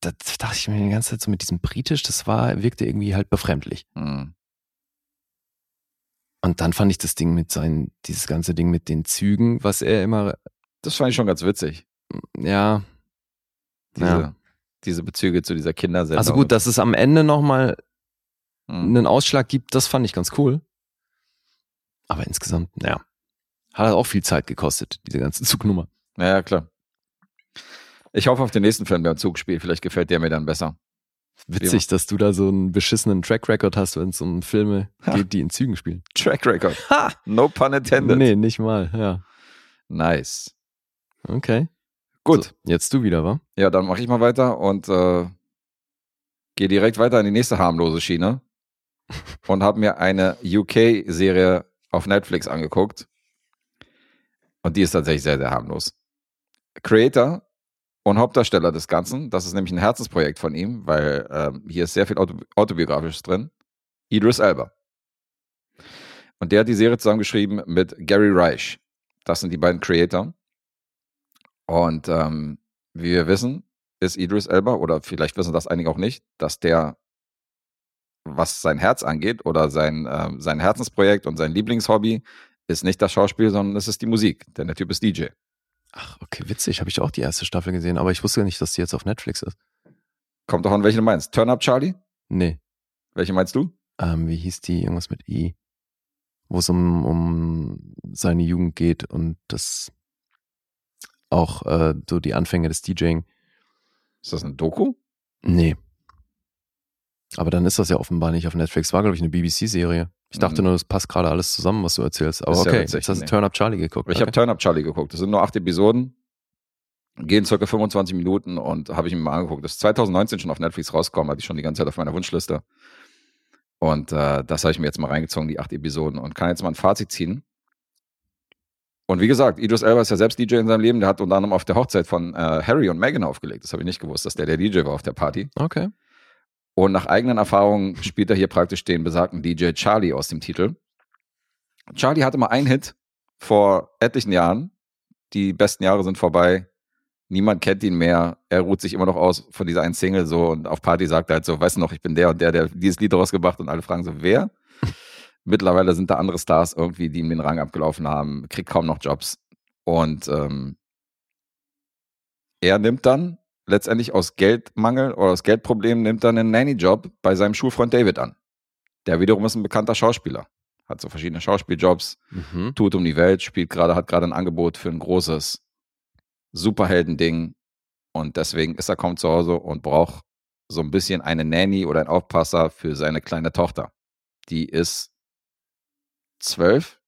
da dachte ich mir die ganze Zeit so mit diesem Britisch, das war, wirkte irgendwie halt befremdlich. Mhm. Und dann fand ich das Ding mit seinen, dieses ganze Ding mit den Zügen, was er immer, Das fand ich schon ganz witzig. ja. Diese, Ja. diese Bezüge zu dieser Kindersendung. Also gut, dass es am Ende nochmal Mhm. einen Ausschlag gibt, das fand ich ganz cool. Aber insgesamt, naja, hat auch viel Zeit gekostet, diese ganze <laughs> Zugnummer. Ja, klar. Ich hoffe auf den nächsten Film, der im Zug spielt. Vielleicht gefällt der mir dann besser. Witzig, dass du da so einen beschissenen Track Record hast, wenn es um Filme Ha. geht, die in Zügen spielen. Track Record. No pun intended. Nee, nicht mal, ja. Nice. Okay. Gut. So, jetzt du wieder, wa? Ja, dann mache ich mal weiter und äh, gehe direkt weiter in die nächste harmlose Schiene <laughs> und habe mir eine UK-Serie auf Netflix angeguckt. Und die ist tatsächlich sehr, sehr harmlos. Creator und Hauptdarsteller des Ganzen, das ist nämlich ein Herzensprojekt von ihm, weil ähm, hier ist sehr viel Auto Autobiografisches drin. Idris Elba. Und der hat die Serie zusammengeschrieben mit Gary Reich. Das sind die beiden Creator. Und ähm, wie wir wissen, ist Idris Elba, oder vielleicht wissen das einige auch nicht, dass der, was sein Herz angeht oder sein, ähm, sein Herzensprojekt und sein Lieblingshobby, ist nicht das Schauspiel, sondern es ist die Musik. Denn der Typ ist DJ. Ach, okay, witzig. Habe ich auch die erste Staffel gesehen, aber ich wusste nicht, dass die jetzt auf Netflix ist. Kommt doch an, welche du meinst. Turn Up Charlie? Nee. Welche meinst du? Ähm, wie hieß die? Irgendwas mit I. Wo es um, um seine Jugend geht und das auch äh, so die Anfänge des DJing. Ist das eine Doku? Nee. Aber dann ist das ja offenbar nicht auf Netflix. War, glaube ich, eine BBC-Serie. Ich dachte Mhm. nur, das passt gerade alles zusammen, was du erzählst. Aber Ist ja okay, witzig, jetzt hast du nee. Turn Up Charlie geguckt. Ich habe okay. Turn Up Charlie geguckt. Das sind nur acht Episoden, gehen circa 25 Minuten und habe ich mir mal angeguckt. Das ist 2019 schon auf Netflix rausgekommen, hatte ich schon die ganze Zeit auf meiner Wunschliste. Und äh, das habe ich mir jetzt mal reingezogen, die acht Episoden, und kann jetzt mal ein Fazit ziehen. Und wie gesagt, Idris Elba ist ja selbst DJ in seinem Leben. Der hat unter anderem auf der Hochzeit von äh, Harry und Meghan aufgelegt. Das habe ich nicht gewusst, dass der der DJ war auf der Party. Okay. Und nach eigenen Erfahrungen spielt er hier praktisch den besagten DJ Charlie aus dem Titel. Charlie hatte mal einen Hit vor etlichen Jahren. Die besten Jahre sind vorbei. Niemand kennt ihn mehr. Er ruht sich immer noch aus von dieser einen Single so und auf Party sagt er halt so, weißt du noch, ich bin der und der, der dieses Lied rausgebracht und alle fragen so, wer? <laughs> Mittlerweile sind da andere Stars irgendwie, die ihm den Rang abgelaufen haben, kriegt kaum noch Jobs. Und ähm, er nimmt dann letztendlich aus Geldmangel oder aus Geldproblemen nimmt dann einen Nanny-Job bei seinem Schulfreund David an. Der wiederum ist ein bekannter Schauspieler. Hat so verschiedene Schauspieljobs, Mhm. tut um die Welt, spielt gerade, hat gerade ein Angebot für ein großes Superhelden-Ding. Und deswegen ist er kaum zu Hause und braucht so ein bisschen eine Nanny oder einen Aufpasser für seine kleine Tochter. Die ist zwölf,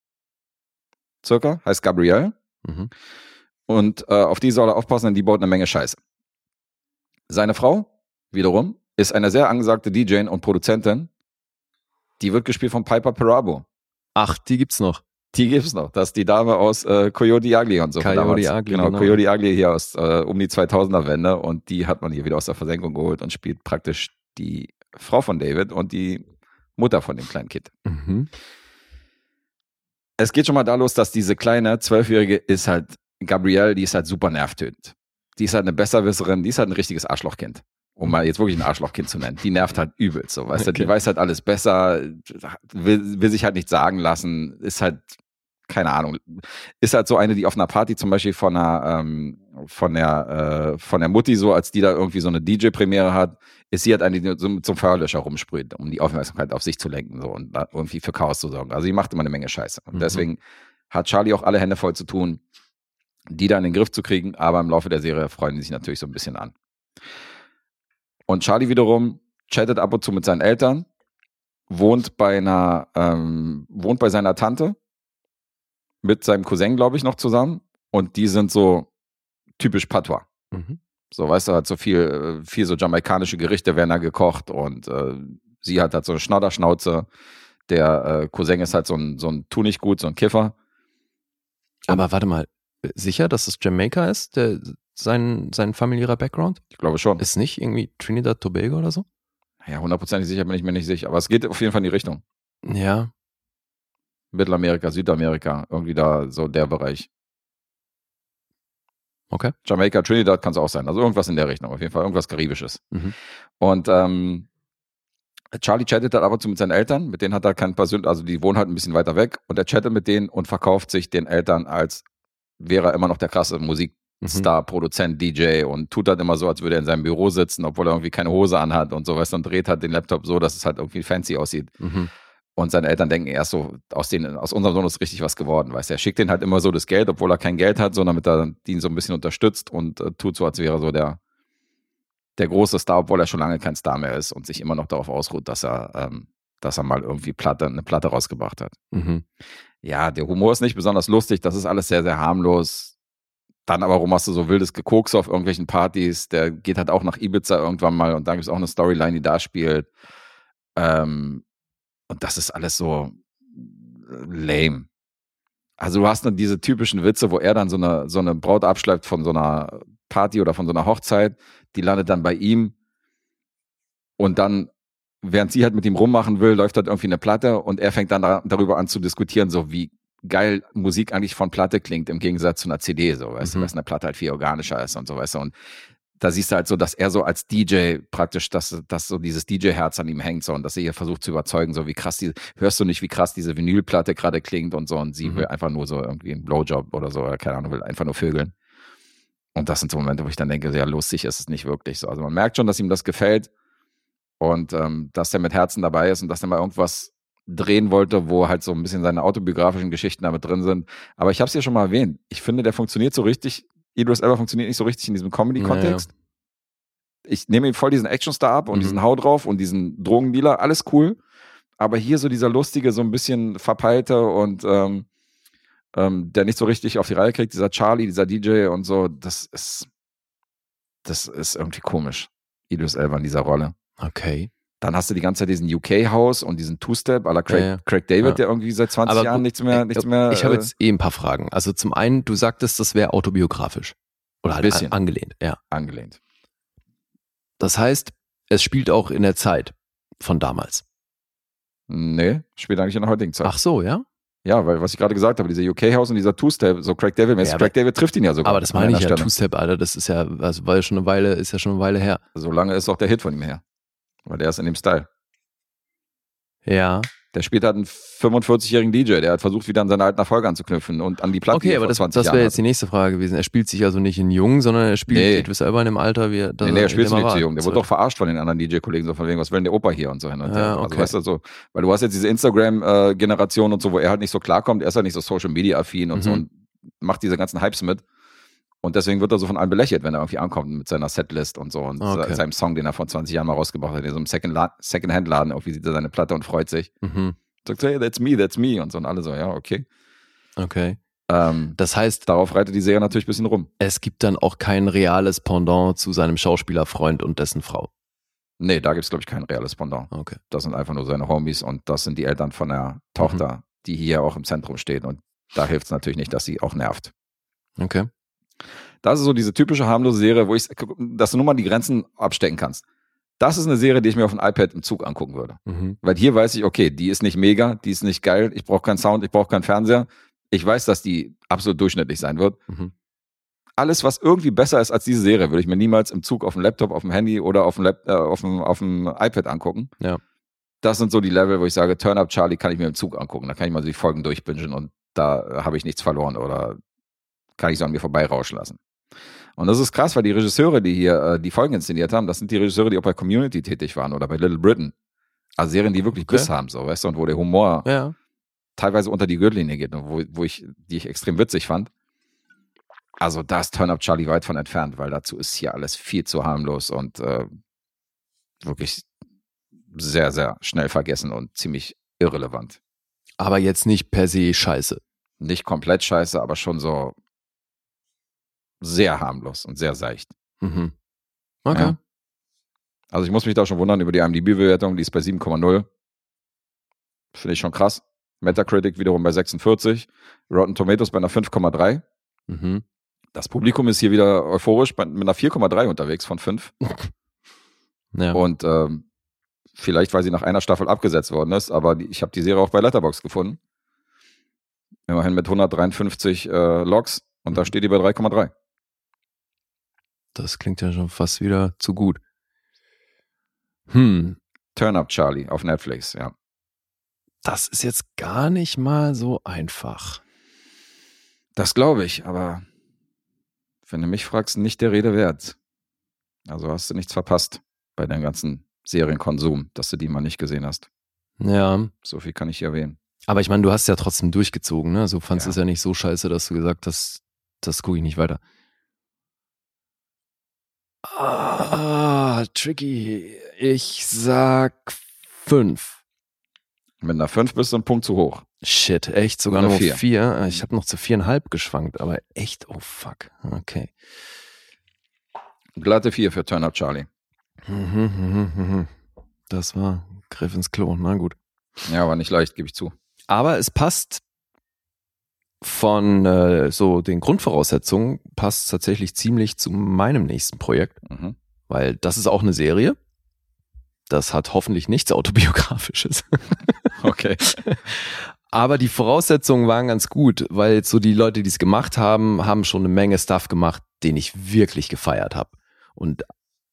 circa, heißt Gabrielle. Mhm. Und äh, auf die soll er aufpassen, denn die baut eine Menge Scheiße. Seine Frau, wiederum, ist eine sehr angesagte DJ und Produzentin. Die wird gespielt von Piper Perabo. Ach, die gibt's noch. Die gibt's noch. Das ist die Dame aus äh, Coyote Ugly und so. Coyote. Ugly, Genau, genau. Coyote Ugly hier aus äh, um die 2000er Wende. Und die hat man hier wieder aus der Versenkung geholt und spielt praktisch die Frau von David und die Mutter von dem kleinen Kind. Mhm. es geht schon mal da los, dass diese kleine Zwölfjährige ist halt Gabrielle, die ist halt super nervtötend. Die ist halt eine Besserwisserin, die ist halt ein richtiges Arschlochkind. Um mal jetzt wirklich ein Arschlochkind zu nennen. Die nervt halt übelst, so, weißt du, die Okay. weiß halt alles besser, will, will sich halt nicht sagen lassen, ist halt, keine Ahnung, ist halt so eine, die auf einer Party zum Beispiel von einer, ähm, von der, äh, von der Mutti so, als die da irgendwie so eine DJ-Premiere hat, ist sie halt eine, die so zum Feuerlöscher rumsprüht, um die Aufmerksamkeit auf sich zu lenken, so, und da irgendwie für Chaos zu sorgen. Also die macht immer eine Menge Scheiße. Und Mhm. deswegen hat Charlie auch alle Hände voll zu tun, die da in den Griff zu kriegen, aber im Laufe der Serie freuen die sich natürlich so ein bisschen an. Und Charlie wiederum chattet ab und zu mit seinen Eltern, wohnt bei einer, ähm, wohnt bei seiner Tante mit seinem Cousin, glaube ich, noch zusammen. Und die sind so typisch Patois. Mhm. So, weißt du, hat so viel, viel so jamaikanische Gerichte werden da gekocht und äh, sie hat halt so eine Schnodderschnauze. Der äh, Cousin ist halt so ein, so ein Tu nicht gut, so ein Kiffer. Aber warte mal, sicher, dass es Jamaica ist, der, sein, sein familiärer Background? Ich glaube schon. Ist nicht irgendwie Trinidad Tobago oder so? Ja, hundertprozentig sicher bin ich mir nicht sicher. Aber es geht auf jeden Fall in die Richtung. Ja. Mittelamerika, Südamerika, irgendwie da so der Bereich. Okay. Jamaika, Trinidad kann es auch sein. Also irgendwas in der Richtung, auf jeden Fall, irgendwas Karibisches. Mhm. Und ähm, Charlie chattet halt ab und zu mit seinen Eltern, mit denen hat er kein Persön, also die wohnen halt ein bisschen weiter weg und er chattet mit denen und verkauft sich den Eltern als wäre er immer noch der krasse Musikstar, Produzent, DJ und tut halt immer so, als würde er in seinem Büro sitzen, obwohl er irgendwie keine Hose anhat und so weißt du, und dreht halt den Laptop so, dass es halt irgendwie fancy aussieht. Mhm. Und seine Eltern denken erst so, aus, denen, aus unserem Sohn ist richtig was geworden, weißt du. Er schickt denen halt immer so das Geld, obwohl er kein Geld hat, so damit er ihn so ein bisschen unterstützt und äh, tut so, als wäre er so der, der große Star, obwohl er schon lange kein Star mehr ist und sich immer noch darauf ausruht, dass er, ähm, dass er mal irgendwie Platte, eine Platte rausgebracht hat. Mhm. Ja, der Humor ist nicht besonders lustig, das ist alles sehr, sehr harmlos. Dann aber rum hast du so wildes Gekokse auf irgendwelchen Partys, der geht halt auch nach Ibiza irgendwann mal und dann gibt es auch eine Storyline, die da spielt. Ähm, und das ist alles so äh, lame. Also du hast dann diese typischen Witze, wo er dann so eine, so eine Braut abschleift von so einer Party oder von so einer Hochzeit, die landet dann bei ihm und dann, während sie halt mit ihm rummachen will, läuft halt irgendwie eine Platte und er fängt dann da, darüber an zu diskutieren, so wie geil Musik eigentlich von Platte klingt, im Gegensatz zu einer CD, so, weißt Mhm. du, dass eine Platte halt viel organischer ist und so, weißt du, und da siehst du halt so, dass er so als DJ praktisch, dass, dass so dieses DJ-Herz an ihm hängt so und dass er hier versucht zu überzeugen, so wie krass diese, hörst du nicht, wie krass diese Vinylplatte gerade klingt und so und sie Mhm. will einfach nur so irgendwie einen Blowjob oder so, oder keine Ahnung, will einfach nur vögeln. Und das sind so Momente, wo ich dann denke, ja, lustig ist es nicht wirklich so. Also man merkt schon, dass ihm das gefällt und ähm, dass er mit Herzen dabei ist und dass er mal irgendwas drehen wollte, wo halt so ein bisschen seine autobiografischen Geschichten damit drin sind. Aber ich habe es ja schon mal erwähnt. Ich finde, der funktioniert so richtig. Idris Elba funktioniert nicht so richtig in diesem Comedy-Kontext. Ich nehme ihm voll diesen Actionstar ab und Mhm. diesen Hau drauf und diesen Drogendealer, alles cool. Aber hier so dieser lustige, so ein bisschen verpeilte und ähm, ähm, der nicht so richtig auf die Reihe kriegt, dieser Charlie, dieser DJ und so, das ist, das ist irgendwie komisch. Idris Elba in dieser Rolle. Okay. Dann hast du die ganze Zeit diesen UK-House und diesen Two-Step la Craig, Ja, ja. Craig David, Ja. der irgendwie seit 20 Aber Jahren nichts mehr, äh, nichts mehr. Ich habe äh, jetzt eh ein paar Fragen. Also zum einen, du sagtest, das wäre autobiografisch. Oder halt Bisschen. an- angelehnt, ja. angelehnt. Das heißt, es spielt auch in der Zeit von damals. Nee, spielt eigentlich in der heutigen Zeit. Ach so, ja? Ja, weil was ich gerade gesagt habe, dieser UK-House und dieser Two-Step, so Craig David, Ja, Craig David trifft ihn ja sogar. Aber das meine ich ja. Two-Step, Alter, das ist ja, also war ja schon eine Weile, ist ja schon eine Weile her. So lange ist auch der Hit von ihm her. Weil der ist in dem Style. Ja. Der spielt halt einen 45-jährigen DJ, der hat versucht, wieder an seine alten Erfolge anzuknüpfen und an die Platte, die Okay, er aber das, 20 das Jahren wäre jetzt die nächste Frage gewesen. Er spielt sich also nicht in jung, sondern er spielt Nee. etwas selber in dem Alter, wie er Nee, nee, er spielt dem nicht zu jung. Der wurde doch verarscht von den anderen DJ-Kollegen, so von wegen, was will denn der Opa hier und so hin und Ja, her. Also okay. weißt du, so, weil du hast jetzt diese Instagram-Generation und so, wo er halt nicht so klarkommt, er ist halt nicht so Social-Media-affin und so Mhm. und macht diese ganzen Hypes mit. Und deswegen wird er so von allen belächelt, wenn er irgendwie ankommt mit seiner Setlist und so und Okay. se- seinem Song, den er vor 20 Jahren mal rausgebracht hat, in so einem Second- La- Second-Hand-Laden, irgendwie sieht er seine Platte und freut sich. Mhm. Sagt, hey, that's me, that's me. Und so und alle so, ja, okay. Okay. Ähm, Das heißt, darauf reitet die Serie natürlich ein bisschen rum. es gibt dann auch kein reales Pendant zu seinem Schauspielerfreund und dessen Frau. Nee, da gibt's glaube ich, kein reales Pendant. Okay. Das sind einfach nur seine Homies und das sind die Eltern von der Tochter, die hier auch im Zentrum stehen. Und da hilft es natürlich nicht, dass sie auch nervt. Okay. Das ist so diese typische harmlose Serie, wo ich, dass du nur mal die Grenzen abstecken kannst. Das ist eine Serie, die ich mir auf dem iPad im Zug angucken würde. Mhm. Weil hier weiß ich, okay, die ist nicht mega, die ist nicht geil, ich brauche keinen Sound, ich brauche keinen Fernseher. Ich weiß, dass die absolut durchschnittlich sein wird. Mhm. Alles, was irgendwie besser ist als diese Serie, würde ich mir niemals im Zug auf dem Laptop, auf dem Handy oder auf dem, Lap äh, auf dem, auf dem iPad angucken. Ja. Das sind so die Level, wo ich sage, Turn Up Charlie kann ich mir im Zug angucken. Da kann ich mal so die Folgen durchbingen und da äh, habe ich nichts verloren oder kann ich so an mir vorbeirauschen lassen. Und das ist krass, weil die Regisseure, die hier äh, die Folgen inszeniert haben, das sind die Regisseure, die auch bei Community tätig waren oder bei Little Britain. Also Serien, die wirklich Okay. Biss haben, so, weißt du, und wo der Humor Ja. teilweise unter die Gürtellinie geht und wo, wo ich, die ich extrem witzig fand. Also da ist Turn Up Charlie weit von entfernt, weil dazu ist hier alles viel zu harmlos und äh, wirklich sehr, sehr schnell vergessen und ziemlich irrelevant. Aber jetzt nicht per se scheiße. Nicht komplett scheiße, aber schon so sehr harmlos und sehr seicht. Mhm. Okay. Ja. Also ich muss mich da schon wundern über die IMDb-Bewertung, die ist bei 7,0. Finde ich schon krass. Metacritic wiederum bei 46. Rotten Tomatoes bei einer 5,3. Mhm. Das Publikum ist hier wieder euphorisch bei, mit einer 4,3 unterwegs von 5. <laughs> Ja. Und ähm, vielleicht, weil sie nach einer Staffel abgesetzt worden ist, aber die, ich habe die Serie auch bei Letterbox gefunden. Immerhin mit 153 äh, Logs und da steht die bei 3,3. Das klingt ja schon fast wieder zu gut. Hm. Turn Up Charlie auf Netflix, ja. Das ist jetzt gar nicht mal so einfach. Das glaube ich, aber wenn du mich fragst, nicht der Rede wert. Also hast du nichts verpasst bei deinem ganzen Serienkonsum, dass du die mal nicht gesehen hast. Ja. So viel kann ich erwähnen. Aber ich meine, du hast ja trotzdem durchgezogen, ne? So fandst Ja. es ja nicht so scheiße, dass du gesagt hast, das gucke ich nicht weiter. Ah, tricky. Ich sag fünf. Mit einer 5 bist du ein Punkt zu hoch. Shit, echt sogar nur vier. vier. Ich habe noch zu viereinhalb geschwankt, aber echt, oh fuck. Okay. Glatte 4 für Turn Up Charlie. Mhm, mhm, mhm. Das war Griff ins Klo, na gut. Ja, war nicht leicht, gebe ich zu. Aber es passt von äh, so den Grundvoraussetzungen, passt tatsächlich ziemlich zu meinem nächsten Projekt, Mhm. weil das ist auch eine Serie. Das hat hoffentlich nichts Autobiografisches. <laughs> Okay. Aber die Voraussetzungen waren ganz gut, weil so die Leute, die es gemacht haben, haben schon eine Menge Stuff gemacht, den ich wirklich gefeiert habe. Und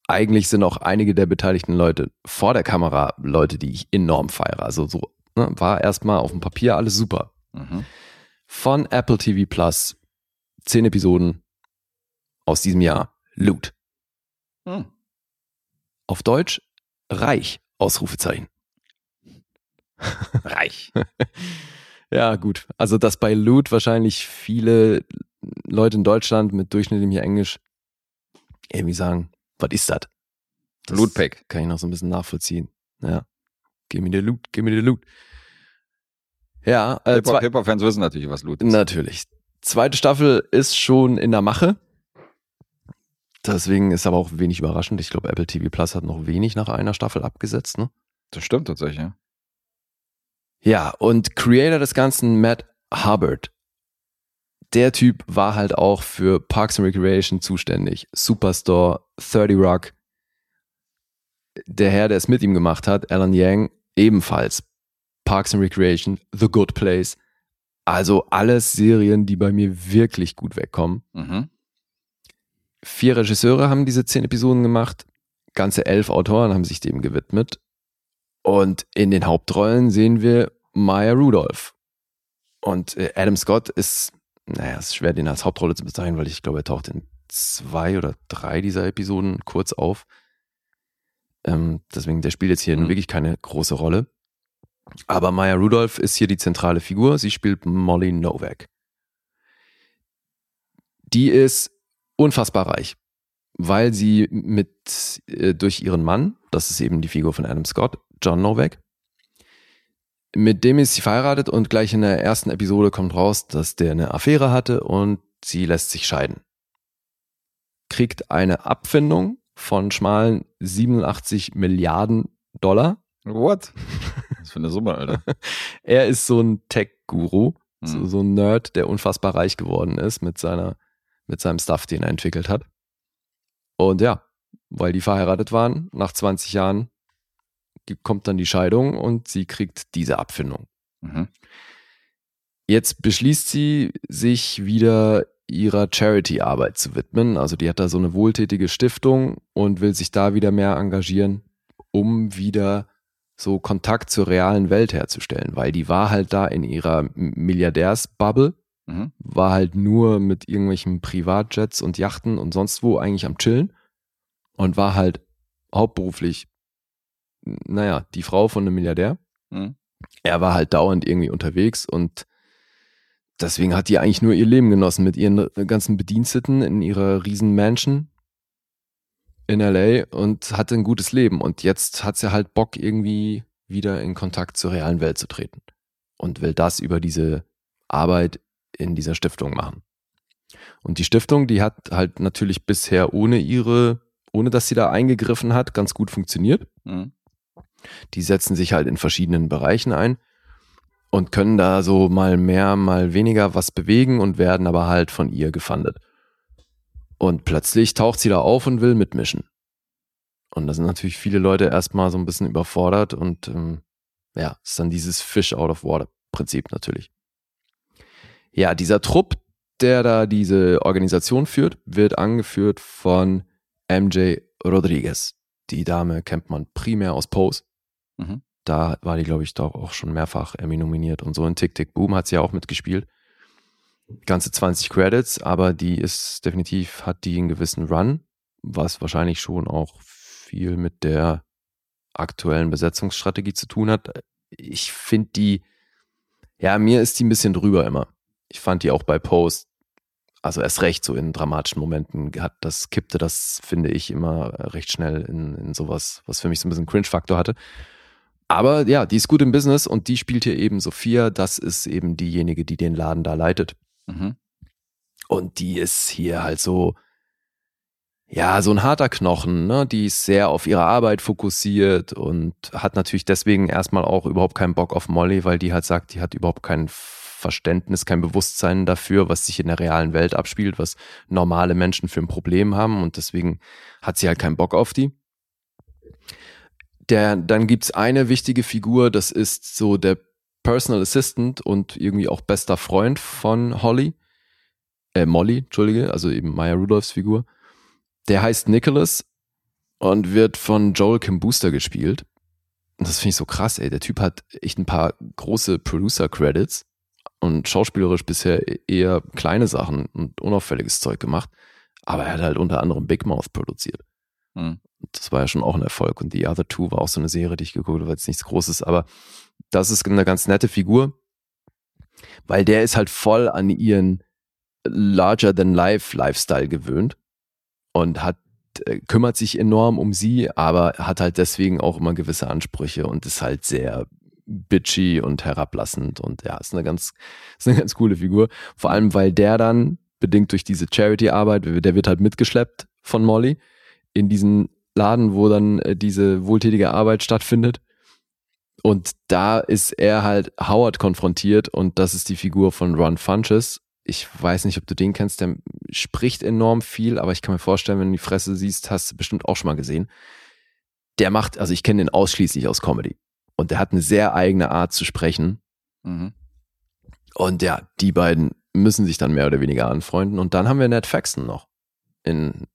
eigentlich sind auch einige der beteiligten Leute vor der Kamera Leute, die ich enorm feiere. Also so ne, war erstmal auf dem Papier alles super. Mhm. Von Apple TV Plus zehn Episoden aus diesem Jahr. Loot. Hm. Auf Deutsch reich. Ausrufezeichen. Reich. <laughs> Ja, gut. Also, dass bei Loot wahrscheinlich viele Leute in Deutschland mit durchschnittlichem Englisch irgendwie sagen, was ist das? Das Lootpack. Kann ich noch so ein bisschen nachvollziehen. Ja. Gib mir den Loot, gib mir den Loot. Ja, äh, Hip-Hop-Fans wissen natürlich, was Loot ist. natürlich. Zweite Staffel ist schon in der Mache. Deswegen ist aber auch wenig überraschend. Ich glaube, Apple TV Plus hat noch wenig nach einer Staffel abgesetzt, ne? Das stimmt tatsächlich, ja. Ja, und Creator des Ganzen, Matt Hubbard. Der Typ war halt auch für Parks and Recreation zuständig. Superstore, 30 Rock. Der Herr, der es mit ihm gemacht hat, Alan Yang, ebenfalls. Parks and Recreation, The Good Place. Also alles Serien, die bei mir wirklich gut wegkommen. Mhm. Vier Regisseure haben diese zehn Episoden gemacht. Ganze elf Autoren haben sich dem gewidmet. Und in den Hauptrollen sehen wir Maya Rudolph. Und äh, Adam Scott ist, naja, es ist schwer, den als Hauptrolle zu bezeichnen, weil ich glaube, er taucht in zwei oder drei dieser Episoden kurz auf. Ähm, deswegen, der spielt jetzt hier Mhm. wirklich keine große Rolle. Aber Maya Rudolph ist hier die zentrale Figur. Sie spielt Molly Novak. Die ist unfassbar reich, weil sie mit äh, durch ihren Mann, das ist eben die Figur von Adam Scott, John Novak, Mit dem ist sie verheiratet und gleich in der ersten Episode kommt raus, dass der eine Affäre hatte und sie lässt sich scheiden. Kriegt eine Abfindung von schmalen 87 Milliarden Dollar. What? Was für eine Summe, Alter. <laughs> Er ist so ein Tech-Guru, Hm. so, so ein Nerd, der unfassbar reich geworden ist mit seiner, mit seinem Stuff, den er entwickelt hat. Und ja, weil die verheiratet waren, nach 20 Jahren kommt dann die Scheidung und sie kriegt diese Abfindung. Mhm. Jetzt beschließt sie, sich wieder ihrer Charity-Arbeit zu widmen. Also die hat da so eine wohltätige Stiftung und will sich da wieder mehr engagieren, um wieder so Kontakt zur realen Welt herzustellen, weil die war halt da in ihrer Milliardärsbubble, Mhm. war halt nur mit irgendwelchen Privatjets und Yachten und sonst wo eigentlich am Chillen und war halt hauptberuflich, naja, die Frau von einem Milliardär Mhm. er war halt dauernd irgendwie unterwegs und deswegen hat die eigentlich nur ihr Leben genossen mit ihren ganzen Bediensteten in ihrer riesen Mansion in LA und hatte ein gutes Leben. Und jetzt hat sie halt Bock, irgendwie wieder in Kontakt zur realen Welt zu treten und will das über diese Arbeit in dieser Stiftung machen. Und die Stiftung, die hat halt natürlich bisher ohne ihre, ohne dass sie da eingegriffen hat, ganz gut funktioniert. Mhm. Die setzen sich halt in verschiedenen Bereichen ein und können da so mal mehr, mal weniger was bewegen und werden aber halt von ihr gefundet. Und plötzlich taucht sie da auf und will mitmischen. Und da sind natürlich viele Leute erstmal so ein bisschen überfordert und ähm, ja, ist dann dieses Fish out of water Prinzip natürlich. Ja, dieser Trupp, der da diese Organisation führt, wird angeführt von MJ Rodriguez. Die Dame kennt man primär aus Pose. Mhm. Da war die, glaube ich, doch auch schon mehrfach Emmy nominiert. Und so in Tick Tick Boom hat sie ja auch mitgespielt. Ganze 20 Credits, aber die ist definitiv, hat die einen gewissen Run, was wahrscheinlich schon auch viel mit der aktuellen Besetzungsstrategie zu tun hat. Ich finde die, ja, mir ist die ein bisschen drüber immer. Ich fand die auch bei Post, also erst recht so in dramatischen Momenten hat das kippte das, finde ich, immer recht schnell in, in sowas, was für mich so ein bisschen Cringe-Faktor hatte. Aber ja, die ist gut im Business und die spielt hier eben Sophia. Das ist eben diejenige, die den Laden da leitet. Mhm. Und die ist hier halt so, ja, so ein harter Knochen, ne? Die ist sehr auf ihre Arbeit fokussiert und hat natürlich deswegen erstmal auch überhaupt keinen Bock auf Molly, weil die halt sagt, die hat überhaupt kein Verständnis, kein Bewusstsein dafür, was sich in der realen Welt abspielt, was normale Menschen für ein Problem haben und deswegen hat sie halt keinen Bock auf die. Der, dann gibt's eine wichtige Figur, das ist so der Personal Assistant und irgendwie auch bester Freund von Holly. Äh, Molly, Entschuldige, also eben Maya Rudolphs Figur. Der heißt Nicholas und wird von Joel Kim Booster gespielt. Und das finde ich so krass, ey. Der Typ hat echt ein paar große Producer-Credits und schauspielerisch bisher eher kleine Sachen und unauffälliges Zeug gemacht. Aber er hat halt unter anderem Big Mouth produziert. Mhm. Das war ja schon auch ein Erfolg. Und The Other Two war auch so eine Serie, die ich geguckt habe, weil es nichts Großes. Aber das ist eine ganz nette Figur, weil der ist halt voll an ihren Larger-than-Life-Lifestyle gewöhnt und hat äh, kümmert sich enorm um sie, aber hat halt deswegen auch immer gewisse Ansprüche und ist halt sehr bitchy und herablassend und ja, ist eine ganz, <laughs> ist eine ganz coole Figur. Vor allem, weil der dann, bedingt durch diese Charity-Arbeit, der wird halt mitgeschleppt von Molly in diesen Laden, wo dann äh, diese wohltätige Arbeit stattfindet. Und da ist er halt Howard konfrontiert und das ist die Figur von Ron Funches. Ich weiß nicht, ob du den kennst, der spricht enorm viel, aber ich kann mir vorstellen, wenn du die Fresse siehst, hast du bestimmt auch schon mal gesehen. Der macht, also ich kenne den ausschließlich aus Comedy. Und der hat eine sehr eigene Art zu sprechen. Mhm. Und ja, die beiden müssen sich dann mehr oder weniger anfreunden. Und dann haben wir Ned Faxon noch in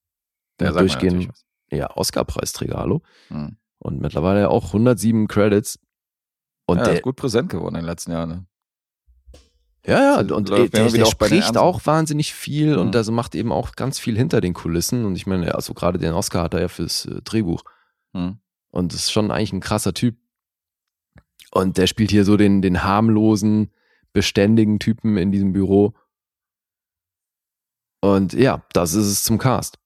Der ja, sagt mir durchgehend, natürlich was. ja, Oscar-Preisträger, hallo. Mhm. Und mittlerweile auch 107 Credits. Und ja, der, ist gut präsent geworden in den letzten Jahren. Ne? Ja, ja, und der, der den spricht auch wahnsinnig viel Mhm. und also macht eben auch ganz viel hinter den Kulissen. Und ich meine, also gerade den Oscar hat er ja fürs äh, Drehbuch. Mhm. Und das ist schon eigentlich ein krasser Typ. Und der spielt hier so den, den harmlosen, beständigen Typen in diesem Büro. Und ja, das ist es zum Cast.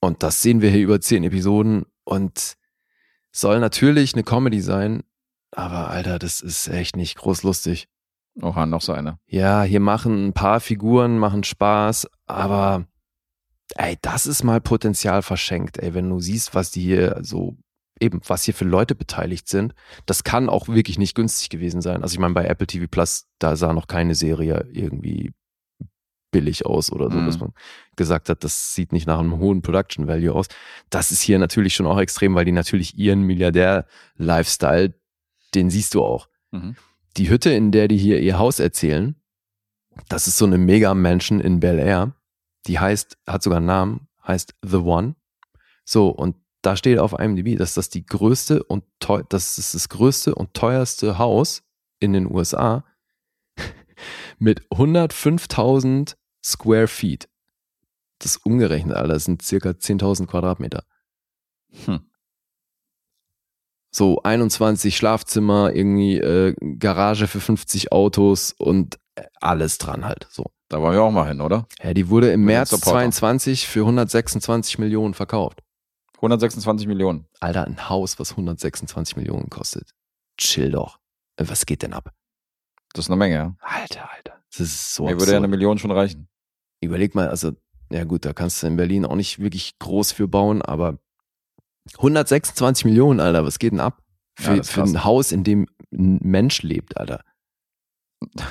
Und das sehen wir hier über zehn Episoden und soll natürlich eine Comedy sein, Aber Alter, das ist echt nicht groß lustig. Oha, noch so eine. Ja, hier machen ein paar Figuren, machen Spaß, aber ey, das ist mal Potenzial verschenkt, ey, wenn du siehst, was die hier so eben, was hier für Leute beteiligt sind, das kann auch wirklich nicht günstig gewesen sein. Also ich meine, bei Apple TV Plus, da sah noch keine Serie irgendwie billig aus oder so, Mhm. dass man gesagt hat, das sieht nicht nach einem hohen Production Value aus. Das ist hier natürlich schon auch extrem, weil die natürlich ihren Milliardär-Lifestyle, den siehst du auch. Mhm. Die Hütte, in der die hier ihr Haus erzählen, das ist so eine Mega-Mansion in Bel Air. Die heißt, hat sogar einen Namen, heißt The One. So, und da steht auf IMDb, dass das die größte und teuer, das ist das größte und teuerste Haus in den USA <laughs> mit 105.000 Square Feet. Das ist umgerechnet, Alter, das sind circa 10.000 Quadratmeter. Hm. So 21 Schlafzimmer, irgendwie äh, Garage für 50 Autos und äh, alles dran halt. So. Da wollen wir auch mal hin, oder? Ja, die wurde im März Supporter. 22 für 126 Millionen verkauft. 126 Millionen. Alter, ein Haus, was 126 Millionen kostet. Chill doch. Äh, Was geht denn ab? Das ist eine Menge, ja. Alter, Alter. Das ist so Mir würde ja eine. Million schon reichen. Überleg mal, also, ja gut, da kannst du in Berlin auch nicht wirklich groß für bauen, aber 126 Millionen, Alter, was geht denn ab? Für, Ja, für ein Haus, in dem ein Mensch lebt, Alter.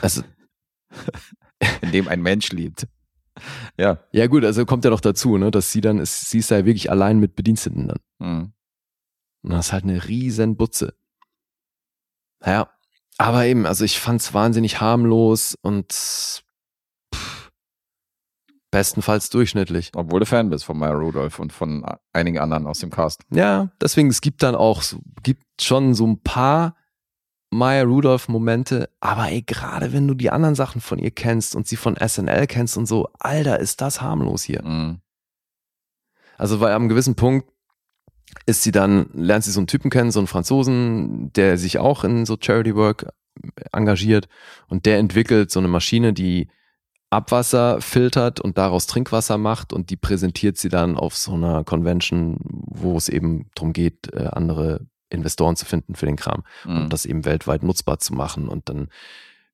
Also, <laughs> In dem ein Mensch lebt. Ja. ja gut, also kommt ja noch dazu, ne, dass sie dann ist, sie ist ja wirklich allein mit Bediensteten dann. Mhm. Und das ist halt eine riesen Butze. Naja, aber eben, also ich fand's wahnsinnig harmlos und bestenfalls durchschnittlich. Obwohl du Fan bist von Maya Rudolph und von einigen anderen aus dem Cast. Ja, deswegen, es gibt dann auch, gibt schon so ein paar Maya Rudolph-Momente, aber ey, gerade wenn du die anderen Sachen von ihr kennst und sie von SNL kennst und so, Alter, ist das harmlos hier. Mhm. Also, weil am gewissen Punkt ist sie dann, lernt sie so einen Typen kennen, so einen Franzosen, der sich auch in so Charity Work engagiert und der entwickelt so eine Maschine, die Abwasser filtert und daraus Trinkwasser macht und die präsentiert sie dann auf so einer Convention, wo es eben darum geht, äh, andere Investoren zu finden für den Kram Mhm. und das eben weltweit nutzbar zu machen. Und dann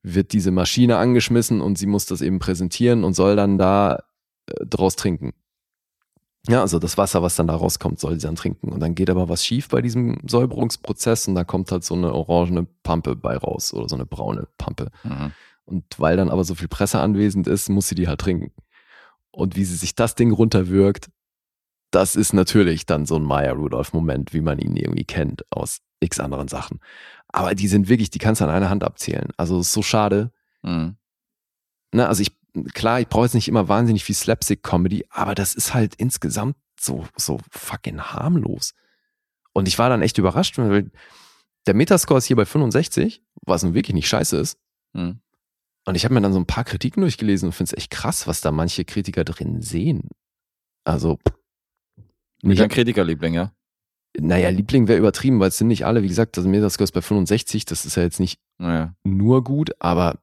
wird diese Maschine angeschmissen und sie muss das eben präsentieren und soll dann da äh, draus trinken. Ja, also das Wasser, was dann da rauskommt, soll sie dann trinken. Und dann geht aber was schief bei diesem Säuberungsprozess und da kommt halt so eine orangene Pampe bei raus oder so eine braune Pampe. Mhm. Und weil dann aber so viel Presse anwesend ist, muss sie die halt trinken. Und wie sie sich das Ding runterwirkt, das ist natürlich dann so ein Maya Rudolph-Moment, wie man ihn irgendwie kennt aus x anderen Sachen. Aber die sind wirklich, die kannst du an einer Hand abzählen. Also ist so schade. Mhm. Ne, also ich, klar, ich brauche jetzt nicht immer wahnsinnig viel Slapstick-Comedy, aber das ist halt insgesamt so, so fucking harmlos. Und ich war dann echt überrascht, weil der Metascore ist hier bei 65, was nun wirklich nicht scheiße ist. Mhm. Und ich habe mir dann so ein paar Kritiken durchgelesen und finde es echt krass, was da manche Kritiker drin sehen. Also, Nicht ich ein Kritikerliebling, ja? naja, Liebling wäre übertrieben, weil es sind nicht alle, wie gesagt, also Metascore ist bei 65, das ist ja jetzt nicht Naja. nur gut, aber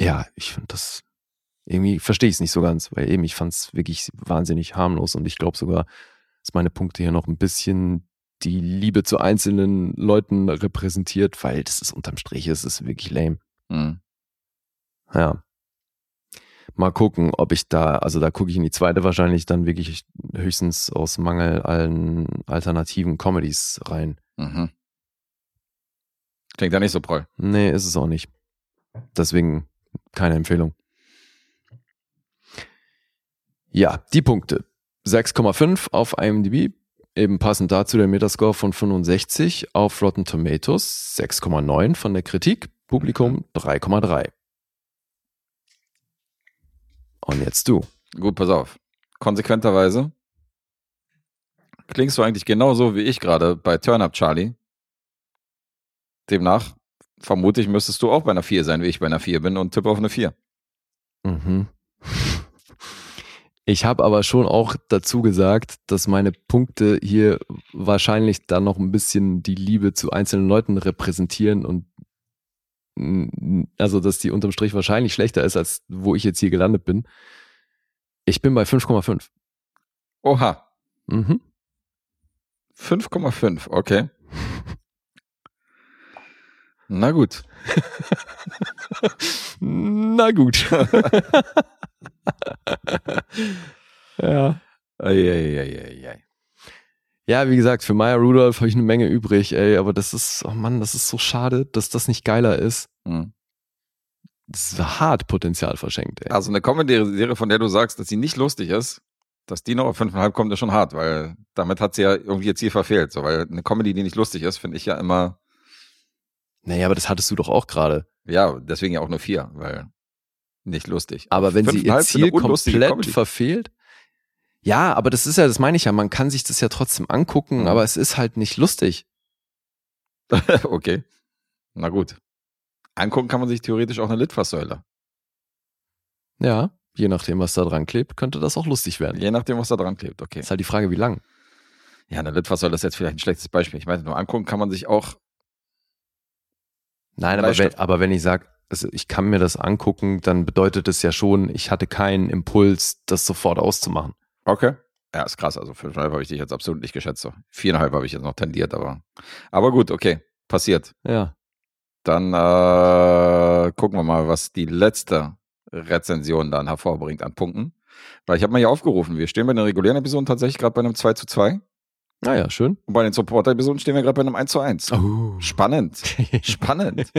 ja, ich finde das irgendwie verstehe ich es nicht so ganz, weil eben ich fand es wirklich wahnsinnig harmlos und ich glaube sogar, dass meine Punkte hier noch ein bisschen die Liebe zu einzelnen Leuten repräsentiert, weil das ist unterm Strich, es ist wirklich lame. Mhm. Ja. Mal gucken, ob ich da, also da gucke ich in die zweite wahrscheinlich dann wirklich höchstens aus Mangel allen alternativen Comedies rein. Mhm. Klingt ja nicht so prall. Nee, ist es auch nicht. Deswegen keine Empfehlung. Ja, die Punkte. 6,5 auf IMDb, eben passend dazu der Metascore von 65 auf Rotten Tomatoes, 6,9 von der Kritik, Publikum 3,3. Und jetzt du. Gut, pass auf. Konsequenterweise klingst du eigentlich genauso wie ich gerade bei Turn Up Charlie. Demnach vermute ich, müsstest du auch bei einer 4 sein, wie ich bei einer 4 bin und tippe auf eine 4. Mhm. Ich habe aber schon auch dazu gesagt, dass meine Punkte hier wahrscheinlich dann noch ein bisschen die Liebe zu einzelnen Leuten repräsentieren und also, dass die unterm Strich wahrscheinlich schlechter ist, als wo ich jetzt hier gelandet bin. Ich bin bei 5,5. Oha. Mhm. 5,5, okay. Na gut. <laughs> Na gut. <laughs> <laughs> ja. Eieieiei. Ja, wie gesagt, für Maya Rudolph habe ich eine Menge übrig, ey, aber das ist, oh Mann, das ist so schade, dass das nicht geiler ist. Hm. Das ist hart Potenzial verschenkt, ey. Also eine Comedy-Serie, von der du sagst, dass sie nicht lustig ist, dass die noch auf 5,5 kommt, ist schon hart, weil damit hat sie ja irgendwie ihr Ziel verfehlt. So, weil eine Comedy, die nicht lustig ist, finde ich ja immer, Naja, aber das hattest du doch auch gerade. ja, deswegen ja auch nur vier, weil nicht lustig. Aber wenn sie 5,5 ihr Ziel komplett Comedy. verfehlt. Ja, aber das ist ja, das meine ich ja, man kann sich das ja trotzdem angucken, Mhm. aber es ist halt nicht lustig. <laughs> okay. Na gut. Angucken kann man sich theoretisch auch eine Litfaßsäule. Ja, je nachdem, was da dran klebt, könnte das auch lustig werden. Je nachdem, was da dran klebt, okay. Ist halt die Frage, wie lang. Ja, eine Litfaßsäule ist jetzt vielleicht ein schlechtes Beispiel. Ich meine, nur angucken kann man sich auch, Nein, aber wenn, aber wenn ich sage, also ich kann mir das angucken, dann bedeutet es ja schon, ich hatte keinen Impuls, das sofort auszumachen. Okay. Ja, ist krass. Also fünfeinhalb habe ich dich jetzt absolut nicht geschätzt. So. Viereinhalb habe ich jetzt noch tendiert, aber, aber gut, okay. Passiert. Ja. Dann äh, gucken wir mal, was die letzte Rezension dann hervorbringt an Punkten. Weil ich habe mal hier aufgerufen, wir stehen bei den regulären Episoden tatsächlich gerade bei einem 2 zu 2 Naja, schön. und bei den Supporter-Episoden stehen wir gerade bei einem 1 zu 1. Oh. Spannend. <laughs> Spannend.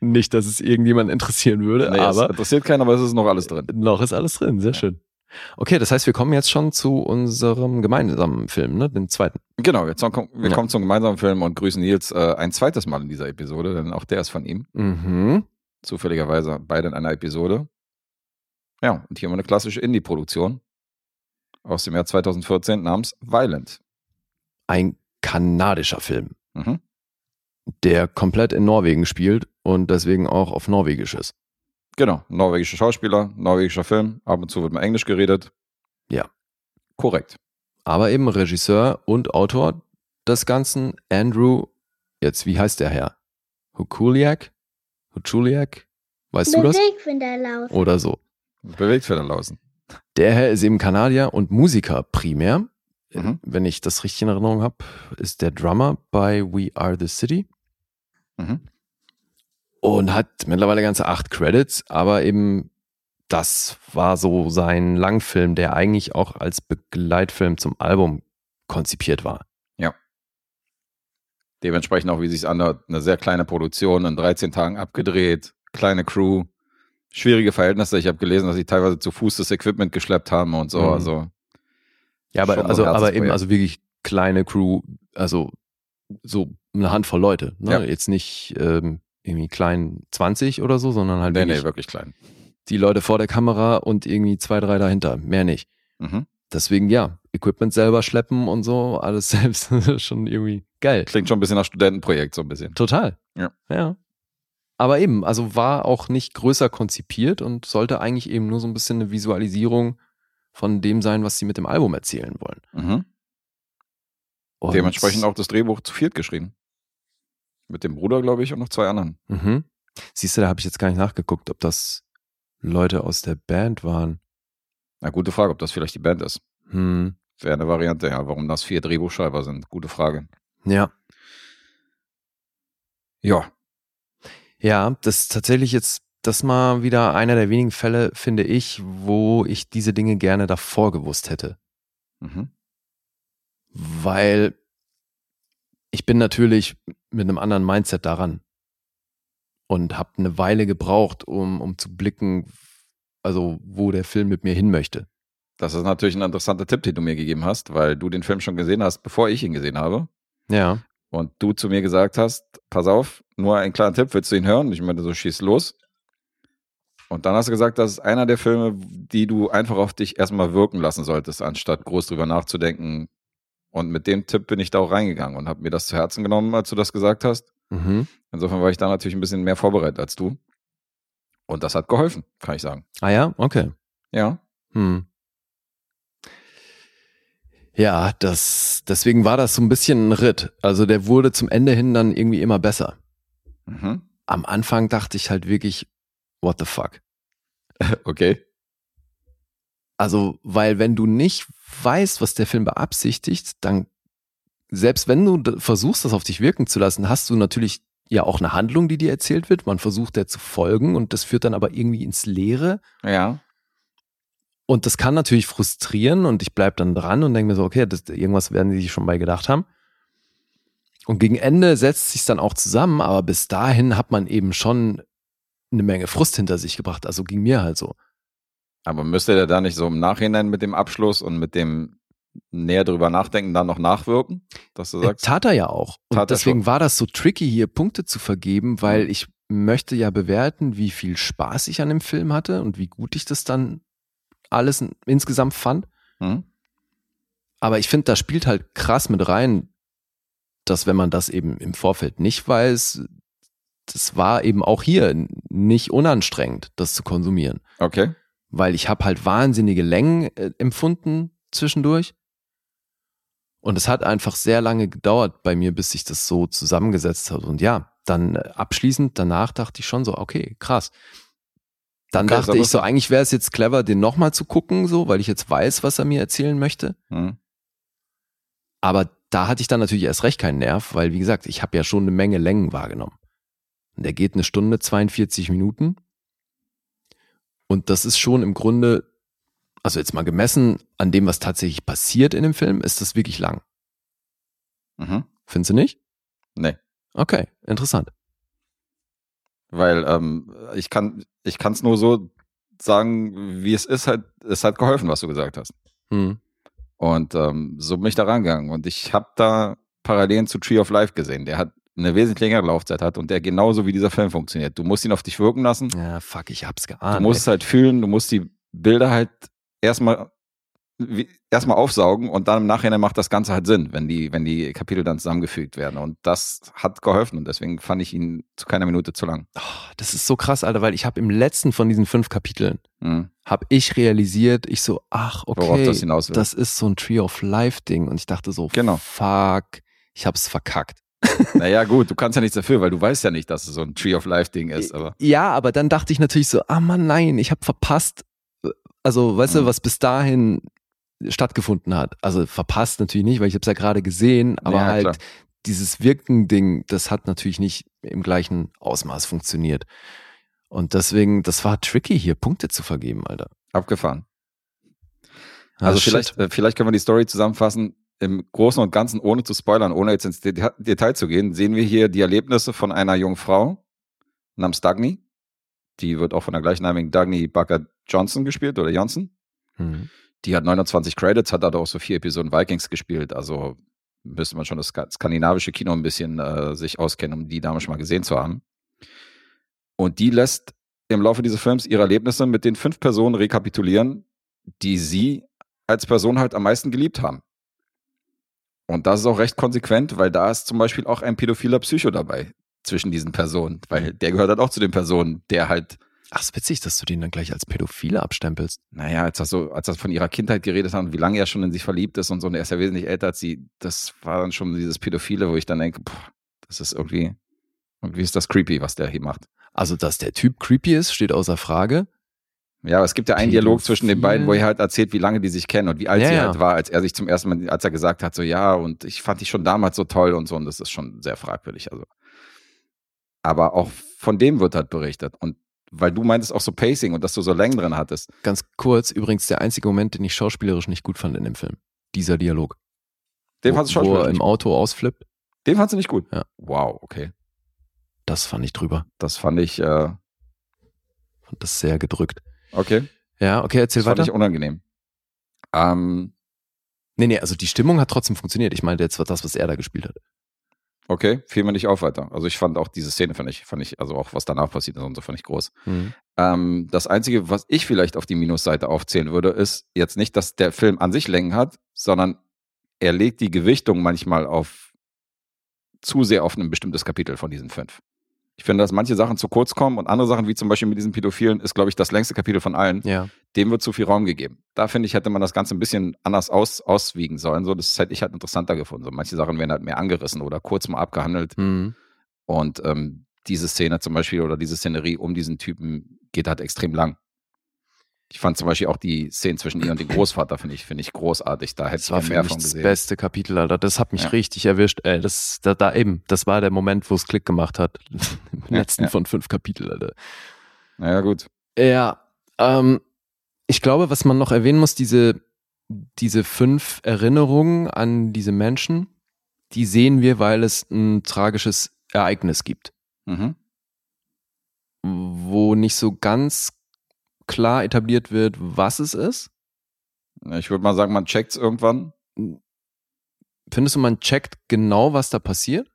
Nicht, dass es irgendjemand interessieren würde, Nee, es aber interessiert keinen, aber es ist noch alles drin. noch ist alles drin. Sehr schön. Okay, das heißt, wir kommen jetzt schon zu unserem gemeinsamen Film, ne? Den zweiten. Genau, jetzt kommen, wir Ja. kommen zum gemeinsamen Film und grüßen Nils äh, ein zweites Mal in dieser Episode, denn auch der ist von ihm. Mhm. Zufälligerweise beide in einer Episode. Ja, und hier haben wir eine klassische Indie-Produktion aus dem Jahr 2014 namens Violent. Ein kanadischer Film, Mhm. der komplett in Norwegen spielt und deswegen auch auf Norwegisch ist. Genau, norwegische Schauspieler, norwegischer Film, ab und zu wird mal Englisch geredet. Ja. Korrekt. Aber eben Regisseur und Autor des Ganzen, Andrew, jetzt, wie heißt der Herr? Hukuliak? Huchuliak? Weißt du das? Bewegfinderlauf. Oder so. Bewegt für den Lausen. Der Herr ist eben Kanadier und Musiker primär. Mhm. Wenn ich das richtig in Erinnerung habe, ist der Drummer bei We Are the City Mhm. Und hat mittlerweile ganze acht Credits, aber eben das war so sein Langfilm, der eigentlich auch als Begleitfilm zum Album konzipiert war. Dementsprechend auch, wie sich anhört, eine sehr kleine Produktion, in 13 Tagen abgedreht, kleine Crew, schwierige Verhältnisse. Ich habe gelesen, dass sie teilweise zu Fuß das Equipment geschleppt haben und so. Mhm. Also Ja, aber, also, aber eben also wirklich kleine Crew, also so eine Handvoll Leute. Ne? Ja. Jetzt nicht ähm, irgendwie klein 20 oder so, sondern halt nee, wirklich nee, wirklich klein. die Leute vor der Kamera und irgendwie zwei, drei dahinter. Mehr nicht. Mhm. Deswegen ja, Equipment selber schleppen und so, alles <laughs> selbst, schon irgendwie geil. Klingt schon ein bisschen nach Studentenprojekt, so ein bisschen. Total. Ja. Ja. Aber eben, also war auch nicht größer konzipiert und sollte eigentlich eben nur so ein bisschen eine Visualisierung von dem sein, was sie mit dem Album erzählen wollen. Mhm. Dementsprechend auch das Drehbuch zu viert geschrieben. Mit dem Bruder, glaube ich, und noch zwei anderen. Mhm. Siehst du, da habe ich jetzt gar nicht nachgeguckt, ob das Leute aus der Band waren. Na, gute Frage, ob das vielleicht die Band ist. Hm. Wäre eine Variante, ja. Warum das vier Drehbuchschreiber sind, gute Frage. Ja. Ja, Ja, das ist tatsächlich jetzt das mal wieder einer der wenigen Fälle, finde ich, wo ich diese Dinge gerne davor gewusst hätte. mhm. Weil ich bin natürlich mit einem anderen Mindset daran und habe eine Weile gebraucht, um, um zu blicken, also wo der Film mit mir hin möchte. das ist natürlich ein interessanter Tipp, den du mir gegeben hast, weil du den Film schon gesehen hast, bevor ich ihn gesehen habe. Ja. Und du zu mir gesagt hast, pass auf, nur ein kleiner Tipp, willst du ihn hören? Ich meinte so, schieß los. Und dann hast du gesagt, das ist einer der Filme, die du einfach auf dich erstmal wirken lassen solltest, anstatt groß drüber nachzudenken. Und mit dem Tipp bin ich da auch reingegangen und habe mir das zu Herzen genommen, als du das gesagt hast. Mhm. Insofern war ich da natürlich ein bisschen mehr vorbereitet als du. Und das hat geholfen, kann ich sagen. Ah ja, okay. Ja. Hm. Ja, das, deswegen war das so ein bisschen ein Ritt. Also der wurde zum Ende hin dann irgendwie immer besser. Mhm. Am Anfang dachte ich halt wirklich, what the fuck? <laughs> Okay. Also, weil wenn du nicht weißt, was der Film beabsichtigt, dann, selbst wenn du versuchst, das auf dich wirken zu lassen, hast du natürlich ja auch eine Handlung, die dir erzählt wird. Man versucht der zu folgen und das führt dann aber irgendwie ins Leere. Ja. Und das kann natürlich frustrieren und ich bleib dann dran und denke mir so, okay, das, irgendwas werden die sich schon bei gedacht haben. Und gegen Ende setzt sich dann auch zusammen, aber bis dahin hat man eben schon eine Menge Frust hinter sich gebracht. Also ging mir halt so. Aber müsste der da nicht so im Nachhinein mit dem Abschluss und mit dem näher drüber nachdenken dann noch nachwirken, dass du Äh, sagst? Tat er ja auch. Und Tat deswegen schon. war das so tricky, hier Punkte zu vergeben, weil ich möchte ja bewerten, wie viel Spaß ich an dem Film hatte und wie gut ich das dann alles in- insgesamt fand. Hm? Aber ich finde, da spielt halt krass mit rein, dass wenn man das eben im Vorfeld nicht weiß, das war eben auch hier nicht unanstrengend, das zu konsumieren. Okay. Weil ich habe halt wahnsinnige Längen äh, empfunden zwischendurch. Und es hat einfach sehr lange gedauert bei mir, bis sich das so zusammengesetzt hat. Und ja, dann äh, abschließend danach dachte ich schon so, okay, krass. Dann Okay, dachte ich so, eigentlich wäre es jetzt clever, den nochmal zu gucken, so, weil ich jetzt weiß, was er mir erzählen möchte. Hm. Aber da hatte ich dann natürlich erst recht keinen Nerv, weil wie gesagt, ich habe ja schon eine Menge Längen wahrgenommen. Und der geht eine Stunde 42 Minuten. Und das ist schon im Grunde, also jetzt mal gemessen an dem, was tatsächlich passiert in dem Film, ist das wirklich lang. Mhm. Findest du nicht? Nee. Okay, interessant. Weil ähm, ich kann ich kann es nur so sagen, wie es ist, halt, es hat geholfen, was du gesagt hast. Hm. Und ähm, so bin ich da rangegangen. Und ich habe da Parallelen zu Tree of Life gesehen. Der hat eine wesentlich längere Laufzeit hat und der genauso wie dieser Film funktioniert. Du musst ihn auf dich wirken lassen. Ja, fuck, ich hab's Du geahnt. musst es halt fühlen, du musst die Bilder halt erstmal erstmal aufsaugen und dann im Nachhinein macht das Ganze halt Sinn, wenn die, wenn die Kapitel dann zusammengefügt werden. Und das hat geholfen und deswegen fand ich ihn zu keiner Minute zu lang. Oh, das ist so krass, Alter, weil ich habe im letzten von diesen fünf Kapiteln, Mhm. habe ich realisiert, ich so, ach, okay. Das das ist so ein Tree of Life Ding und ich dachte so, Genau. fuck, ich hab's verkackt. Naja, gut, du kannst ja nichts dafür, weil du weißt ja nicht, dass es so ein Tree of Life Ding ist, aber. Ja, aber dann dachte ich natürlich so, ah Mann, nein, ich habe verpasst, also weißt du, Mhm. was bis dahin stattgefunden hat. Also verpasst natürlich nicht, weil ich habe es ja gerade gesehen, aber Ja, halt klar. dieses Wirken-Ding, das hat natürlich nicht im gleichen Ausmaß funktioniert. Und deswegen, das war tricky hier, Punkte zu vergeben, Alter. Abgefahren. Ah, Also shit. vielleicht, äh, vielleicht können wir die Story zusammenfassen. Im Großen und Ganzen, ohne zu spoilern, ohne jetzt ins Deta- Detail zu gehen, sehen wir hier die Erlebnisse von einer jungen Frau namens Dagny. Die wird auch von der gleichnamigen Dagny Bucker Johnson gespielt oder Johnson. Mhm. Die hat 29 Credits, hat da auch so vier Episoden Vikings gespielt. Also müsste man schon das ska- skandinavische Kino ein bisschen äh, sich auskennen, um die Dame schon mal gesehen zu haben. Und die lässt im Laufe dieses Films ihre Erlebnisse mit den fünf Personen rekapitulieren, die sie als Person halt am meisten geliebt haben. Und das ist auch recht konsequent, weil da ist zum Beispiel auch ein pädophiler Psycho dabei zwischen diesen Personen, weil der gehört halt auch zu den Personen, der halt Ach, ist witzig, dass du den dann gleich als Pädophile abstempelst. naja, als er so, als er von ihrer Kindheit geredet hat und wie lange er schon in sich verliebt ist und so, und er ist ja wesentlich älter als sie, das war dann schon dieses Pädophile, wo ich dann denke, boah, das ist irgendwie, irgendwie ist das creepy, was der hier macht. Also, dass der Typ creepy ist, steht außer Frage. Ja, aber es gibt ja einen Dialog zwischen den beiden, wo er halt erzählt, wie lange die sich kennen und wie alt Ja, sie ja. halt war, als er sich zum ersten Mal, als er gesagt hat, so ja, und ich fand dich schon damals so toll und so, und das ist schon sehr fragwürdig, also. Aber auch von dem wird halt berichtet und weil du meintest auch so Pacing und dass du so Längen drin hattest. Ganz kurz, übrigens der einzige Moment, den ich schauspielerisch nicht gut fand in dem Film. Dieser Dialog. Den wo, fandst du wo schon er im Auto ausflippt. Den fandst du nicht gut? Ja. Wow, okay. Das fand ich drüber. Das fand ich, äh, Fand das sehr gedrückt. Okay. Ja, okay, erzähl Das fand weiter. ich unangenehm. Ähm, Nee, nee, also die Stimmung hat trotzdem funktioniert. Ich meine jetzt war das, was er da gespielt hat. okay, fiel mir nicht auf weiter. Also ich fand auch diese Szene, fand ich, fand ich, also auch was danach passiert ist und so, fand ich groß. Mhm. Ähm, das Einzige, was ich vielleicht auf die Minusseite aufzählen würde, ist jetzt nicht, dass der Film an sich Längen hat, sondern er legt die Gewichtung manchmal auf zu sehr auf ein bestimmtes Kapitel von diesen fünf. Ich finde, dass manche Sachen zu kurz kommen und andere Sachen, wie zum Beispiel mit diesen Pädophilen, ist, glaube ich, das längste Kapitel von allen. Ja. Dem wird zu viel Raum gegeben. Da finde ich, hätte man das Ganze ein bisschen anders aus, auswiegen sollen. So, das hätte ich halt interessanter gefunden. So, manche Sachen werden halt mehr angerissen oder kurz mal abgehandelt. Mhm. Und ähm, diese Szene zum Beispiel oder diese Szenerie um diesen Typen geht halt extrem lang. Ich fand zum Beispiel auch die Szene zwischen ihr und dem Großvater, finde ich, finde ich großartig. Da hätte Das ich war mehr mich von das gesehen. beste Kapitel, Alter. Das hat mich Ja. richtig erwischt. Ey, das, da, da eben, das war der Moment, wo es Klick gemacht hat. <laughs> Im Ja, letzten ja. von fünf Kapitel, Alter. Naja, gut. Ja, ähm, ich glaube, was man noch erwähnen muss, diese, diese fünf Erinnerungen an diese Menschen, die sehen wir, weil es ein tragisches Ereignis gibt, Mhm. wo nicht so ganz klar etabliert wird, was es ist. Ich würde mal sagen, man checkt es irgendwann. Findest du, man checkt genau, was da passiert?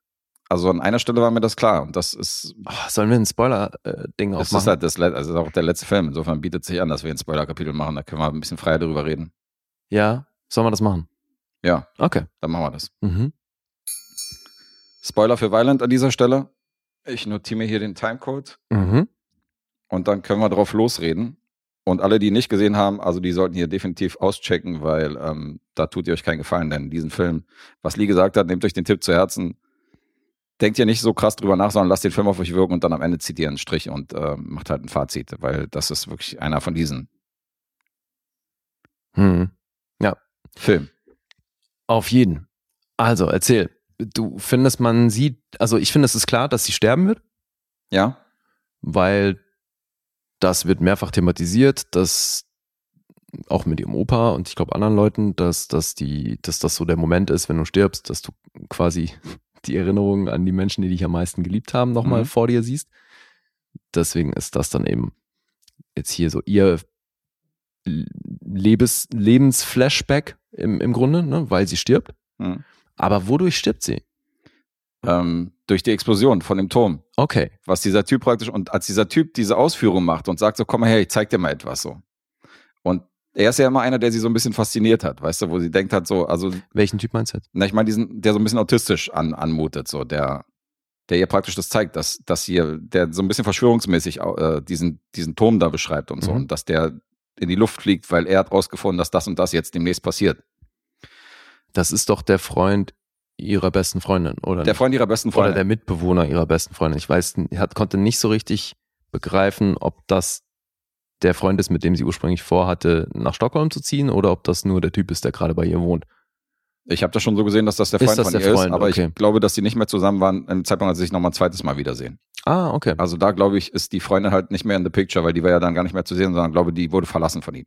Also an einer Stelle war mir das klar. Und das ist, Oh, sollen wir ein Spoiler-Ding das aufmachen? ist halt das, also das ist auch der letzte Film. Insofern bietet sich an, dass wir ein Spoiler-Kapitel machen. Da können wir ein bisschen freier darüber reden. ja, sollen wir das machen? Ja, Okay. dann machen wir das. Mhm. Spoiler für Violent an dieser Stelle. Ich notiere mir hier den Timecode Mhm. Und dann können wir drauf losreden. Und alle, die nicht gesehen haben, also die sollten hier definitiv auschecken, weil ähm, da tut ihr euch keinen Gefallen, denn diesen Film, was Lee gesagt hat, nehmt euch den Tipp zu Herzen. Denkt ihr nicht so krass drüber nach, sondern lasst den Film auf euch wirken und dann am Ende zieht ihr einen Strich und äh, macht halt ein Fazit, weil das ist wirklich einer von diesen Mhm. Filmen. Auf jeden. Also, erzähl. Du findest, man sieht, also ich finde, es ist klar, dass sie sterben wird, Ja? weil das wird mehrfach thematisiert, dass auch mit ihrem Opa und ich glaube anderen Leuten, dass, dass, die, dass das so der Moment ist, wenn du stirbst, dass du quasi <laughs> die Erinnerungen an die Menschen, die dich am meisten geliebt haben, nochmal Mhm. vor dir siehst. Deswegen ist das dann eben jetzt hier so ihr Lebens, Lebensflashback im, im Grunde, ne, weil sie stirbt. Hm. Aber wodurch stirbt sie? Ähm, durch die Explosion von dem Turm. Okay. was dieser Typ praktisch, und als dieser Typ diese Ausführung macht und sagt so, komm mal her, ich zeig dir mal etwas so. Und er ist ja immer einer, der sie so ein bisschen fasziniert hat, weißt du, wo sie denkt hat so, also, Welchen Typ meinst du na, ich meine diesen, der so ein bisschen autistisch an, anmutet, so, der, der ihr praktisch das zeigt, dass, dass hier, der so ein bisschen verschwörungsmäßig äh, diesen, diesen Turm da beschreibt und so, Mhm. und dass der in die Luft fliegt, weil er hat rausgefunden, dass das und das jetzt demnächst passiert. Das ist doch der Freund ihrer besten Freundin, oder? Der? Freund ihrer besten oder Freundin. der Mitbewohner ihrer besten Freundin. Ich weiß, hat, konnte nicht so richtig begreifen, ob das der Freund ist, mit dem sie ursprünglich vorhatte, nach Stockholm zu ziehen, oder ob das nur der Typ ist, der gerade bei ihr wohnt. Ich habe das schon so gesehen, dass das der Ist Freund das von der ihr Freund? ist, aber Okay. ich glaube, dass sie nicht mehr zusammen waren im Zeitpunkt, als sie sich noch mal ein zweites Mal wiedersehen. Ah, okay. Also da glaube ich, ist die Freundin halt nicht mehr in the picture, weil die war ja dann gar nicht mehr zu sehen, sondern glaube, die wurde verlassen von ihm.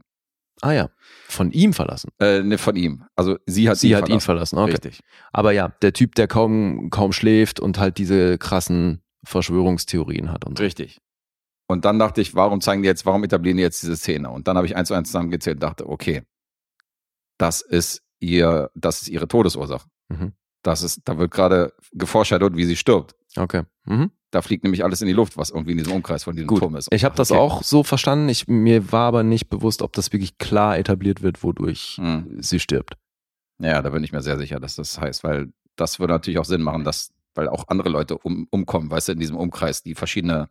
Ah ja. Von ihm verlassen. Äh, ne, von ihm. Also sie hat Sie ihn hat ihn verlassen. verlassen. Okay. Richtig. Aber ja, der Typ, der kaum, kaum schläft und halt diese krassen Verschwörungstheorien hat und so. Richtig. Und dann dachte ich, warum zeigen die jetzt, warum etablieren die jetzt diese Szene? Und dann habe ich eins zu eins zusammengezählt und dachte, okay, das ist ihr, das ist ihre Todesursache. Mhm. Das ist, da wird gerade geforeshadowt, wie sie stirbt. Okay. Mhm. Da fliegt nämlich alles in die Luft, was irgendwie in diesem Umkreis von diesem Gut. Turm ist. Ich habe das Okay. auch so verstanden. Ich, mir war aber nicht bewusst, ob das wirklich klar etabliert wird, wodurch Hm. sie stirbt. Ja, da bin ich mir sehr sicher, dass das heißt, weil das würde natürlich auch Sinn machen, dass, weil auch andere Leute um, umkommen, weißt du, in diesem Umkreis, die verschiedene,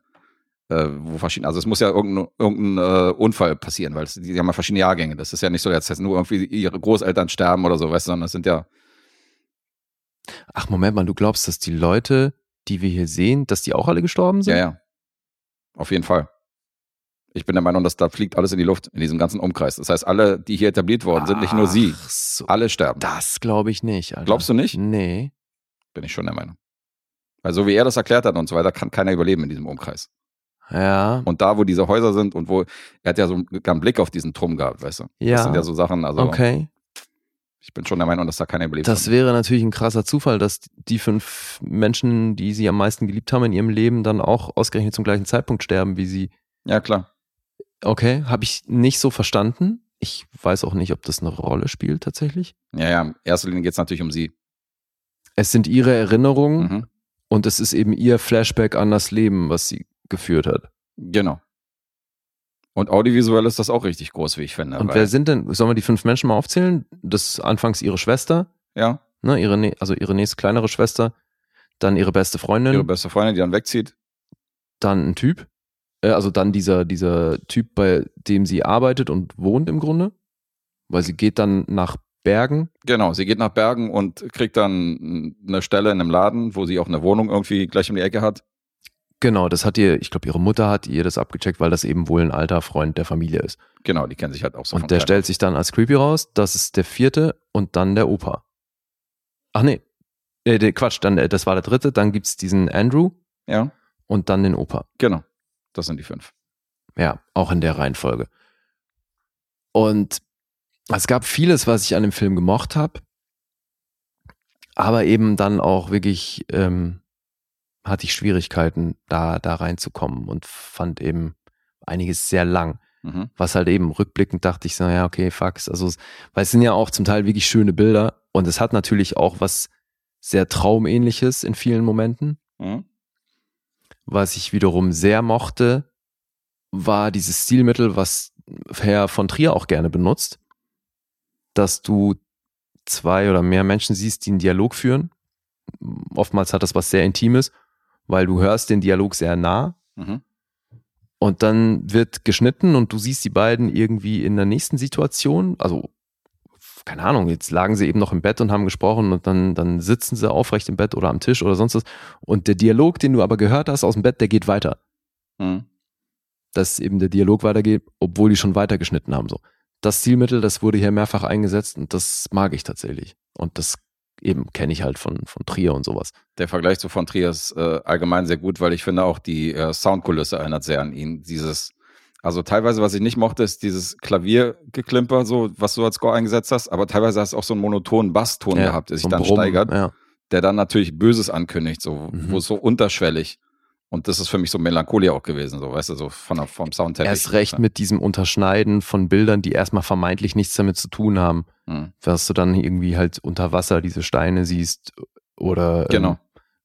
äh, wo verschiedene, also es muss ja irgendein, irgendein äh, Unfall passieren, weil es, die haben ja verschiedene Jahrgänge. Das ist ja nicht so, dass jetzt nur irgendwie ihre Großeltern sterben oder so, weißt du, sondern das sind ja, Ach, Moment mal, du glaubst, dass die Leute, die wir hier sehen, dass die auch alle gestorben sind? ja, ja. Auf jeden Fall. Ich bin der Meinung, dass da fliegt alles in die Luft, in diesem ganzen Umkreis. Das heißt, alle, die hier etabliert worden sind, nicht nur sie, so. alle sterben. Das glaube ich nicht. Alter. Glaubst du nicht? Nee. Bin ich schon der Meinung. Weil so wie er das erklärt hat und so weiter, kann keiner überleben in diesem Umkreis. Ja. Und da, wo diese Häuser sind und wo, er hat ja so einen Blick auf diesen Turm gehabt, weißt du? Ja. Das sind ja so Sachen, also okay. Ich bin schon der Meinung, dass da keiner überlebt Das hat. wäre natürlich ein krasser Zufall, dass die fünf Menschen, die sie am meisten geliebt haben in ihrem Leben, dann auch ausgerechnet zum gleichen Zeitpunkt sterben, wie sie. Ja, klar. Okay, habe ich nicht so verstanden. Ich weiß auch nicht, ob das eine Rolle spielt tatsächlich. Ja, ja, in erster Linie geht es natürlich um sie. Es sind ihre Erinnerungen Mhm. und es ist eben ihr Flashback an das Leben, was sie geführt hat. Genau. Und audiovisuell ist das auch richtig groß, wie ich finde. und wer sind denn, sollen wir die fünf Menschen mal aufzählen? Das ist anfangs ihre Schwester, Ja, ne, ihre, also ihre nächste kleinere Schwester, dann ihre beste Freundin, ihre beste Freundin, die dann wegzieht. dann ein Typ, äh, also dann dieser, dieser Typ, bei dem sie arbeitet und wohnt im Grunde, weil sie geht dann nach Bergen. Genau, sie geht nach Bergen und kriegt dann eine Stelle in einem Laden, wo sie auch eine Wohnung irgendwie gleich um die Ecke hat. Genau, das hat ihr, ich glaube, ihre Mutter hat ihr das abgecheckt, weil das eben wohl ein alter Freund der Familie ist. Genau, die kennen sich halt auch so. Und der stellt sich dann als creepy raus. Das ist der vierte und dann der Opa. Ach nee, äh, Quatsch, dann, äh, das war der dritte. Dann gibt's diesen Andrew Ja, und dann den Opa. genau. Das sind die fünf. Ja, auch in der Reihenfolge. Und es gab vieles, was ich an dem Film gemocht habe, aber eben dann auch wirklich ähm, hatte ich Schwierigkeiten, da, da reinzukommen und fand eben einiges sehr lang. Mhm. Was halt eben rückblickend dachte ich so, ja, okay, fuck. Also, weil es sind ja auch zum Teil wirklich schöne Bilder und es hat natürlich auch was sehr Traumähnliches in vielen Momenten. Mhm. Was ich wiederum sehr mochte, war dieses Stilmittel, was Herr von Trier auch gerne benutzt, dass du zwei oder mehr Menschen siehst, die einen Dialog führen. Oftmals hat das was sehr Intimes, weil du hörst den Dialog sehr nah Mhm. und dann wird geschnitten und du siehst die beiden irgendwie in der nächsten Situation. Also, keine Ahnung, jetzt lagen sie eben noch im Bett und haben gesprochen und dann, dann sitzen sie aufrecht im Bett oder am Tisch oder sonst was. Und der Dialog, den du aber gehört hast aus dem Bett, der geht weiter. Mhm. Dass eben der Dialog weitergeht, obwohl die schon weitergeschnitten haben. So. Das Stilmittel, das wurde hier mehrfach eingesetzt und das mag ich tatsächlich. Und das eben kenne ich halt von, von Trier und sowas. Der Vergleich zu von Trier ist äh, allgemein sehr gut, weil ich finde auch die äh, Soundkulisse erinnert sehr an ihn. Dieses, also teilweise, was ich nicht mochte, ist dieses Klaviergeklimper, so, was du als Score eingesetzt hast, aber teilweise hast du auch so einen monotonen Basston gehabt, der sich dann Brummen, steigert, Ja. der dann natürlich Böses ankündigt, so, Mhm. wo es so unterschwellig. Und das ist für mich so Melancholie auch gewesen, so, weißt du, so von vom Soundteppich. Erst recht mit diesem Unterschneiden von Bildern, die erstmal vermeintlich nichts damit zu tun haben. Mhm. dass du dann irgendwie halt unter Wasser diese Steine siehst oder, Genau. ähm,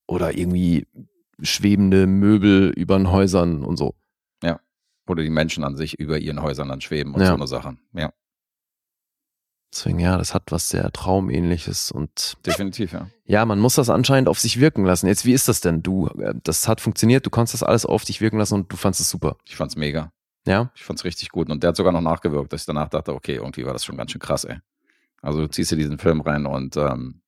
oder irgendwie schwebende Möbel über den Häusern und so. Oder die Menschen an sich über ihren Häusern dann schweben und Ja. so eine Sache. Ja, Deswegen, ja, das hat was sehr Traumähnliches und definitiv, ja. ja, man muss das anscheinend auf sich wirken lassen. Jetzt, wie ist das denn? Du, äh, das hat funktioniert, du konntest das alles auf dich wirken lassen und du fandest es super. Ich fand's mega. Ja? Ich fand's richtig gut. Und der hat sogar noch nachgewirkt, dass ich danach dachte, okay, irgendwie war das schon ganz schön krass, ey. Also du ziehst dir diesen Film rein und ähm,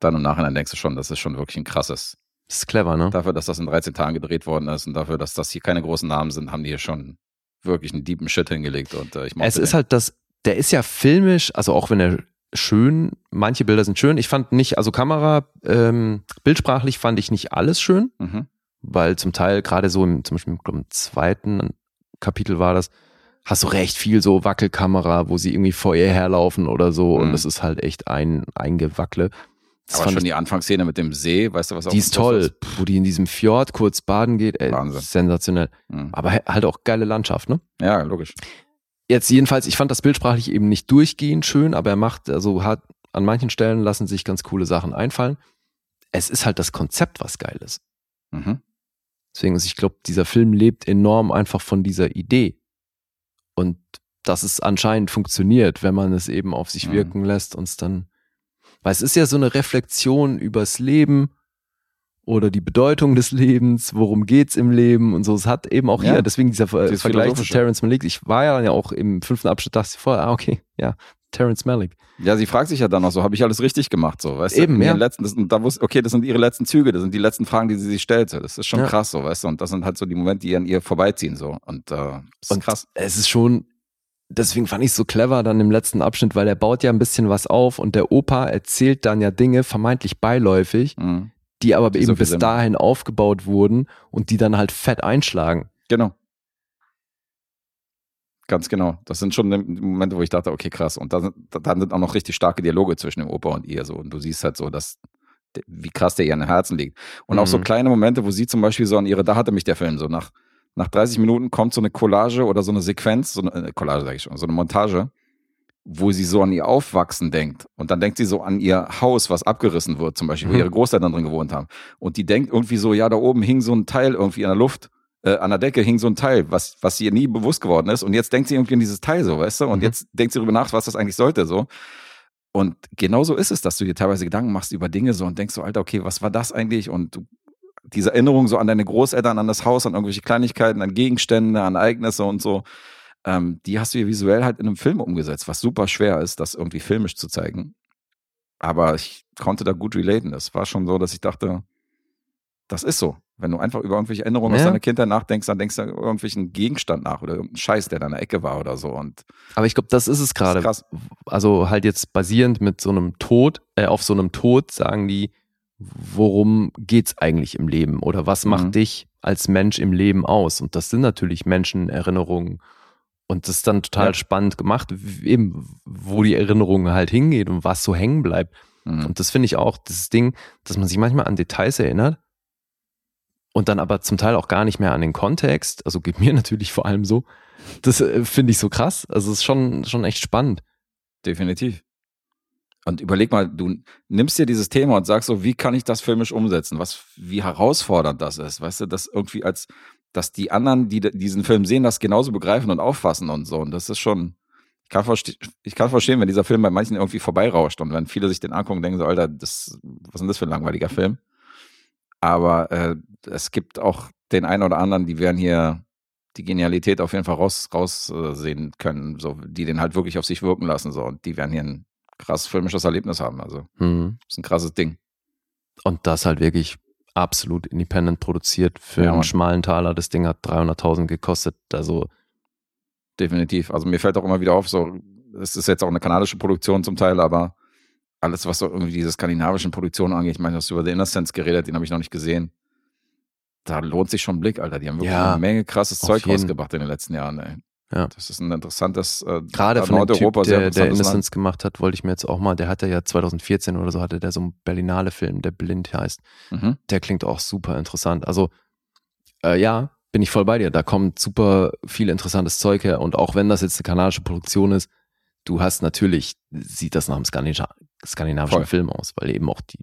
dann im Nachhinein denkst du schon, das ist schon wirklich ein krasses. Das ist clever, ne? Dafür, dass das in 13 Tagen gedreht worden ist und dafür, dass das hier keine großen Namen sind, haben die hier schon wirklich einen deepen Shit hingelegt. Und äh, ich Es ist den. halt das, der ist ja filmisch, also auch wenn er schön, manche Bilder sind schön. Ich fand nicht, also Kamera, ähm, bildsprachlich fand ich nicht alles schön. Mhm. weil zum Teil gerade so im, zum Beispiel im zweiten Kapitel war das, hast du recht viel so Wackelkamera, wo sie irgendwie vor ihr herlaufen oder so und Mhm. das ist halt echt ein, ein Gewackle. Das Aber schon ich, die Anfangsszene mit dem See, weißt du, was auf die ist toll, wo die in diesem Fjord kurz baden geht, ey, Wahnsinn. sensationell. Mhm. Aber halt auch geile Landschaft, ne? Ja, logisch. Jetzt jedenfalls, ich fand das bildsprachlich eben nicht durchgehend schön, aber er macht, also hat, an manchen Stellen lassen sich ganz coole Sachen einfallen. Es ist halt das Konzept, was geil ist. Mhm. Deswegen, also ich glaube, dieser Film lebt enorm einfach von dieser Idee. Und dass es anscheinend funktioniert, wenn man es eben auf sich Mhm. wirken lässt und es dann. Weil es ist ja so eine Reflexion übers Leben oder die Bedeutung des Lebens, worum geht's im Leben und so. Es hat eben auch Ja, hier, deswegen dieser Ver Vergleich zu. Terrence Malick. Ich war ja dann ja auch im fünften Abschnitt, dachte ich vorher, ah, okay, ja, Terrence Malick. Ja, sie fragt sich ja dann noch so, habe ich alles richtig gemacht, so, weißt Eben, du? Ja. Letzten, das, und da wusste, okay, das sind ihre letzten Züge, das sind die letzten Fragen, die sie sich stellte. Das ist schon Ja. krass, so, weißt du? Und das sind halt so die Momente, die an ihr vorbeiziehen, so. Und äh, das ist krass. es ist schon, deswegen fand ich es so clever dann im letzten Abschnitt, weil er baut ja ein bisschen was auf und der Opa erzählt dann ja Dinge vermeintlich beiläufig, Mhm. Die aber Die eben so bis Sinn dahin aufgebaut wurden und die dann halt fett einschlagen. Genau. Ganz genau. Das sind schon Momente, wo ich dachte, okay, krass. Und dann, dann sind auch noch richtig starke Dialoge zwischen dem Opa und ihr so. Und du siehst halt so, dass wie krass der ihr an Herzen liegt. Und auch so Mhm. kleine Momente, wo sie zum Beispiel so an ihre, da hatte mich der Film so nach, nach 30 Minuten kommt so eine Collage oder so eine Sequenz, so eine äh, Collage sage ich schon, so eine Montage, wo sie so an ihr Aufwachsen denkt. Und dann denkt sie so an ihr Haus, was abgerissen wird, zum Beispiel, wo Mhm. ihre Großeltern drin gewohnt haben. Und die denkt irgendwie so, ja, da oben hing so ein Teil irgendwie in der Luft, äh, an der Decke hing so ein Teil, was, was ihr nie bewusst geworden ist. Und jetzt denkt sie irgendwie an dieses Teil so, weißt du? Und Mhm. jetzt denkt sie darüber nach, was das eigentlich sollte, so. Und genau so ist es, dass du dir teilweise Gedanken machst über Dinge so und denkst so, Alter, okay, was war das eigentlich? Und du, diese Erinnerung so an deine Großeltern, an das Haus, an irgendwelche Kleinigkeiten, an Gegenstände, an Ereignisse und so, ähm, die hast du hier visuell halt in einem Film umgesetzt, was super schwer ist, das irgendwie filmisch zu zeigen. Aber ich konnte da gut relaten. Es war schon so, dass ich dachte, das ist so. Wenn du einfach über irgendwelche Erinnerungen aus Ja. deiner Kindheit nachdenkst, dann denkst du über irgendwelchen Gegenstand nach oder irgendeinen Scheiß, der da in der Ecke war oder so. Und Aber ich glaube, das ist es das gerade. Also halt jetzt basierend mit so einem Tod, äh, auf so einem Tod sagen die, worum geht's eigentlich im Leben oder was macht Mhm. dich als Mensch im Leben aus? Und das sind natürlich Menschenerinnerungen. Und das ist dann total Ja. spannend gemacht, eben wo die Erinnerung halt hingeht und was so hängen bleibt. Mhm. Und das finde ich auch, das Ding, dass man sich manchmal an Details erinnert und dann aber zum Teil auch gar nicht mehr an den Kontext. Also geht <laughs> mir natürlich vor allem so. Das äh, finde ich so krass. Also es ist schon, schon echt spannend. Definitiv. Und überleg mal, du nimmst dir dieses Thema und sagst so, wie kann ich das filmisch umsetzen? Was, wie herausfordernd das ist, weißt du, das irgendwie als, dass die anderen, die diesen Film sehen, das genauso begreifen und auffassen und so. Und das ist schon, ich kann, ich kann verstehen, wenn dieser Film bei manchen irgendwie vorbeirauscht und wenn viele sich den angucken und denken so, Alter, das, was ist denn das für ein langweiliger Film? Aber äh, es gibt auch den einen oder anderen, die werden hier die Genialität auf jeden Fall raus, raus äh, sehen können, so, die den halt wirklich auf sich wirken lassen, so. Und die werden hier ein krasses filmisches Erlebnis haben. Also, Mhm. ist ein krasses Ding. Und das halt wirklich absolut independent produziert für Ja, einen schmalen Taler. Das Ding hat 300.000 gekostet. Also, Definitiv. Also mir fällt auch immer wieder auf, so, es ist jetzt auch eine kanadische Produktion zum Teil, aber alles, was so irgendwie diese skandinavischen Produktionen angeht, ich meine, du hast über The Innocence geredet, den habe ich noch nicht gesehen. Da lohnt sich schon ein Blick, Alter. Die haben wirklich Ja, eine Menge krasses Zeug jeden. rausgebracht in den letzten Jahren, ey. Ja. Das ist ein interessantes, äh, gerade von dem Typ, Nordeuropa sehr der, der Innocence gemacht hat, wollte ich mir jetzt auch mal, der hatte ja 2014 oder so, hatte der so einen Berlinale-Film, der Blind heißt. Land. Mhm. Der klingt auch super interessant. Also, äh, ja, bin ich voll bei dir. Da kommt super viel interessantes Zeug her. Und auch wenn das jetzt eine kanadische Produktion ist, du hast natürlich, sieht das nach einem Skandina skandinavischen Voll. Film aus, weil eben auch die,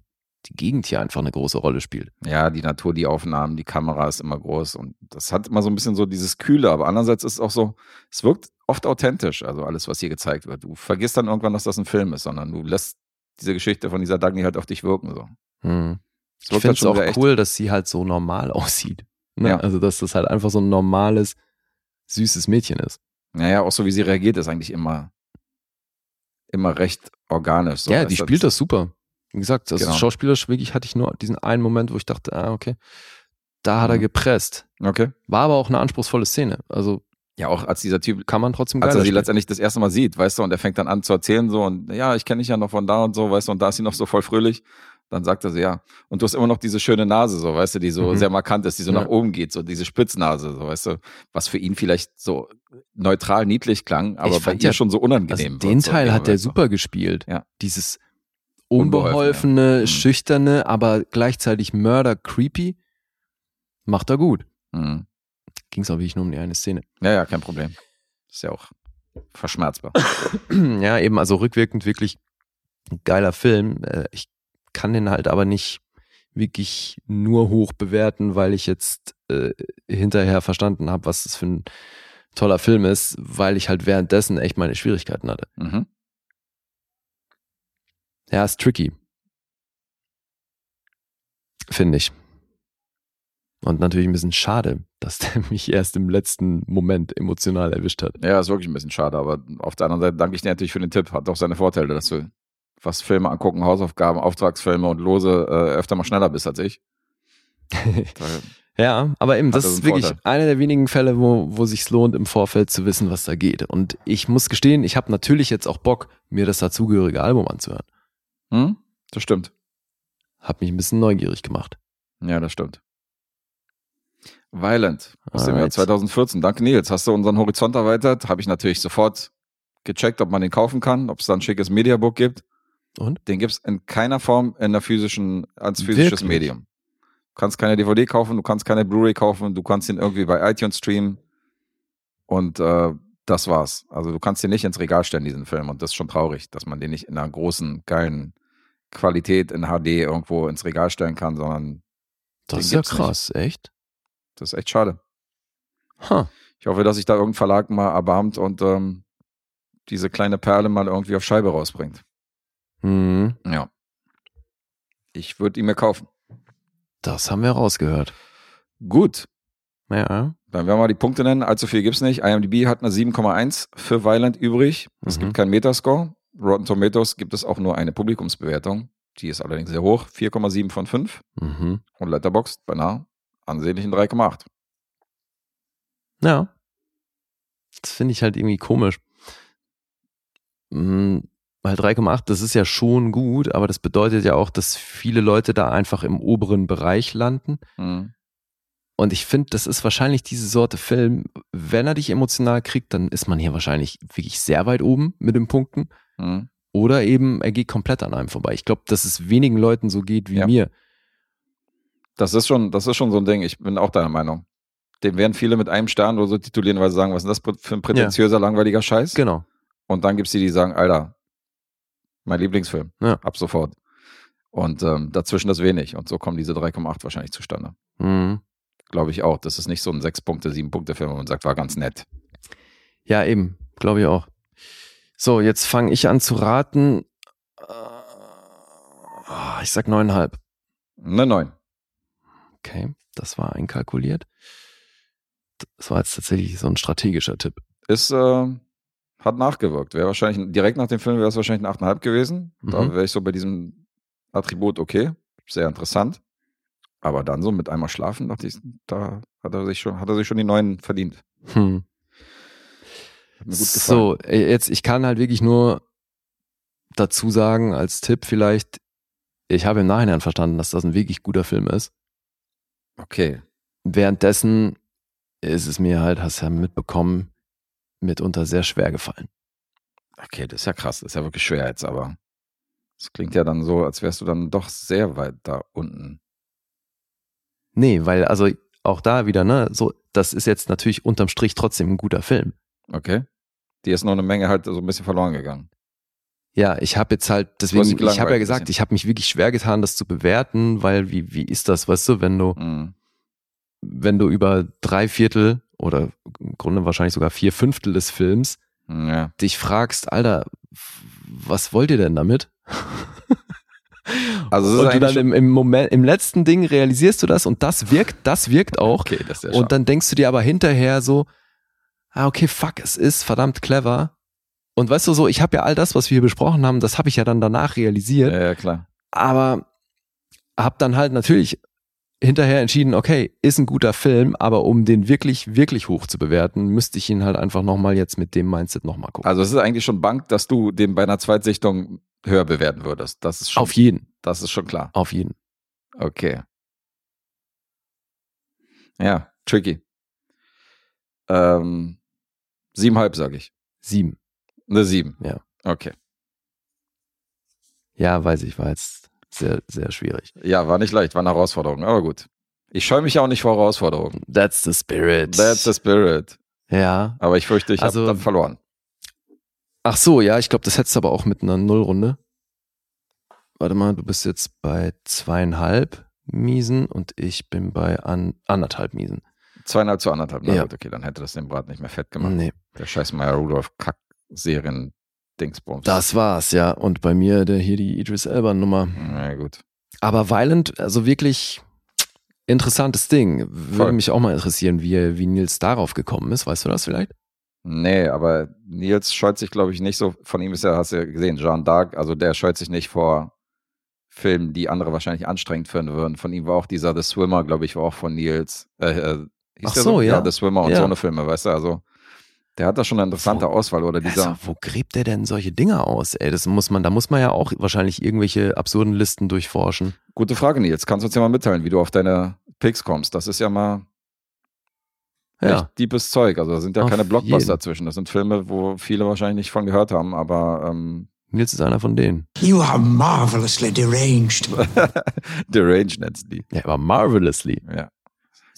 die Gegend hier einfach eine große Rolle spielt. Ja, die Natur, die Aufnahmen, die Kamera ist immer groß und das hat immer so ein bisschen so dieses Kühle, aber andererseits ist es auch so, es wirkt oft authentisch, also alles, was hier gezeigt wird. Du vergisst dann irgendwann, dass das ein Film ist, sondern du lässt diese Geschichte von dieser Dagny halt auf dich wirken. So. Hm. Ich finde halt es schon auch echt. cool, dass sie halt so normal <laughs> aussieht. Ne? Ja. Also, dass das halt einfach so ein normales, süßes Mädchen ist. Naja, auch so wie sie reagiert, ist eigentlich immer, immer recht organisch. So, ja, die du, spielt das super. Wie gesagt, also Genau. schauspielerisch wirklich hatte ich nur diesen einen Moment, wo ich dachte, ah, okay, da hat er Mhm. gepresst. Okay. War aber auch eine anspruchsvolle Szene. Also Ja, auch als dieser Typ, kann man trotzdem als er sie spielen. letztendlich das erste Mal sieht, weißt du, und er fängt dann an zu erzählen so und ja, ich kenne dich ja noch von da und so, weißt du, und da ist sie noch so voll fröhlich. Dann sagt er so, ja, und du hast immer noch diese schöne Nase, so, weißt du, die so Mhm. sehr markant ist, die so Ja. nach oben geht, so diese Spitznase, so, weißt du, was für ihn vielleicht so neutral niedlich klang, aber bei fand ihr ja- schon so Also unangenehm. den wird, so, Teil ja, hat du. super gespielt. Ja. Dieses Unbeholfene. unbeholfene, Mhm. schüchterne, aber gleichzeitig mörder creepy macht er gut. Mhm. Ging es auch wirklich nur um die eine Szene. Ja, ja, kein Problem. Ist ja auch verschmerzbar. <clears throat> ja, eben, also rückwirkend wirklich ein geiler Film. Äh, Ich kann den halt aber nicht wirklich nur hoch bewerten, weil ich jetzt äh, hinterher verstanden habe, was das für ein toller Film ist, weil ich halt währenddessen echt meine Schwierigkeiten hatte. Mhm. Ja, ist tricky. Finde ich. Und natürlich ein bisschen schade, dass der <laughs> mich erst im letzten Moment emotional erwischt hat. Ja, ist wirklich ein bisschen schade, aber auf der anderen Seite danke ich dir natürlich für den Tipp. Hat auch seine Vorteile, dass du was Filme angucken, Hausaufgaben, Auftragsfilme und Lose äh, öfter mal schneller bist als ich. <laughs> Ja, aber eben, das ist wirklich Vorteil. einer der wenigen Fälle, wo, wo sich lohnt, im Vorfeld zu wissen, was da geht. Und ich muss gestehen, ich habe natürlich jetzt auch Bock, mir das dazugehörige Album anzuhören. Hm? Das stimmt. Hab mich ein bisschen neugierig gemacht. Ja, das stimmt. Violent aus dem Jahr Alright. 2014. Danke, Nils. Hast du unseren Horizont erweitert? Habe ich natürlich sofort gecheckt, ob man den kaufen kann, ob es da ein schickes Mediabook gibt. Und? Den gibt's in keiner Form in der physischen, als physisches Wirklich? Medium. Du kannst keine DVD kaufen, du kannst keine Blu-ray kaufen, du kannst ihn irgendwie bei iTunes streamen. Und äh, das war's. Also du kannst den nicht ins Regal stellen, diesen Film. Und das ist schon traurig, dass man den nicht in einer großen, geilen Qualität in HD irgendwo ins Regal stellen kann, sondern Das ist ja gibt's nicht. krass, echt? das ist echt schade. Ha. Ich hoffe, dass sich da irgendein Verlag mal erbarmt und ähm, diese kleine Perle mal irgendwie auf Scheibe rausbringt. Hm, Ja. Ich würde ihn mir kaufen. das haben wir rausgehört. Gut. Ja. Dann werden wir mal die Punkte nennen. Allzu viel gibt's nicht. IMDb hat eine 7,1 für Violent übrig. Es Mhm. gibt keinen Metascore. Rotten Tomatoes gibt es auch nur eine Publikumsbewertung. Die ist allerdings sehr hoch. 4,7 von 5. Mhm. Und Letterboxd beinahe ansehnlichen 3,8. Ja. Das finde ich halt irgendwie komisch. Hm, Weil 3,8, das ist ja schon gut, aber das bedeutet ja auch, dass viele Leute da einfach im oberen Bereich landen. Mhm. Und ich finde, das ist wahrscheinlich diese Sorte Film, wenn er dich emotional kriegt, dann ist man hier wahrscheinlich wirklich sehr weit oben mit den Punkten. Mhm. Oder eben, er geht komplett an einem vorbei. Ich glaube, dass es wenigen Leuten so geht wie Ja. mir. Das ist schon, das ist schon so ein Ding. Ich bin auch deiner Meinung. Den werden viele mit einem Stern oder so titulieren, weil sie sagen, was ist das für ein prätentiöser, langweiliger Scheiß? Genau. Und dann gibt's die, die sagen, Alter, mein Lieblingsfilm. Ja. Ab sofort. Und ähm, dazwischen das wenig. Und so kommen diese 3,8 wahrscheinlich zustande. Mhm. Glaube ich auch. Das ist nicht so ein 6-Punkte, 7-Punkte-Film, wo man sagt, war ganz nett. Ja, eben. Glaube ich auch. So, jetzt fange ich an zu raten. Ah, Ich sag neuneinhalb. Eine 9. Okay, das war einkalkuliert. Das war jetzt tatsächlich so ein strategischer Tipp. Ist, äh, hat nachgewirkt. Wäre wahrscheinlich, direkt nach dem Film wäre es wahrscheinlich eine 8,5 gewesen. Da Mhm. wäre ich so bei diesem Attribut okay. Sehr interessant. Aber dann so mit einmal schlafen, dachte ich, da hat er sich schon, hat er sich schon die 9 verdient. Hm. Hat mir gut gefallen. So, äh, jetzt, ich kann halt wirklich nur dazu sagen, als Tipp vielleicht, ich habe im Nachhinein verstanden, dass das ein wirklich guter Film ist. Okay. Währenddessen ist es mir halt, hast du ja mitbekommen, mitunter sehr schwer gefallen. Okay, das ist ja krass. Das ist ja wirklich schwer jetzt, aber es klingt ja dann so, als wärst du dann doch sehr weit da unten. Nee, weil also auch da wieder, ne, so, das ist jetzt natürlich unterm Strich trotzdem ein guter Film. Okay. Die ist noch eine Menge halt so ein bisschen verloren gegangen. Ja, ich habe jetzt halt, deswegen, ich habe ja gesagt, ich habe mich wirklich schwer getan, das zu bewerten, weil wie, wie ist das, weißt du, wenn du, Mhm. wenn du über drei Viertel oder im Grunde wahrscheinlich sogar vier Fünftel des Films Ja. dich fragst, Alter, was wollt ihr denn damit? Also und du dann im, im Moment, im letzten Ding realisierst du das und das wirkt, das wirkt auch. Okay, das ist ja Und dann denkst du dir aber hinterher so, ah, okay, fuck, es ist verdammt clever. Und weißt du so, ich habe ja all das, was wir hier besprochen haben, das habe ich ja dann danach realisiert, ja, ja, klar. aber habe dann halt natürlich hinterher entschieden, okay, ist ein guter Film, aber um den wirklich, wirklich hoch zu bewerten, müsste ich ihn halt einfach nochmal jetzt mit dem Mindset nochmal gucken. Also es ist eigentlich schon Bank, dass du den bei einer Zweitsichtung höher bewerten würdest. Das ist schon, auf jeden, das ist schon klar. auf jeden. Okay. Ja, tricky. Ähm, siebenhalb, sage ich. Sieben. Eine sieben. Ja. Okay. Ja, weiß ich, war jetzt sehr, sehr schwierig. Ja, war nicht leicht, war eine Herausforderung, aber gut. Ich scheue mich ja auch nicht vor Herausforderungen. That's the spirit. That's the spirit. ja. Aber ich fürchte, ich Also- habe dann verloren. Ach so, ja, ich glaube, das hättest du aber auch mit einer Nullrunde. Warte mal, du bist jetzt bei zweieinhalb Miesen und ich bin bei an, anderthalb Miesen. Zweieinhalb zu anderthalb. Na Ja. gut, okay, dann hätte das den Brat nicht mehr fett gemacht. Nee, Der scheiß Meyer Rudolph Kack-Serien Dingsbums. das war's, ja. Und bei mir der hier die Idris Elba Nummer. Na gut. Aber Violent, also wirklich interessantes Ding. Würde Voll. mich auch mal interessieren, wie, wie Nils darauf gekommen ist. Weißt du das vielleicht? Nee, aber Nils scheut sich, glaube ich, nicht so. Von ihm ist ja, hast du ja gesehen, Jean d'Arc, also der scheut sich nicht vor Filmen, die andere wahrscheinlich anstrengend finden würden. Von ihm war auch dieser The Swimmer, glaube ich, war auch von Nils. Äh, äh, Ach der so, ja. Ja, The Swimmer und Ja. so eine Filme, weißt du, also der hat da schon eine interessante So. Auswahl. Oder dieser, Also, wo gräbt der denn solche Dinge aus? Ey, das muss man, da muss man ja auch wahrscheinlich irgendwelche absurden Listen durchforschen. gute Frage, Nils. Kannst du uns ja mal mitteilen, wie du auf deine Picks kommst? Das ist ja mal Ja. echt deepes Zeug. Also da sind ja Auf keine Blockbuster jeden. zwischen. Das sind Filme, wo viele wahrscheinlich nicht von gehört haben, aber ähm, Nils ist einer von denen. You are marvelously deranged. <laughs> Deranged nennt's die. Ja, aber marvelously. Ja.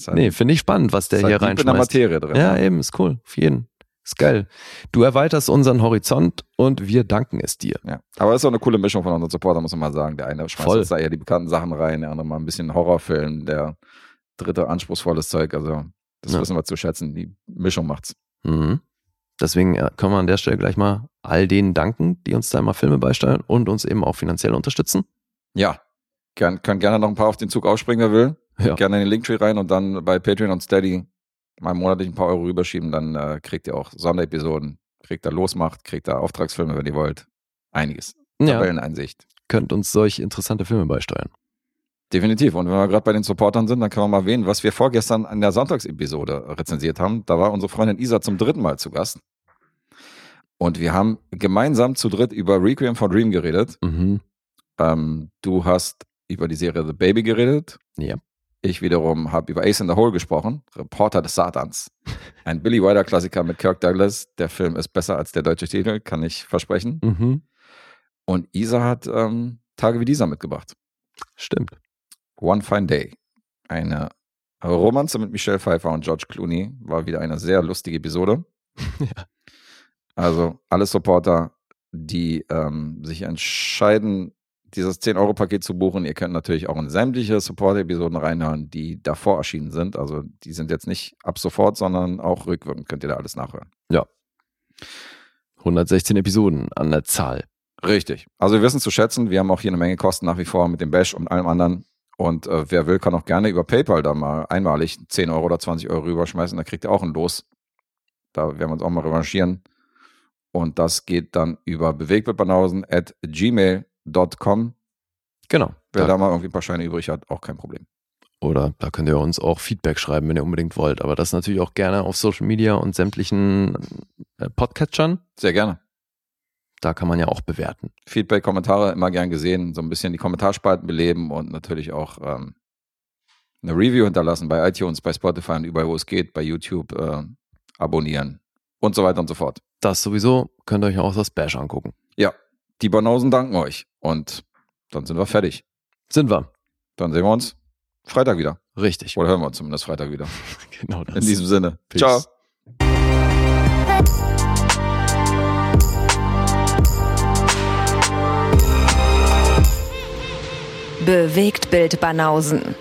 Halt- Nee, finde ich spannend, was der ist hier halt deep in der reinschmeißt. Materie drin. Ja, ne? eben, ist cool. Auf jeden. Ist geil. Du erweiterst unseren Horizont und wir danken es dir. Ja, aber es ist auch eine coole Mischung von unseren Supportern, muss man mal sagen. Der eine schmeißt Voll. uns da eher die bekannten Sachen rein, der andere mal ein bisschen Horrorfilm, der dritte anspruchsvolles Zeug. Also, das Ja. wissen wir zu schätzen. Die Mischung macht's. Mhm. Deswegen äh, können wir an der Stelle gleich mal all denen danken, die uns da immer Filme beisteuern und uns eben auch finanziell unterstützen. Ja, kann, kann gerne noch ein paar auf den Zug aufspringen, wer will. Ja. Gerne in den Linktree rein und dann bei Patreon und Steady mal monatlich ein paar Euro rüberschieben. Dann äh, kriegt ihr auch Sonderepisoden, kriegt ihr Losmacht, kriegt ihr Auftragsfilme, wenn ihr wollt. Einiges. Ja, Tabelleneinsicht. könnt uns solch interessante Filme beisteuern. Definitiv. Und wenn wir gerade bei den Supportern sind, dann können wir mal erwähnen, was wir vorgestern in der Sonntagsepisode rezensiert haben. Da war unsere Freundin Isa zum dritten Mal zu Gast. Und wir haben gemeinsam zu dritt über Requiem for Dream geredet. Mhm. Ähm, du hast über die Serie The Baby geredet. Ja. Ich wiederum habe über Ace in the Hole gesprochen, Reporter des Satans. Ein Billy Wilder Klassiker mit Kirk Douglas. Der Film ist besser als der deutsche Titel, kann ich versprechen. Mhm. Und Isa hat ähm, Tage wie dieser mitgebracht. Stimmt. One Fine Day. Eine Romanze mit Michelle Pfeiffer und George Clooney. War wieder eine sehr lustige Episode. <laughs> Ja. Also alle Supporter, die ähm, sich entscheiden, dieses 10-Euro-Paket zu buchen. Ihr könnt natürlich auch in sämtliche Support-Episoden reinhören, die davor erschienen sind. Also die sind jetzt nicht ab sofort, sondern auch rückwirkend könnt ihr da alles nachhören. 116 Episoden an der Zahl. Richtig. Also wir wissen zu schätzen, wir haben auch hier eine Menge Kosten nach wie vor mit dem Bash und allem anderen. Und äh, wer will, kann auch gerne über PayPal da mal einmalig 10 Euro oder 20 Euro rüberschmeißen. Da kriegt ihr auch ein Los. Da werden wir uns auch mal revanchieren. Und das geht dann über bewegtbildbanausen at gmail.com. Genau. Wer Da, da mal irgendwie ein paar Scheine übrig hat, auch kein Problem. oder da könnt ihr uns auch Feedback schreiben, wenn ihr unbedingt wollt. Aber das natürlich auch gerne auf Social Media und sämtlichen äh, Podcatchern. Sehr gerne. Da kann man ja auch bewerten. Feedback, Kommentare immer gern gesehen. So ein bisschen die Kommentarspalten beleben und natürlich auch ähm, eine Review hinterlassen bei iTunes, bei Spotify und überall, wo es geht, bei YouTube äh, abonnieren und so weiter und so fort. Das sowieso könnt ihr euch auch das Bash angucken. Ja, die Banausen danken euch und dann sind wir fertig. Sind wir. Dann sehen wir uns Freitag wieder. Richtig. Oder hören wir uns zumindest Freitag wieder. <laughs> Genau das. In diesem Sinne. Peace. Ciao. Bewegt Bild Banausen.